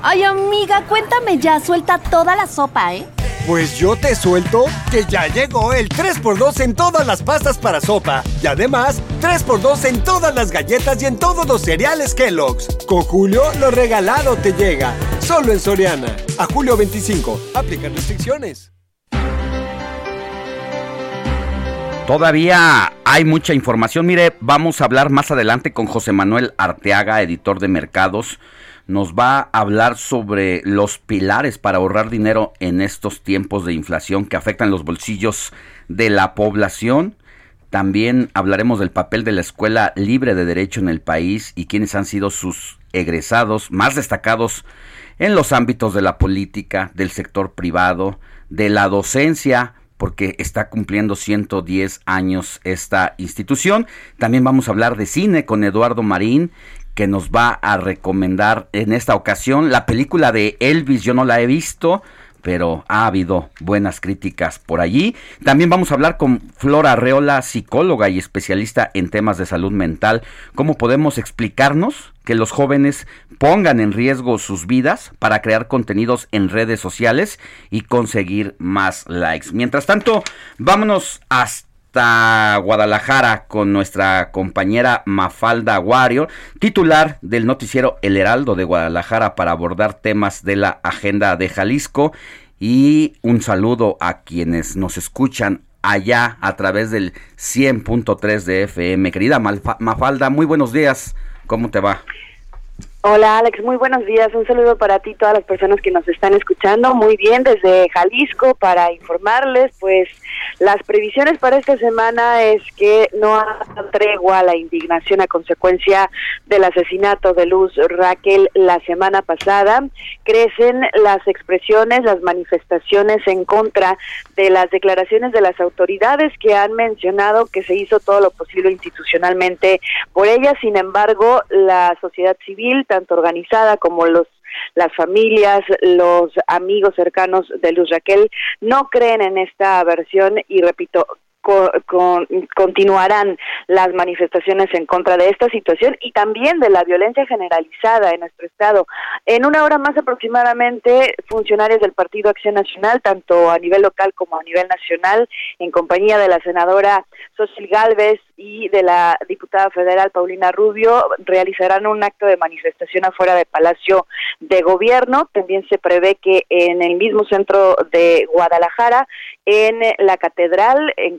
Ay, amiga, cuéntame ya, suelta toda la sopa, ¿eh? Pues yo te suelto que ya llegó el 3x2 en todas las pastas para sopa. Y además, 3x2 en todas las galletas y en todos los cereales Kellogg's. Con Julio, lo regalado te llega. Solo en Soriana. A julio 25. Aplican restricciones. Todavía hay mucha información. Mire, vamos a hablar más adelante con José Manuel Arteaga, editor de mercados. Nos va a hablar sobre los pilares para ahorrar dinero en estos tiempos de inflación que afectan los bolsillos de la población. También hablaremos del papel de la escuela libre de derecho en el país y quiénes han sido sus egresados más destacados en los ámbitos de la política, del sector privado, de la docencia, porque está cumpliendo 110 años esta institución. También vamos a hablar de cine con Eduardo Marín, que nos va a recomendar en esta ocasión la película de Elvis. Yo no la he visto, pero ha habido buenas críticas por allí. También vamos a hablar con Flora Arreola, psicóloga y especialista en temas de salud mental. ¿Cómo podemos explicarnos que los jóvenes pongan en riesgo sus vidas para crear contenidos en redes sociales y conseguir más likes? Mientras tanto, vámonos hasta Guadalajara con nuestra compañera Mafalda Wario, titular del noticiero El Heraldo de Guadalajara para abordar temas de la agenda de Jalisco y un saludo a quienes nos escuchan allá a través del 100.3 de FM. Querida Mafalda, muy buenos días, ¿cómo te va? Hola Alex, muy buenos días. Un saludo para ti, todas las personas que nos están escuchando. Muy bien, desde Jalisco para informarles, pues las previsiones para esta semana es que no haya tregua la indignación a consecuencia del asesinato de Luz Raquel la semana pasada. Crecen las expresiones, las manifestaciones en contra de las declaraciones de las autoridades que han mencionado que se hizo todo lo posible institucionalmente por ella. Sin embargo, la sociedad civil, tanto organizada como los las familias, los amigos cercanos de Luz Raquel no creen en esta versión y repito, con, continuarán las manifestaciones en contra de esta situación y también de la violencia generalizada en nuestro estado. En una hora más aproximadamente, funcionarios del Partido Acción Nacional, tanto a nivel local como a nivel nacional, en compañía de la senadora Sosil Galvez y de la diputada federal Paulina Rubio, realizarán un acto de manifestación afuera del Palacio de Gobierno. También se prevé que en el mismo centro de Guadalajara, en la catedral, en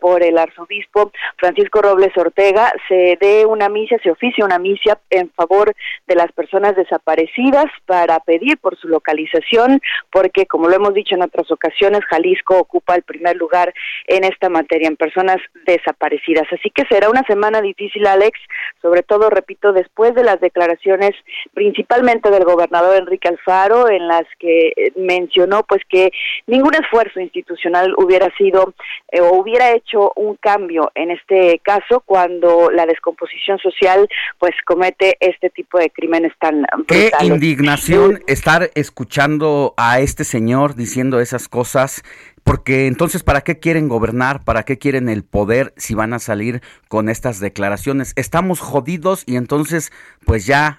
por el arzobispo Francisco Robles Ortega, se dé una misa, se oficia una misa en favor de las personas desaparecidas para pedir por su localización, porque como lo hemos dicho en otras ocasiones, Jalisco ocupa el primer lugar en esta materia, en personas desaparecidas. Así que será una semana difícil, Alex, sobre todo, repito, después de las declaraciones principalmente del gobernador Enrique Alfaro, en las que mencionó pues que ningún esfuerzo institucional hubiera sido eh, o hubiera hecho un cambio en este caso cuando la descomposición social pues comete este tipo de crímenes tan brutales. Qué indignación estar escuchando a este señor diciendo esas cosas porque entonces, ¿para qué quieren gobernar? ¿Para qué quieren el poder si van a salir con estas declaraciones? Estamos jodidos y entonces, pues ya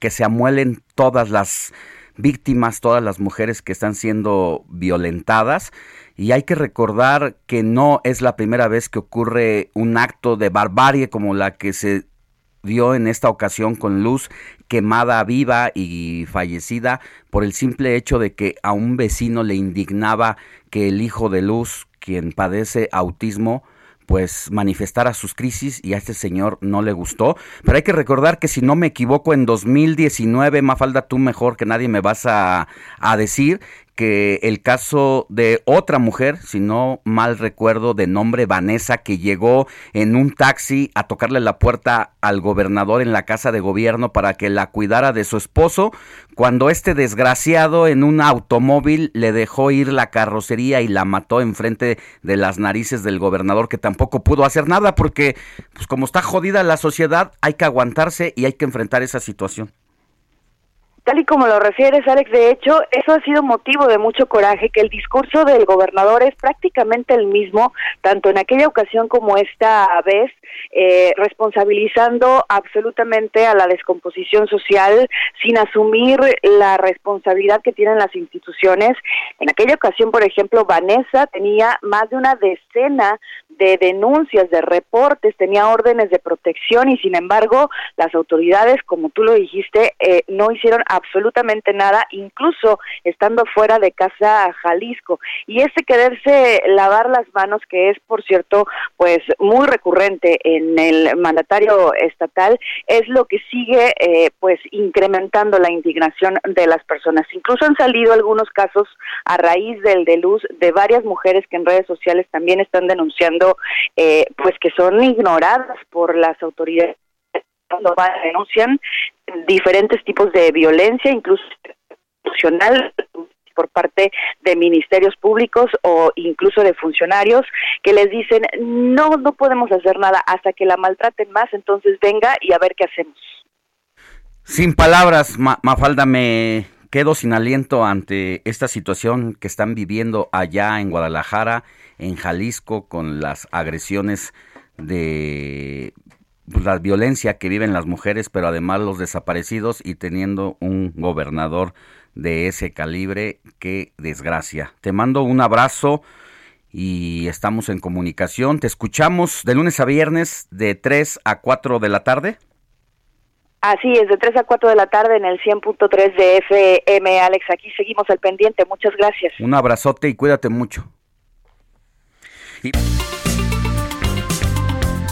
que se amuelen todas las víctimas, todas las mujeres que están siendo violentadas. Y hay que recordar que no es la primera vez que ocurre un acto de barbarie como la que se dio en esta ocasión con Luz quemada viva y fallecida por el simple hecho de que a un vecino le indignaba que el hijo de Luz, quien padece autismo, pues manifestara sus crisis y a este señor no le gustó. Pero hay que recordar que si no me equivoco, en 2019, Mafalda, tú mejor que nadie me vas a, a decir que el caso de otra mujer, si no mal recuerdo, de nombre Vanessa, que llegó en un taxi a tocarle la puerta al gobernador en la casa de gobierno para que la cuidara de su esposo, cuando este desgraciado en un automóvil le dejó ir la carrocería y la mató enfrente de las narices del gobernador, que tampoco pudo hacer nada porque, pues como está jodida la sociedad, hay que aguantarse y hay que enfrentar esa situación. Tal y como lo refieres, Alex, de hecho, eso ha sido motivo de mucho coraje, que el discurso del gobernador es prácticamente el mismo, tanto en aquella ocasión como esta vez, eh, responsabilizando absolutamente a la descomposición social sin asumir la responsabilidad que tienen las instituciones. En aquella ocasión, por ejemplo, Vanessa tenía más de una decena de denuncias, de reportes, tenía órdenes de protección y sin embargo las autoridades, como tú lo dijiste, eh, no hicieron absolutamente nada, incluso estando fuera de casa Jalisco. Y ese quererse lavar las manos, que es por cierto, pues muy recurrente en el mandatario estatal, es lo que sigue eh, pues incrementando la indignación de las personas. Incluso han salido algunos casos a raíz del de luz de varias mujeres que en redes sociales también están denunciando eh, pues que son ignoradas por las autoridades cuando denuncian diferentes tipos de violencia, incluso institucional, por parte de ministerios públicos o incluso de funcionarios que les dicen no, no podemos hacer nada hasta que la maltraten más, entonces venga y a ver qué hacemos. Sin palabras, Mafalda, me quedo sin aliento ante esta situación que están viviendo allá en Guadalajara, en Jalisco, con las agresiones de pues, la violencia que viven las mujeres, pero además los desaparecidos y teniendo un gobernador de ese calibre, qué desgracia. Te mando un abrazo y estamos en comunicación. Te escuchamos de lunes a viernes de 3 a 4 de la tarde. Así es, de 3 a 4 de la tarde en el 100.3 de FM, Alex. Aquí seguimos al pendiente. Muchas gracias. Un abrazote y cuídate mucho.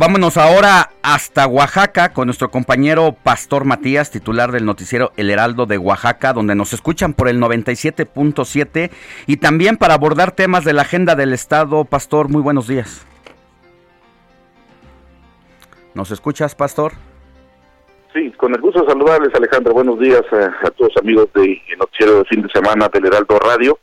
Vámonos ahora hasta Oaxaca con nuestro compañero Pastor Matías, titular del noticiero El Heraldo de Oaxaca, donde nos escuchan por el 97.7 y también para abordar temas de la agenda del Estado. Pastor, muy buenos días. ¿Nos escuchas, Pastor? Sí, con el gusto de saludarles, Alejandro. Buenos días a, todos amigos del noticiero de fin de semana del Heraldo Radio.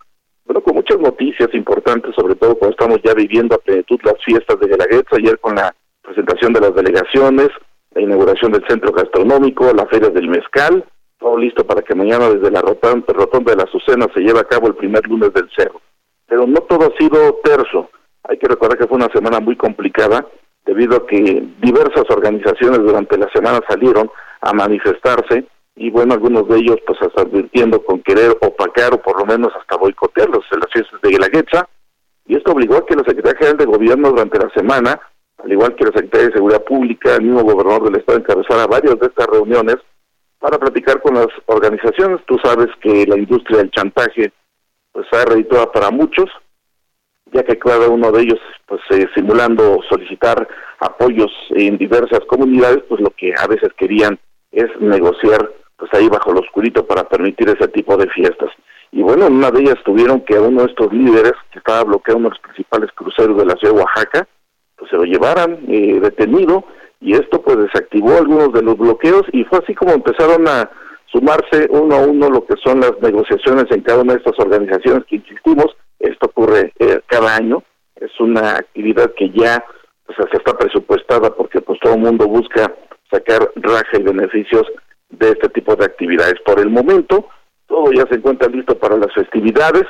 Bueno, con muchas noticias importantes, sobre todo cuando estamos ya viviendo a plenitud las fiestas de Guelaguetza, ayer con la presentación de las delegaciones, la inauguración del centro gastronómico, la feria del mezcal, todo listo para que mañana desde la rotonda de la Azucena se lleve a cabo el primer lunes del cerro. Pero no todo ha sido terso. Hay que recordar que fue una semana muy complicada debido a que diversas organizaciones durante la semana salieron a manifestarse y bueno, algunos de ellos pues hasta advirtiendo con querer opacar o por lo menos hasta boicotearlos en las fiestas de Guelaguetza y esto obligó a que la Secretaría General de Gobierno durante la semana al igual que la Secretaría de Seguridad Pública, el mismo gobernador del Estado encabezara varias de estas reuniones para platicar con las organizaciones. Tú sabes que la industria del chantaje pues ha redituado para muchos, ya que cada uno de ellos, pues eh, simulando solicitar apoyos en diversas comunidades, pues lo que a veces querían es negociar pues ahí bajo lo oscurito para permitir ese tipo de fiestas. Y bueno, en una de ellas tuvieron que uno de estos líderes, que estaba bloqueando uno de los principales cruceros de la ciudad de Oaxaca, pues se lo llevaran eh, detenido y esto pues desactivó algunos de los bloqueos y fue así como empezaron a sumarse uno a uno lo que son las negociaciones en cada una de estas organizaciones que insistimos, esto ocurre eh, cada año, es una actividad que ya pues, se está presupuestada porque pues todo el mundo busca sacar raja y beneficios de este tipo de actividades. Por el momento, todo ya se encuentra listo para las festividades.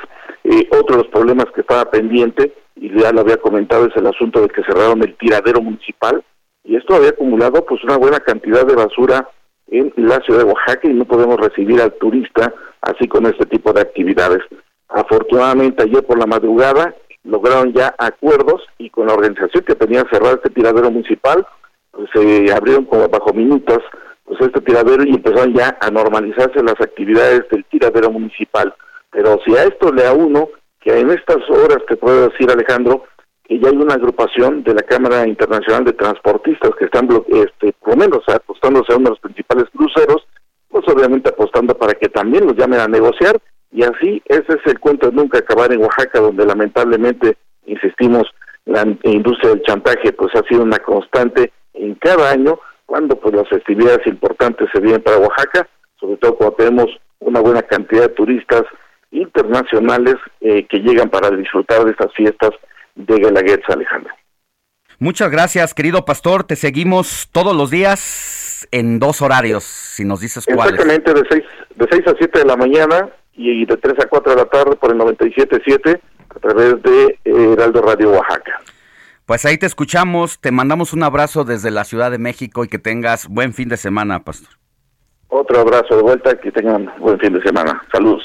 Eh, otro de los problemas que estaba pendiente y ya lo había comentado, es el asunto de que cerraron el tiradero municipal y esto había acumulado pues una buena cantidad de basura en la ciudad de Oaxaca y no podemos recibir al turista así con este tipo de actividades. Afortunadamente ayer por la madrugada lograron ya acuerdos y con la organización que tenía cerrado este tiradero municipal pues, se abrieron como bajo minutos pues este tiradero y empezaron ya a normalizarse las actividades del tiradero municipal. Pero si a esto le a uno que en estas horas te puedo decir, Alejandro, que ya hay una agrupación de la Cámara Internacional de Transportistas que están, este, por lo menos, apostándose a uno de los principales cruceros, pues obviamente apostando para que también los llamen a negociar, y así ese es el cuento de nunca acabar en Oaxaca, donde lamentablemente, insistimos, la industria del chantaje pues ha sido una constante en cada año, cuando pues las festividades importantes se vienen para Oaxaca, sobre todo cuando tenemos una buena cantidad de turistas internacionales eh, que llegan para disfrutar de estas fiestas de Guelaguetza, Alejandro. Muchas gracias, querido pastor. Te seguimos todos los días en dos horarios, si nos dices cuáles. Exactamente, de 6, de 6 a 7 de la mañana y de 3 a 4 de la tarde por el 97.7 a través de eh, Heraldo Radio Oaxaca. Pues ahí te escuchamos, te mandamos un abrazo desde la Ciudad de México y que tengas buen fin de semana, pastor. Otro abrazo de vuelta, que tengan buen fin de semana. Saludos.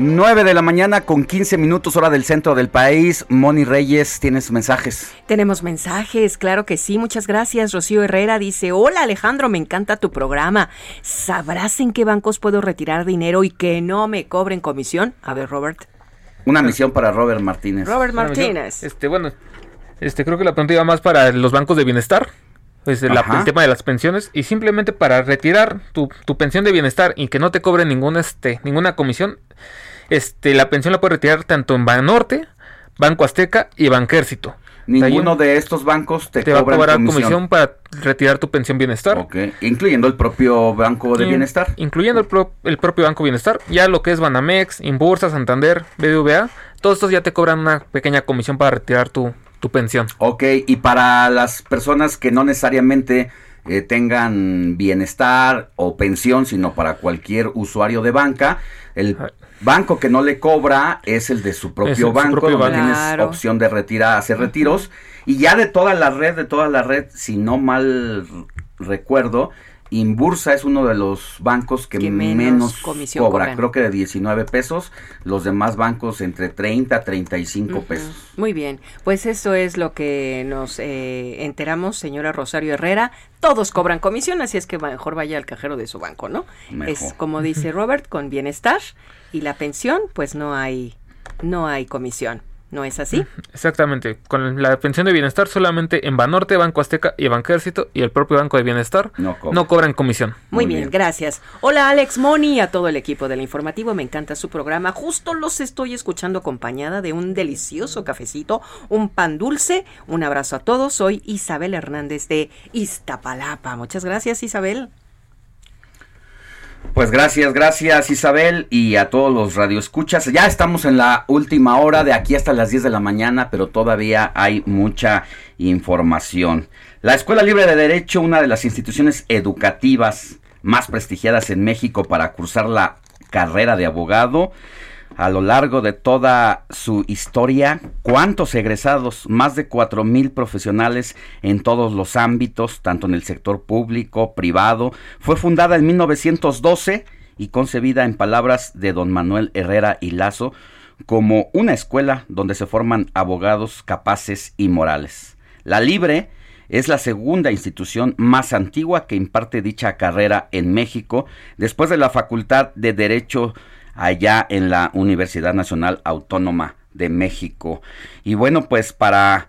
9 de la mañana con 15 minutos hora del centro del país. Moni Reyes, ¿tienes mensajes? Tenemos mensajes, claro que sí. Muchas gracias. Rocío Herrera dice, hola Alejandro, me encanta tu programa. ¿Sabrás en qué bancos puedo retirar dinero y que no me cobren comisión? A ver, Robert. Una misión para Robert Martínez. Robert Martínez. Este, bueno, este, creo que la pregunta iba más para los bancos de bienestar. Pues el, el tema de las pensiones y simplemente para retirar tu, tu, pensión de bienestar y que no te cobre ninguna, este, ninguna comisión, este, la pensión la puedes retirar tanto en Banorte, Banco Azteca y Banquército. Ninguno de estos bancos te, te va a cobrar comisión. comisión. para retirar tu pensión bienestar. Ok, incluyendo el propio Banco de Bienestar. Incluyendo el, pro, el, propio Banco Bienestar. Ya lo que es Banamex, Inbursa, Santander, BBVA, todos estos ya te cobran una pequeña comisión para retirar tu, tu pensión. Ok, y para las personas que no necesariamente eh, tengan bienestar o pensión, sino para cualquier usuario de banca, el banco que no le cobra es el de su propio el, banco, su propio donde banco. tienes Claro. opción de retirar, hacer retiros. Y ya de toda la red, de toda la red, si no mal recuerdo, Inbursa es uno de los bancos que, Que menos menos, comisión cobra, cobran. creo que de 19 pesos, los demás bancos entre 30 a 35 Ujú. pesos. Muy bien, pues eso es lo que nos eh, enteramos, señora Rosario Herrera. Todos cobran comisión, así es que mejor vaya al cajero de su banco, ¿no? Mejor. Es como dice [LAUGHS] Robert, con bienestar y la pensión, pues no hay, no hay comisión, ¿no es así? Exactamente. Con la pensión de bienestar solamente en Banorte, Banco Azteca y Banquército y el propio Banco de Bienestar No cobra. no cobran comisión. Muy, bien, gracias. Hola Alex Moni y a todo el equipo del informativo, me encanta su programa. Justo los estoy escuchando acompañada de un delicioso cafecito, un pan dulce. Un abrazo a todos. Soy Isabel Hernández de Iztapalapa. Muchas gracias, Isabel. Pues gracias, gracias Isabel y a todos los radioescuchas. Ya estamos en la última hora de aquí hasta las 10 de la mañana, pero todavía hay mucha información. La Escuela Libre de Derecho, una de las instituciones educativas más prestigiadas en México para cursar la carrera de abogado, a lo largo de toda su historia, ¿cuántos egresados? Más de cuatro mil profesionales en todos los ámbitos, tanto en el sector público, privado. Fue fundada en 1912 y concebida en palabras de don Manuel Herrera y Lazo como una escuela donde se forman abogados capaces y morales. La Libre es la segunda institución más antigua que imparte dicha carrera en México, después de la Facultad de Derecho allá en la Universidad Nacional Autónoma de México. Y bueno, pues para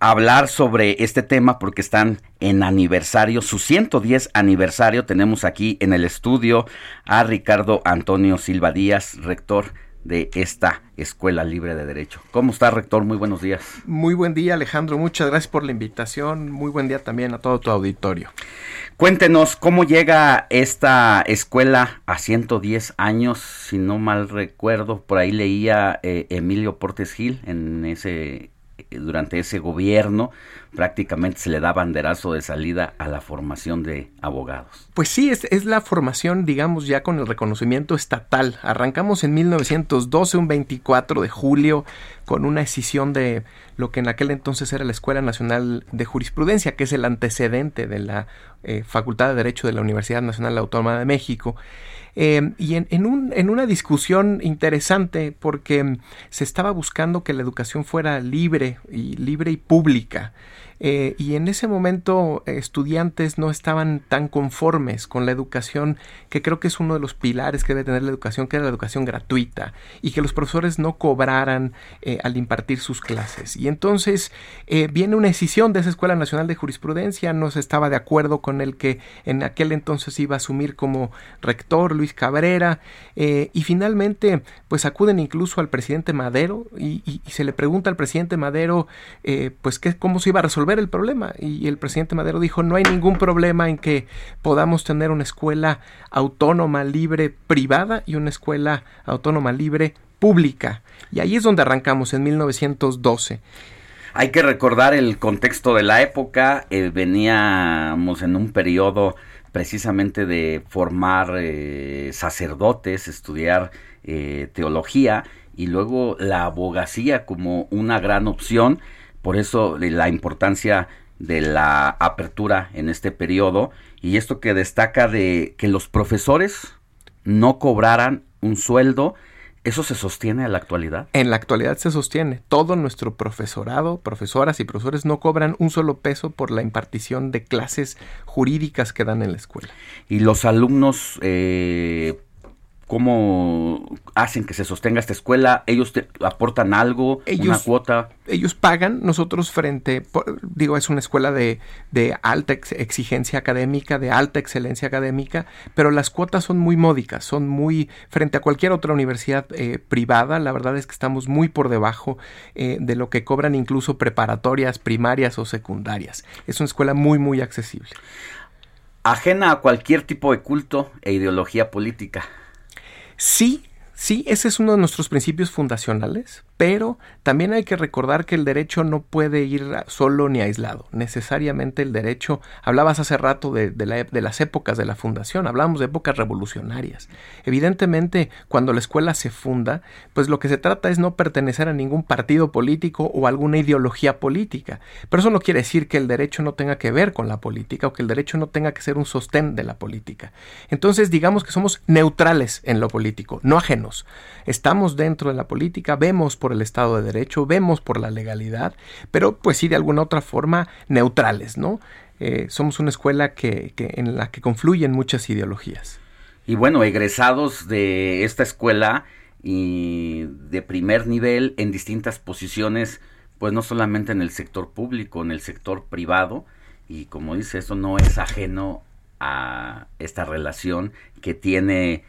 hablar sobre este tema, porque están en aniversario, su 110 aniversario, tenemos aquí en el estudio a Ricardo Antonio Silva Díaz, rector de esta Escuela Libre de Derecho. ¿Cómo está, rector? Muy buenos días. Muy buen día, Alejandro. Muchas gracias por la invitación. Muy buen día también a todo tu auditorio. Cuéntenos cómo llega esta escuela a 110 años, si no mal recuerdo, por ahí leía eh, Emilio Portes Gil en ese durante ese gobierno prácticamente se le da banderazo de salida a la formación de abogados. Pues sí, es, la formación, digamos, ya con el reconocimiento estatal. Arrancamos en 1912, un 24 de julio, con una escisión de lo que en aquel entonces era la Escuela Nacional de Jurisprudencia, que es el antecedente de la eh, Facultad de Derecho de la Universidad Nacional Autónoma de México. Eh, y en, en, un, en, una discusión interesante porque se estaba buscando que la educación fuera libre y libre y pública. Eh, y en ese momento eh, estudiantes no estaban tan conformes con la educación, que creo que es uno de los pilares que debe tener la educación, que era la educación gratuita, y que los profesores no cobraran eh, al impartir sus clases. Y entonces viene una decisión de esa Escuela Nacional de Jurisprudencia, no se estaba de acuerdo con el que en aquel entonces iba a asumir como rector Luis Cabrera, y finalmente pues acuden incluso al presidente Madero y, se le pregunta al presidente Madero pues que, cómo se iba a resolver el problema. Y el presidente Madero dijo no hay ningún problema en que podamos tener una escuela autónoma libre privada y una escuela autónoma libre pública y ahí es donde arrancamos en 1912 hay que recordar el contexto de la época. Eh, veníamos en un periodo precisamente de formar eh, sacerdotes estudiar eh, teología y luego la abogacía como una gran opción por eso la importancia de la apertura en este periodo y esto que destaca de que los profesores no cobraran un sueldo ¿Eso se sostiene en la actualidad? En la actualidad se sostiene. Todo nuestro profesorado, profesoras y profesores no cobran un solo peso por la impartición de clases jurídicas que dan en la escuela. ¿Y los alumnos eh, cómo hacen que se sostenga esta escuela? ¿Ellos te aportan algo, una cuota? Ellos pagan, nosotros frente, digo, es una escuela de, de alta exigencia académica, de alta excelencia académica, pero las cuotas son muy módicas, son muy, frente a cualquier otra universidad eh, privada, la verdad es que estamos muy por debajo eh, de lo que cobran incluso preparatorias primarias o secundarias. Es una escuela muy, muy accesible. Ajena a cualquier tipo de culto e ideología política. Sí, sí, ese es uno de nuestros principios fundacionales, pero también hay que recordar que el derecho no puede ir solo ni aislado. Necesariamente el derecho, hablabas hace rato de, las épocas de la fundación, hablamos de épocas revolucionarias. Evidentemente, cuando la escuela se funda, pues lo que se trata es no pertenecer a ningún partido político o alguna ideología política. Pero eso no quiere decir que el derecho no tenga que ver con la política o que el derecho no tenga que ser un sostén de la política. Entonces, digamos que somos neutrales en lo político, no ajenos. Estamos dentro de la política, vemos por el Estado de Derecho, vemos por la legalidad, pero pues sí de alguna otra forma neutrales, ¿no? Eh, somos una escuela que, que, en la que confluyen muchas ideologías. Y bueno, egresados de esta escuela y de primer nivel en distintas posiciones, pues no solamente en el sector público, en el sector privado, y como dice, eso no es ajeno a esta relación que tiene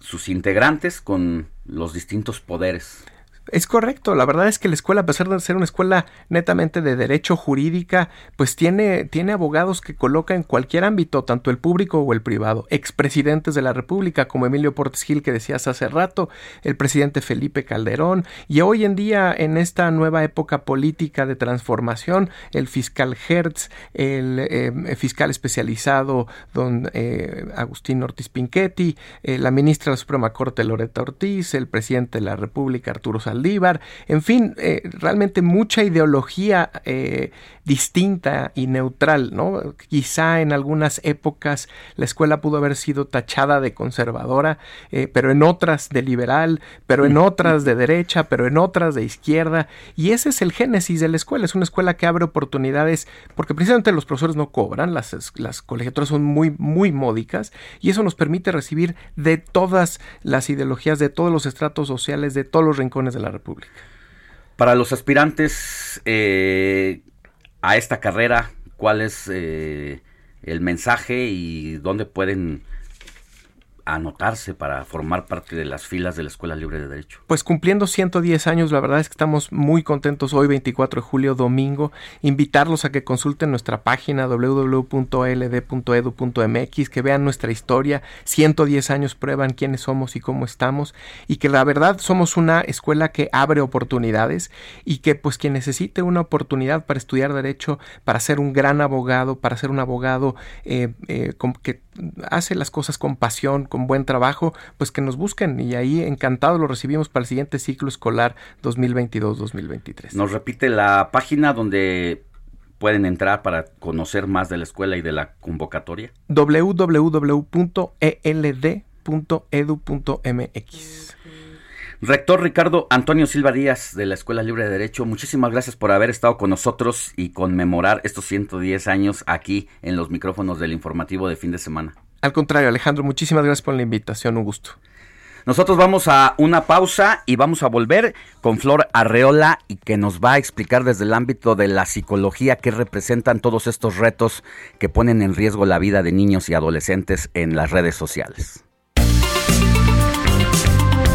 sus integrantes con los distintos poderes. Es correcto, la verdad es que la escuela, a pesar de ser una escuela netamente de derecho jurídica, pues tiene, tiene abogados que coloca en cualquier ámbito, tanto el público o el privado, expresidentes de la República, como Emilio Portes Gil que decías hace rato, el presidente Felipe Calderón, y hoy en día, en esta nueva época política de transformación, el fiscal Hertz, el eh, fiscal especializado don eh, Agustín Ortiz Pinchetti, eh, la ministra de la Suprema Corte Loreta Ortiz, el presidente de la República Arturo Saldívar, en fin, eh, realmente mucha ideología eh, distinta y neutral, ¿no? Quizá en algunas épocas la escuela pudo haber sido tachada de conservadora, eh, pero en otras de liberal, pero en otras de derecha, pero en otras de izquierda, y ese es el génesis de la escuela, es una escuela que abre oportunidades, porque precisamente los profesores no cobran, las, las colegiaturas son muy, muy módicas, y eso nos permite recibir de todas las ideologías, de todos los estratos sociales, de todos los rincones de la República. Para los aspirantes eh, a esta carrera, ¿cuál es eh, el mensaje y dónde pueden anotarse para formar parte de las filas de la Escuela Libre de Derecho? Pues cumpliendo 110 años, la verdad es que estamos muy contentos hoy, 24 de julio, domingo. Invitarlos a que consulten nuestra página www.ld.edu.mx, que vean nuestra historia. 110 años prueban quiénes somos y cómo estamos. Y que la verdad somos una escuela que abre oportunidades y que pues quien necesite una oportunidad para estudiar Derecho, para ser un gran abogado, para ser un abogado eh, eh, que hace las cosas con pasión, con buen trabajo, pues que nos busquen y ahí encantado lo recibimos para el siguiente ciclo escolar 2022-2023. Nos repite la página donde pueden entrar para conocer más de la escuela y de la convocatoria. www.eld.edu.mx. Rector Ricardo Antonio Silva Díaz de la Escuela Libre de Derecho, muchísimas gracias por haber estado con nosotros y conmemorar estos 110 años aquí en los micrófonos del informativo de fin de semana. Al contrario, Alejandro, muchísimas gracias por la invitación, un gusto. Nosotros vamos a una pausa y vamos a volver con Flor Arreola y que nos va a explicar desde el ámbito de la psicología qué representan todos estos retos que ponen en riesgo la vida de niños y adolescentes en las redes sociales.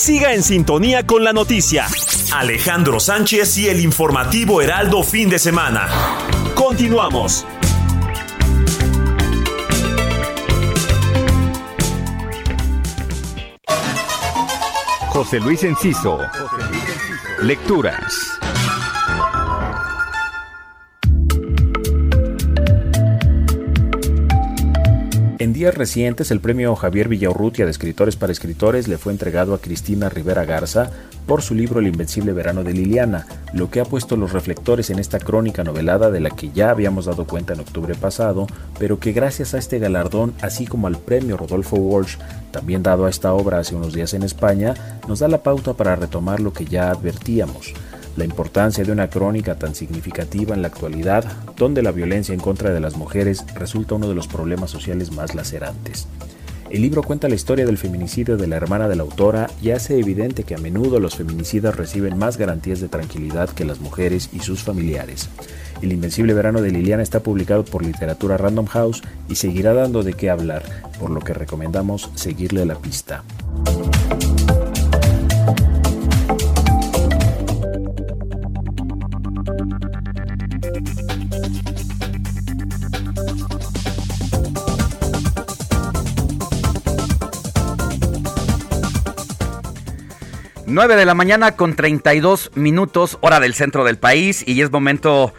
Siga en sintonía con la noticia. Alejandro Sánchez y el informativo Heraldo fin de semana. Continuamos. José Luis Enciso. Lecturas. En días recientes, el premio Javier Villaurrutia de Escritores para Escritores le fue entregado a Cristina Rivera Garza por su libro El Invencible Verano de Liliana, lo que ha puesto los reflectores en esta crónica novelada de la que ya habíamos dado cuenta en octubre pasado, pero que gracias a este galardón, así como al premio Rodolfo Walsh, también dado a esta obra hace unos días en España, nos da la pauta para retomar lo que ya advertíamos la importancia de una crónica tan significativa en la actualidad, donde la violencia en contra de las mujeres resulta uno de los problemas sociales más lacerantes. El libro cuenta la historia del feminicidio de la hermana de la autora y hace evidente que a menudo los feminicidas reciben más garantías de tranquilidad que las mujeres y sus familiares. El Invencible Verano de Liliana está publicado por Literatura Random House y seguirá dando de qué hablar, por lo que recomendamos seguirle la pista. 9 de la mañana con 32 minutos, hora del centro del país, y es momento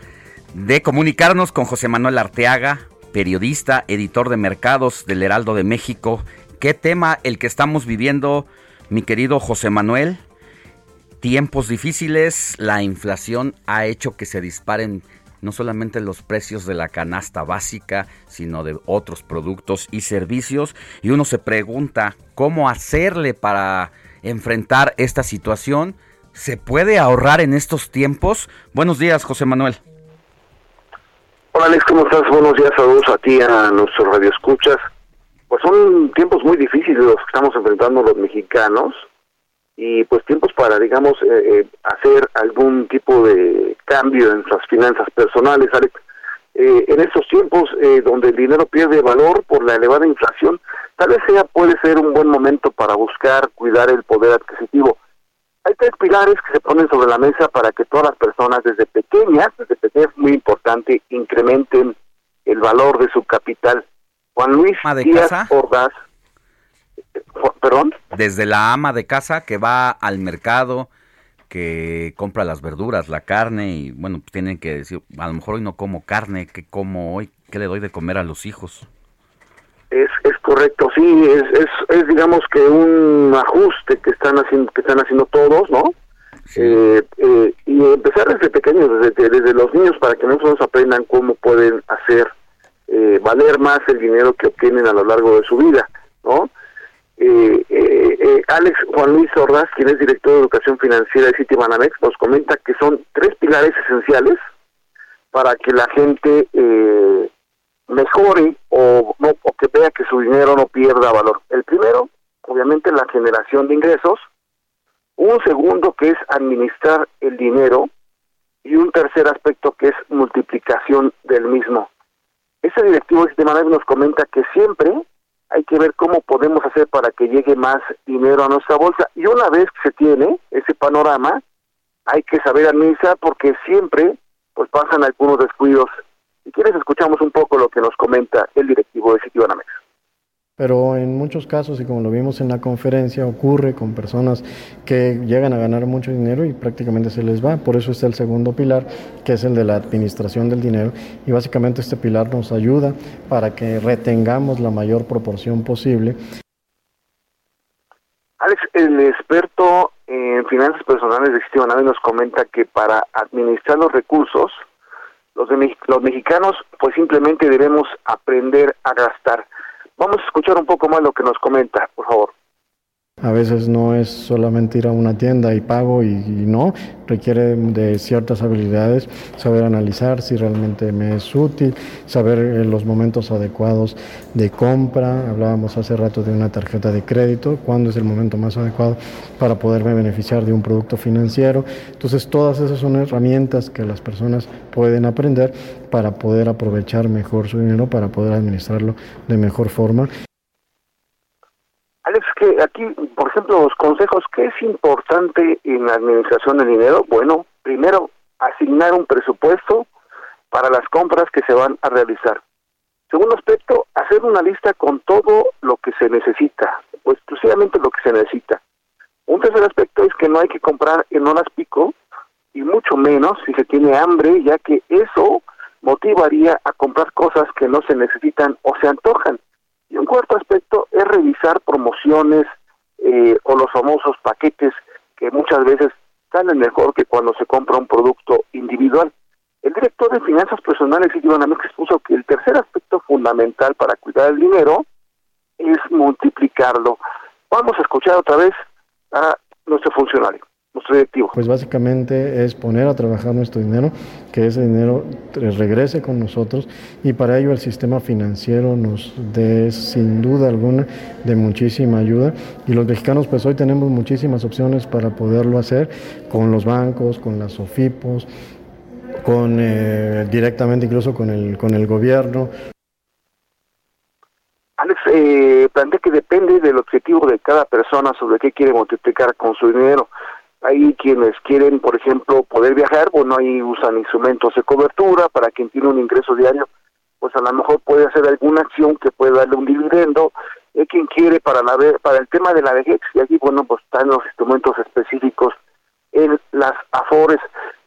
de comunicarnos con José Manuel Arteaga, periodista, editor de mercados del Heraldo de México. ¿Qué tema el que estamos viviendo, mi querido José Manuel? Tiempos difíciles, la inflación ha hecho que se disparen no solamente los precios de la canasta básica, sino de otros productos y servicios. Y uno se pregunta, ¿cómo hacerle para enfrentar esta situación? ¿Se puede ahorrar en estos tiempos? Buenos días, José Manuel. Hola Alex, ¿cómo estás? Buenos días, saludos a ti, a nuestros radioescuchas. Pues son tiempos muy difíciles los que estamos enfrentando los mexicanos y pues tiempos para, digamos, eh, eh, hacer algún tipo de cambio en nuestras finanzas personales, Alex. Eh, en estos tiempos donde el dinero pierde valor por la elevada inflación, tal vez sea puede ser un buen momento para buscar cuidar el poder adquisitivo. Hay tres pilares que se ponen sobre la mesa para que todas las personas desde pequeñas, desde pequeñas muy importante, incrementen el valor de su capital. Juan Luis Díaz Ordaz, perdón. Desde la ama de casa que va al mercado, que compra las verduras, la carne y bueno, pues tienen que decir, a lo mejor hoy no como carne, ¿qué como hoy? ¿Qué le doy de comer a los hijos? Es, es correcto, sí, es, es, es digamos que un ajuste que están haciendo, que están haciendo todos, ¿no? Eh, eh, y empezar desde pequeños, desde, desde los niños, para que nosotros aprendan cómo pueden hacer eh, valer más el dinero que obtienen a lo largo de su vida, ¿no? Alex Juan Luis Ordaz, quien es director de Educación Financiera de Citibanamex, nos comenta que son tres pilares esenciales para que la gente eh, mejore o, no, o que vea que su dinero no pierda valor. El primero, obviamente, la generación de ingresos. Un segundo, que es administrar el dinero. Y un tercer aspecto, que es multiplicación del mismo. Ese directivo de manera nos comenta que siempre hay que ver cómo podemos hacer para que llegue más dinero a nuestra bolsa. Y una vez que se tiene ese panorama, hay que saber administrar porque siempre pues pasan algunos descuidos si quieres, escuchamos un poco lo que nos comenta el directivo de Citibanamex. Pero en muchos casos, y como lo vimos en la conferencia, ocurre con personas que llegan a ganar mucho dinero y prácticamente se les va. Por eso está el segundo pilar, que es el de la administración del dinero. Y básicamente este pilar nos ayuda para que retengamos la mayor proporción posible. Alex, el experto en finanzas personales de Citibanamex nos comenta que para administrar los recursos, los, los mexicanos pues simplemente debemos aprender a gastar. Vamos a escuchar un poco más lo que nos comenta, por favor. A veces no es solamente ir a una tienda y pago y, no, requiere de ciertas habilidades, saber analizar si realmente me es útil, saber eh, los momentos adecuados de compra. Hablábamos hace rato de una tarjeta de crédito, cuándo es el momento más adecuado para poderme beneficiar de un producto financiero. Entonces todas esas son herramientas que las personas pueden aprender para poder aprovechar mejor su dinero, para poder administrarlo de mejor forma. Alex, que aquí, por ejemplo, los consejos, ¿qué es importante en la administración del dinero? Bueno, primero, asignar un presupuesto para las compras que se van a realizar. Segundo aspecto, hacer una lista con todo lo que se necesita, o exclusivamente lo que se necesita. Un tercer aspecto es que no hay que comprar en horas pico y mucho menos si se tiene hambre, ya que eso motivaría a comprar cosas que no se necesitan o se antojan. Y un cuarto aspecto es revisar promociones eh, o los famosos paquetes que muchas veces salen mejor que cuando se compra un producto individual. El director de finanzas personales, Iván expuso que el tercer aspecto fundamental para cuidar el dinero es multiplicarlo. Vamos a escuchar otra vez a nuestro funcionario nuestro directivo. Pues básicamente es poner a trabajar nuestro dinero, que ese dinero regrese con nosotros y para ello el sistema financiero nos dé sin duda alguna de muchísima ayuda y los mexicanos pues hoy tenemos muchísimas opciones para poderlo hacer con los bancos, con las OFIPOS, con eh, directamente incluso con el con el gobierno. Alex eh, plantea que depende del objetivo de cada persona sobre qué quiere multiplicar con su dinero. Hay quienes quieren, por ejemplo, poder viajar, bueno, ahí usan instrumentos de cobertura, para quien tiene un ingreso diario, pues a lo mejor puede hacer alguna acción que pueda darle un dividendo, hay quien quiere para la para el tema de la vejez, y aquí, bueno, pues están los instrumentos específicos en las AFORES.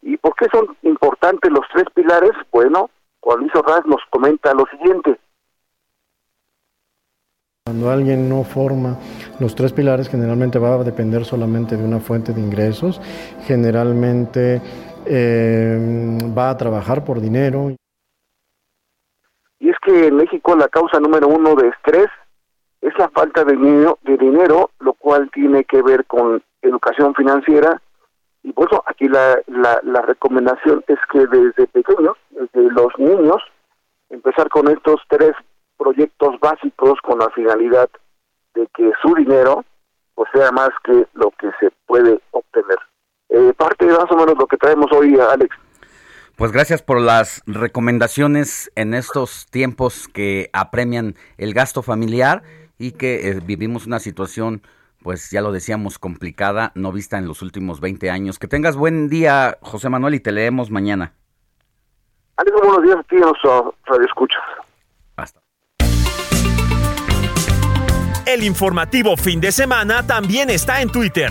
¿Y por qué son importantes los tres pilares? Bueno, Juan Luis Orraz nos comenta lo siguiente. Cuando alguien no forma los tres pilares, generalmente va a depender solamente de una fuente de ingresos, generalmente eh, va a trabajar por dinero. Y es que en México la causa número uno de estrés es la falta de dinero, de dinero lo cual tiene que ver con educación financiera. Y por eso aquí la, la, la recomendación es que desde pequeños, desde los niños, empezar con estos tres proyectos básicos con la finalidad de que su dinero pues sea más que lo que se puede obtener. Eh, parte más o menos lo que traemos hoy, Alex. Pues gracias por las recomendaciones en estos tiempos que apremian el gasto familiar y que eh, vivimos una situación, pues ya lo decíamos, complicada, no vista en los últimos 20 años. Que tengas buen día, José Manuel, y te leemos mañana. Alex, buenos días a ti, Radio Escuchas. El informativo fin de semana también está en Twitter.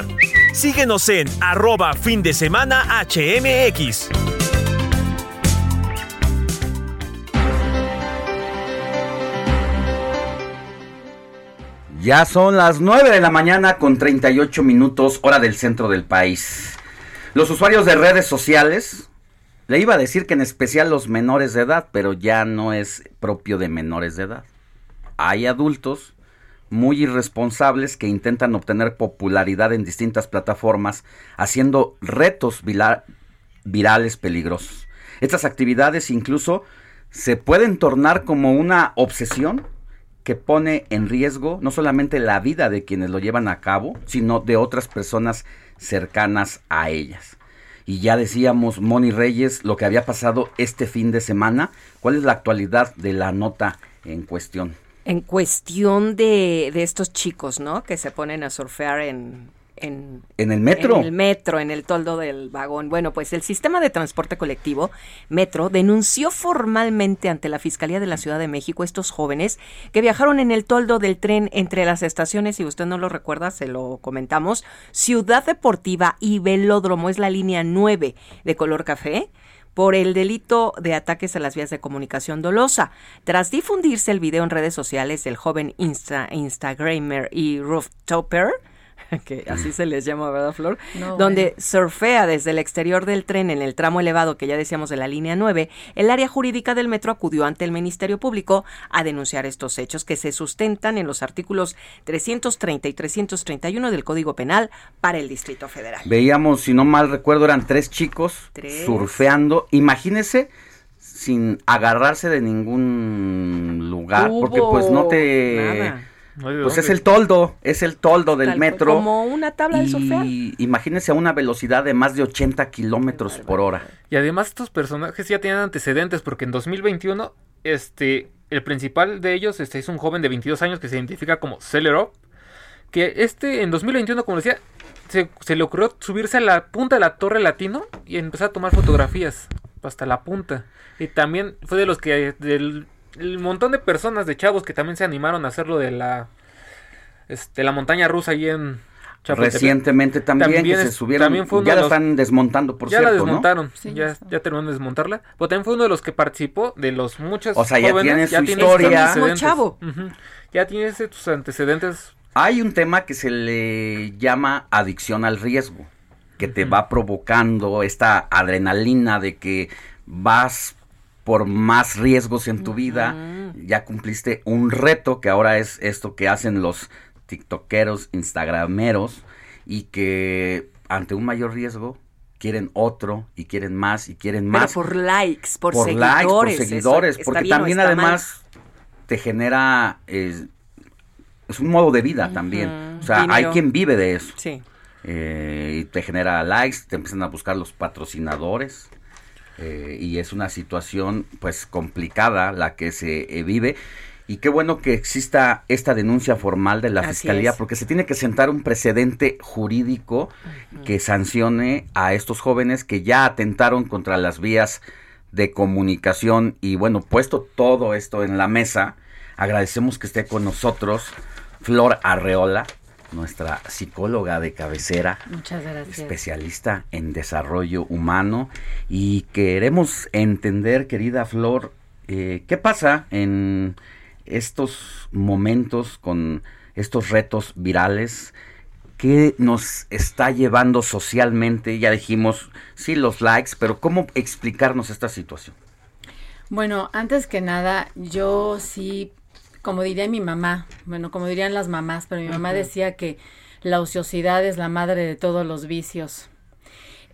Síguenos en arroba fin de semana HMX. Ya son las 9 de la mañana con 38 minutos hora del centro del país. Los usuarios de redes sociales, le iba a decir que en especial los menores de edad, pero ya no es propio de menores de edad. Hay adultos muy irresponsables que intentan obtener popularidad en distintas plataformas haciendo retos virales peligrosos. Estas actividades incluso se pueden tornar como una obsesión que pone en riesgo no solamente la vida de quienes lo llevan a cabo, sino de otras personas cercanas a ellas. Y ya decíamos, Moni Reyes, lo que había pasado este fin de semana. ¿Cuál es la actualidad de la nota en cuestión? En cuestión de, de estos chicos, ¿no? Que se ponen a surfear en, en, en, el metro. En el metro, en el toldo del vagón. Bueno, pues el sistema de transporte colectivo, Metro, denunció formalmente ante la Fiscalía de la Ciudad de México estos jóvenes que viajaron en el toldo del tren entre las estaciones, si usted no lo recuerda, se lo comentamos, Ciudad Deportiva y Velódromo, es la línea 9 de color café por el delito de ataques a las vías de comunicación dolosa. Tras difundirse el video en redes sociales del joven Insta Instagramer y rooftopper, [LAUGHS] que así se les llama, ¿verdad, Flor? donde surfea desde el exterior del tren en el tramo elevado que ya decíamos de la línea 9, el área jurídica del metro acudió ante el Ministerio Público a denunciar estos hechos que se sustentan en los artículos 330 y 331 del Código Penal para el Distrito Federal. Veíamos, si no mal recuerdo, eran tres chicos surfeando. Imagínese sin agarrarse de ningún lugar, porque pues no te pues es el toldo, es el toldo del metro. Como una tabla de surfear. Y imagínense a una velocidad de más de 80 kilómetros por hora. Y además estos personajes ya tienen antecedentes porque en 2021, este, el principal de ellos este, es un joven de 22 años que se identifica como Celero. Que este, en 2021, como decía, se, se le ocurrió subirse a la punta de la Torre Latino y empezar a tomar fotografías hasta la punta. Y también fue de los que del el montón de personas, de chavos que también se animaron a hacerlo de la este, la montaña rusa ahí en Chapultepec. Recientemente también, que se es- subieron, también fue uno ya de la los- están desmontando, por ya cierto, la ¿no? desmontaron, ya, ya terminaron de desmontarla. Pero también fue uno de los que participó de los muchos O sea, ya jóvenes, tiene su historia. chavo. Ya tiene sus antecedentes. Hay un tema que se le llama adicción al riesgo, que te va provocando esta adrenalina de que vas por más riesgos en tu vida, ya cumpliste un reto que ahora es esto que hacen los tiktokeros, instagrameros y que ante un mayor riesgo quieren otro y quieren más y quieren Pero más por likes, por, por seguidores. likes, por seguidores, porque bien también mal. además te genera eh, es un modo de vida también. O sea, hay quien vive de eso. Sí. Eh, y te genera likes, te empiezan a buscar los patrocinadores. Eh, y es una situación pues complicada la que se eh, vive. Y qué bueno que exista esta denuncia formal de la Así fiscalía, es. porque se tiene que sentar un precedente jurídico que sancione a estos jóvenes que ya atentaron contra las vías de comunicación. Y bueno, puesto todo esto en la mesa, agradecemos que esté con nosotros Flor Arreola, nuestra psicóloga de cabecera Muchas gracias. especialista en desarrollo humano y queremos entender, querida Flor, eh, qué pasa en estos momentos con estos retos virales. ¿Qué nos está llevando socialmente? Ya dijimos, sí, los likes, pero ¿cómo explicarnos esta situación? Bueno, antes que nada, yo sí, como diría mi mamá, bueno, como dirían las mamás, pero mi mamá decía que la ociosidad es la madre de todos los vicios.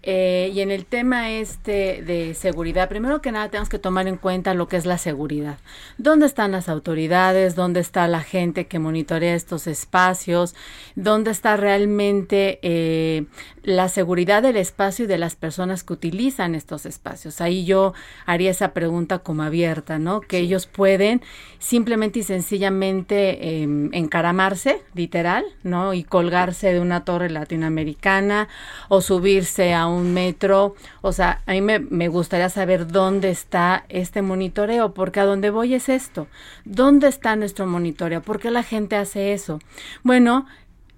Eh, y en el tema este de seguridad, primero que nada tenemos que tomar en cuenta lo que es la seguridad. ¿Dónde están las autoridades? ¿Dónde está la gente que monitorea estos espacios? ¿Dónde está realmente eh, la seguridad del espacio y de las personas que utilizan estos espacios? Ahí yo haría esa pregunta como abierta, ¿no? Que ellos pueden simplemente y sencillamente eh, encaramarse, literal, ¿no? Y colgarse de una torre latinoamericana o subirse a un metro. O sea, a mí me, gustaría saber dónde está este monitoreo, porque a dónde voy es esto. ¿Dónde está nuestro monitoreo? ¿Por qué la gente hace eso? Bueno,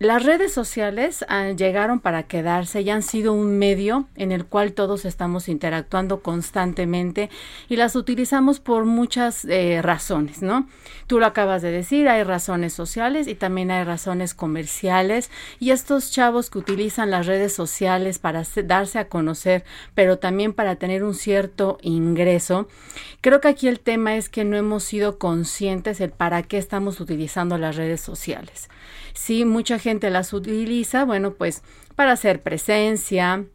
las redes sociales ah, llegaron para quedarse y han sido un medio en el cual todos estamos interactuando constantemente y las utilizamos por muchas eh, razones, ¿no? Tú lo acabas de decir, hay razones sociales y también hay razones comerciales y estos chavos que utilizan las redes sociales para darse a conocer, pero también para tener un cierto ingreso, creo que aquí el tema es que no hemos sido conscientes el para qué estamos utilizando las redes sociales. Sí, mucha gente las utiliza, bueno, pues para hacer presencia,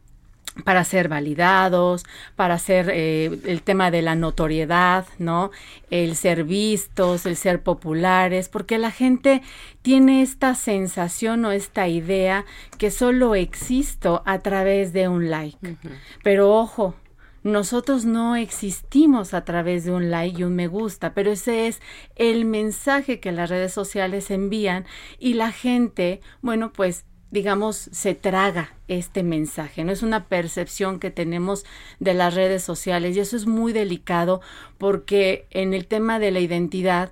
para ser validados, para hacer eh, el tema de la notoriedad, ¿no? El ser vistos, el ser populares, porque la gente tiene esta sensación o esta idea que solo existo a través de un like. Pero ojo, nosotros no existimos a través de un like y un me gusta, pero ese es el mensaje que las redes sociales envían y la gente, bueno, pues digamos, se traga este mensaje, no es una percepción que tenemos de las redes sociales y eso es muy delicado porque en el tema de la identidad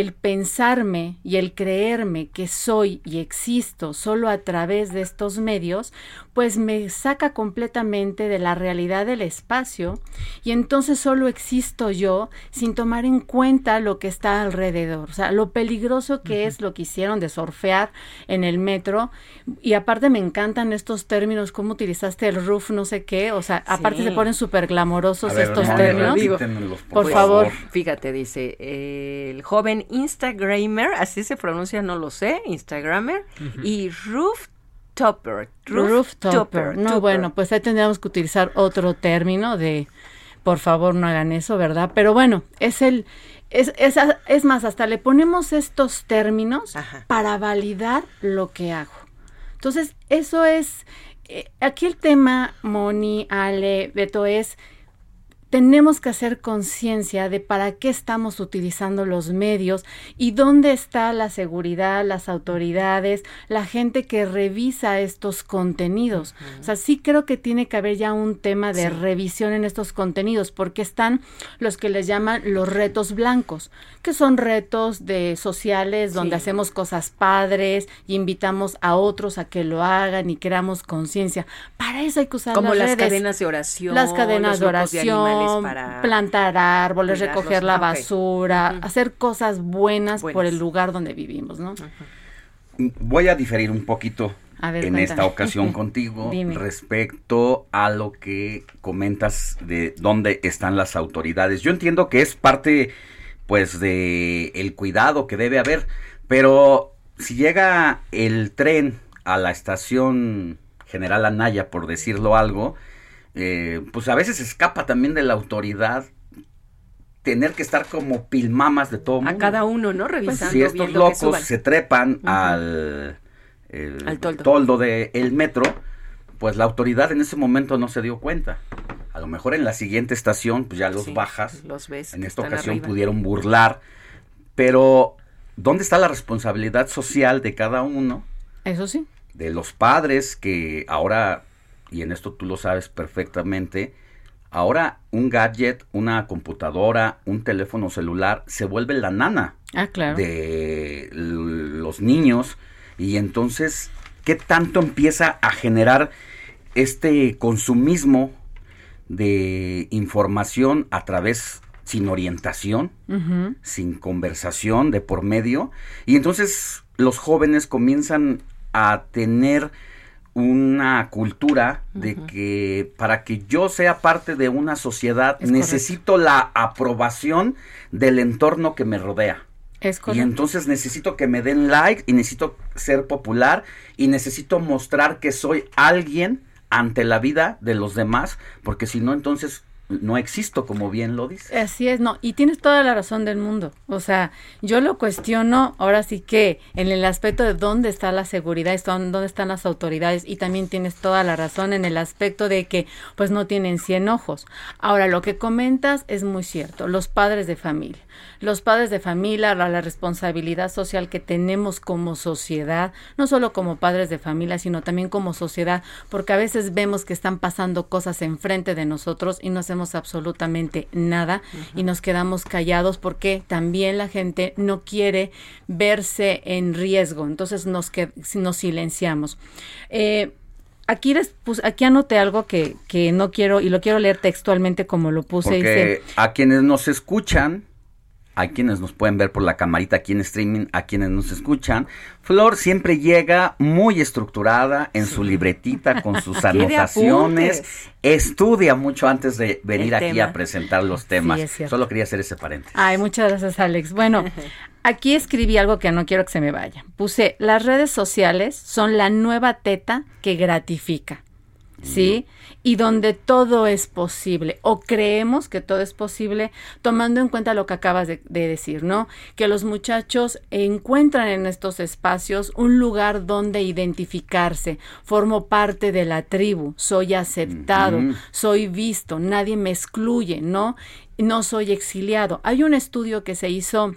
el pensarme y el creerme que soy y existo solo a través de estos medios, pues me saca completamente de la realidad del espacio y entonces solo existo yo sin tomar en cuenta lo que está alrededor, o sea, lo peligroso que es lo que hicieron de surfear en el metro y aparte me encantan estos términos, cómo utilizaste el roof, no sé qué, o sea, aparte Sí. se ponen súper glamorosos A ver, estos no, términos. por, por favor. favor. Fíjate, dice, eh, el joven Instagramer, así se pronuncia, no lo sé, Instagramer, y rooftopper. Rooftopper. No, topper. bueno, pues ahí tendríamos que utilizar otro término de, por favor, no hagan eso, ¿verdad? Pero bueno, es el, es, es, es más, hasta le ponemos estos términos para validar lo que hago. Entonces, eso es, eh, aquí el tema, Moni, Ale, Beto, es tenemos que hacer conciencia de para qué estamos utilizando los medios y dónde está la seguridad, las autoridades, la gente que revisa estos contenidos. O sea, sí creo que tiene que haber ya un tema de revisión en estos contenidos, porque están los que les llaman los retos blancos, que son retos de sociales donde hacemos cosas padres y invitamos a otros a que lo hagan y creamos conciencia. Para eso hay que usar Como las, redes. cadenas de oración. Las cadenas de oración, para plantar árboles, recoger la Ah, basura, hacer cosas buenas, por el lugar donde vivimos, ¿no? Voy a diferir un poquito A ver, en cuéntame. esta ocasión [LAUGHS] contigo Dime. respecto a lo que comentas de dónde están las autoridades. Yo entiendo que es parte pues de el cuidado que debe haber, pero si llega el tren a la estación General Anaya, por decirlo algo, eh, pues a veces escapa también de la autoridad tener que estar como pilmamas de todo A mundo. cada uno, ¿no? Revisando, Si estos locos se trepan al, el Al toldo. toldo del metro, pues la autoridad en ese momento no se dio cuenta. A lo mejor en la siguiente estación, pues ya los Sí, bajas. Los ves. En esta ocasión arriba. pudieron burlar. Pero, ¿dónde está la responsabilidad social de cada uno? Eso sí. de los padres que ahora, y en esto tú lo sabes perfectamente, ahora un gadget, una computadora, un teléfono celular se vuelve la nana Ah, claro. de los niños y entonces, ¿qué tanto empieza a generar este consumismo de información a través sin orientación? Sin conversación de por medio y entonces los jóvenes comienzan a tener una cultura de que para que yo sea parte de una sociedad Es necesito la aprobación del entorno que me rodea. Es Y entonces necesito que me den like y necesito ser popular y necesito mostrar que soy alguien ante la vida de los demás, porque si no entonces no existo como bien lo dice. Así es, no, y tienes toda la razón del mundo. O sea, yo lo cuestiono ahora sí que en el aspecto de dónde está la seguridad, dónde están las autoridades, y también tienes toda la razón en el aspecto de que pues no tienen cien ojos. Ahora, lo que comentas es muy cierto, los padres de familia. Los padres de familia, la, la responsabilidad social que tenemos como sociedad, no solo como padres de familia, sino también como sociedad, porque a veces vemos que están pasando cosas enfrente de nosotros y no hacemos absolutamente nada y nos quedamos callados porque también la gente no quiere verse en riesgo, entonces nos, que, nos silenciamos. Eh, Aquí, les puse- aquí anoté algo que, que no quiero y lo quiero leer textualmente como lo puse. Porque dice, a quienes nos escuchan, a quienes nos pueden ver por la camarita aquí en streaming, a quienes nos escuchan, Flor siempre llega muy estructurada en su libretita con [LAUGHS] sus anotaciones, estudia mucho antes de venir aquí a presentar los temas. cierto. Solo quería hacer ese paréntesis. Ay, muchas gracias, Alex. Bueno, [LAUGHS] aquí escribí algo que no quiero que se me vaya. Puse, las redes sociales son la nueva teta que gratifica, ¿sí? Y donde todo es posible, o creemos que todo es posible, tomando en cuenta lo que acabas de, de decir, ¿no? Que los muchachos encuentran en estos espacios un lugar donde identificarse, formo parte de la tribu, soy aceptado, soy visto, nadie me excluye, ¿no? No soy exiliado. Hay un estudio que se hizo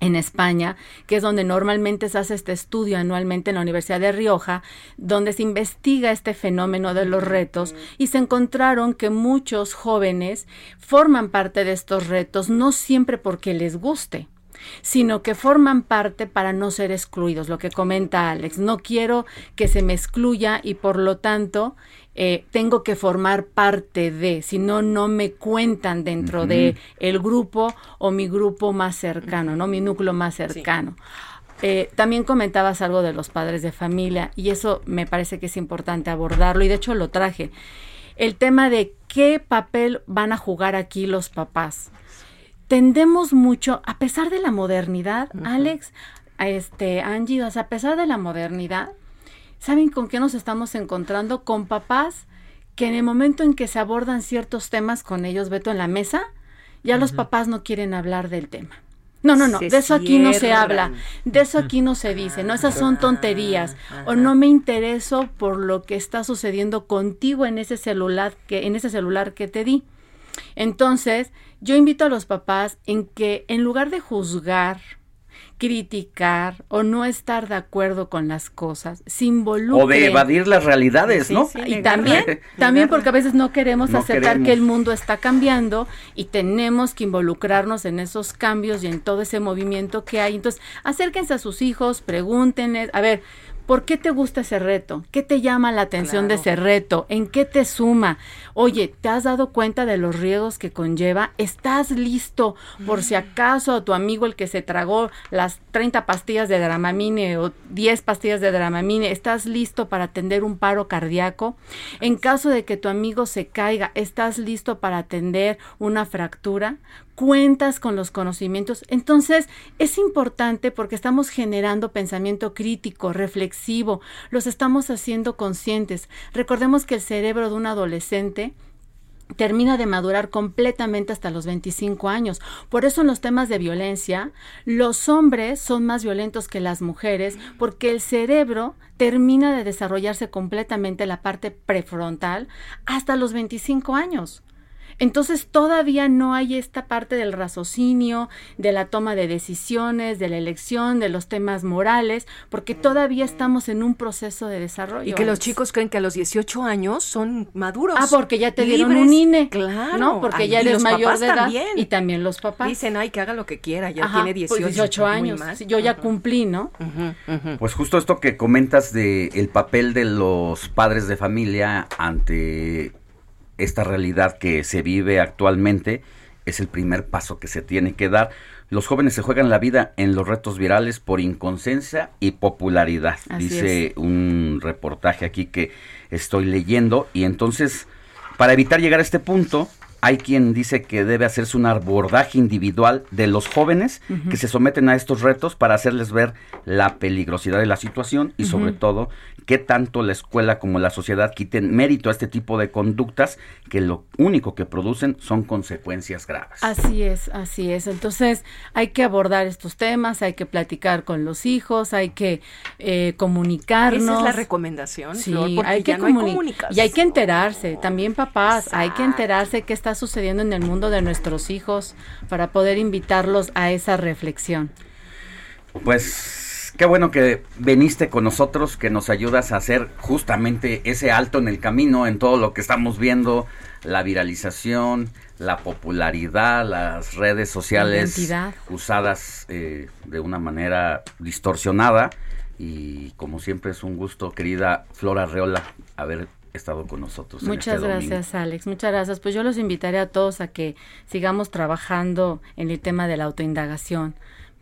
en España, que es donde normalmente se hace este estudio anualmente en la Universidad de Rioja, donde se investiga este fenómeno de los retos y se encontraron que muchos jóvenes forman parte de estos retos no siempre porque les guste, sino que forman parte para no ser excluidos, lo que comenta Alex. No quiero que se me excluya y por lo tanto eh, tengo que formar parte de, si no, no me cuentan dentro de el grupo o mi grupo más cercano, ¿no? Mi núcleo más cercano. Eh, también comentabas algo de los padres de familia y eso me parece que es importante abordarlo y de hecho lo traje. El tema de qué papel van a jugar aquí los papás. Tendemos mucho, a pesar de la modernidad, Alex, a este, Angie, o sea, a pesar de la modernidad, ¿saben con qué nos estamos encontrando? Con papás que en el momento en que se abordan ciertos temas con ellos, Beto, en la mesa, ya los papás no quieren hablar del tema. No, no, no, Se de eso aquí no se habla, de eso aquí no se dice, no, esas son tonterías, o no me intereso por lo que está sucediendo contigo en ese celular que, en ese celular que te di. Entonces, yo invito a los papás en que en lugar de juzgar, criticar o no estar de acuerdo con las cosas, se involucren. O de evadir las realidades, ¿no? y también, también porque a veces no queremos No aceptar queremos. que el mundo está cambiando y tenemos que involucrarnos en esos cambios y en todo ese movimiento que hay. Entonces, acérquense a sus hijos, pregúntenles, a ver, ¿Por qué te gusta ese reto? ¿Qué te llama la atención de ese reto? ¿En qué te suma? Oye, ¿te has dado cuenta de los riesgos que conlleva? ¿Estás listo por si acaso a tu amigo el que se tragó las 30 pastillas de Dramamine o 10 pastillas de Dramamine, estás listo para atender un paro cardíaco? En caso de que tu amigo se caiga, ¿estás listo para atender una fractura? Cuentas con los conocimientos. Entonces, es importante porque estamos generando pensamiento crítico, reflexivo, los estamos haciendo conscientes. Recordemos que el cerebro de un adolescente termina de madurar completamente hasta los 25 años. Por eso en los temas de violencia, los hombres son más violentos que las mujeres porque el cerebro termina de desarrollarse completamente la parte prefrontal hasta los 25 años. Entonces todavía no hay esta parte del raciocinio, de la toma de decisiones, de la elección, de los temas morales, porque todavía estamos en un proceso de desarrollo. Y que los chicos creen que a los 18 años son maduros. Ah, porque ya te dieron un INE. Claro. ¿no? Porque Ay, ya y eres los mayor papás de edad. también. Y también los papás. Dicen, ay, que haga lo que quiera, ya Ajá, tiene pues 18, 18 muy años. mal. Yo ya cumplí, ¿no? Pues justo esto que comentas de el papel de los padres de familia ante esta realidad que se vive actualmente es el primer paso que se tiene que dar. Los jóvenes se juegan la vida en los retos virales por inconsciencia y popularidad, Así dice un reportaje aquí que estoy leyendo. Y entonces para evitar llegar a este punto hay quien dice que debe hacerse un abordaje individual de los jóvenes que se someten a estos retos para hacerles ver la peligrosidad de la situación y sobre todo que tanto la escuela como la sociedad quiten mérito a este tipo de conductas que lo único que producen son consecuencias graves. Así es, así es. Entonces hay que abordar estos temas, hay que platicar con los hijos, hay que eh, comunicarnos. Esa es la recomendación, Sí, Flor, porque hay que ya no hay y hay que enterarse, también papás, hay que enterarse qué está sucediendo en el mundo de nuestros hijos para poder invitarlos a esa reflexión. Pues qué bueno que viniste con nosotros, que nos ayudas a hacer justamente ese alto en el camino en todo lo que estamos viendo, la viralización, la popularidad, las redes sociales identidad. usadas eh, de una manera distorsionada. Y como siempre es un gusto, querida Flora Arreola, haber estado con nosotros. Muchas este gracias, Alex. Muchas gracias. Pues yo los invitaré a todos a que sigamos trabajando en el tema de la autoindagación.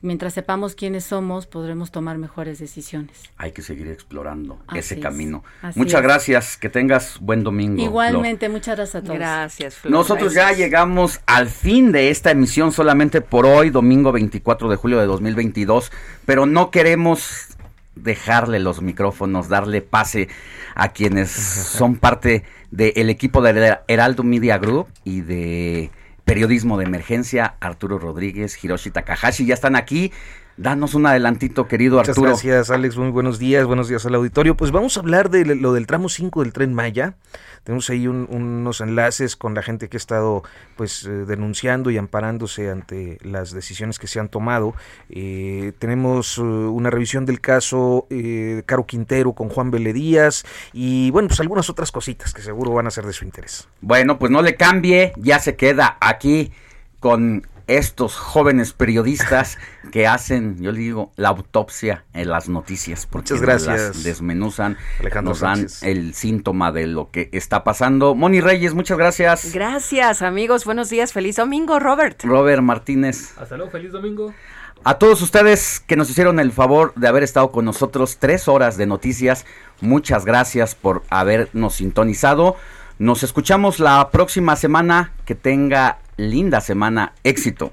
Mientras sepamos quiénes somos, podremos tomar mejores decisiones. Hay que seguir explorando Así ese es, camino. así Muchas es. gracias, que tengas buen domingo. Flor. Igualmente, muchas gracias a todos. Gracias, Nosotros ya llegamos al fin de esta emisión solamente por hoy, domingo 24 de julio de 2022, pero no queremos dejarle los micrófonos, darle pase a quienes [LAUGHS] son parte del equipo de Heraldo Media Group y de Periodismo de Emergencia, Arturo Rodríguez, Hiroshi Takahashi, ya están aquí. Danos un adelantito, querido Muchas Arturo. gracias, Alex. Muy buenos días. Buenos días al auditorio. Pues vamos a hablar de lo del tramo 5 del tren Maya. Tenemos ahí un- unos enlaces con la gente que ha estado pues eh, denunciando y amparándose ante las decisiones que se han tomado. Eh, tenemos eh, una revisión del caso eh, Caro Quintero con Juan Vélez Díaz y bueno, pues algunas otras cositas que seguro van a ser de su interés. Bueno, pues no le cambie, ya se queda aquí con estos jóvenes periodistas [LAUGHS] que hacen, yo le digo, la autopsia en las noticias, porque Muchas gracias. las desmenuzan, Alejandro nos dan Sánchez. el síntoma de lo que está pasando. Moni Reyes, muchas gracias. Gracias, amigos. Buenos días. Feliz domingo, Robert. Robert Martínez. Hasta luego, feliz domingo. A todos ustedes que nos hicieron el favor de haber estado con nosotros tres horas de noticias, muchas gracias por habernos sintonizado. Nos escuchamos la próxima semana. Que tenga linda semana. Éxito.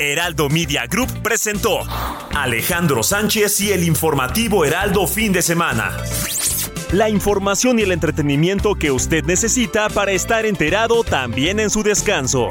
Heraldo Media Group presentó Alejandro Sánchez y el informativo Heraldo fin de semana. La información y el entretenimiento que usted necesita para estar enterado también en su descanso.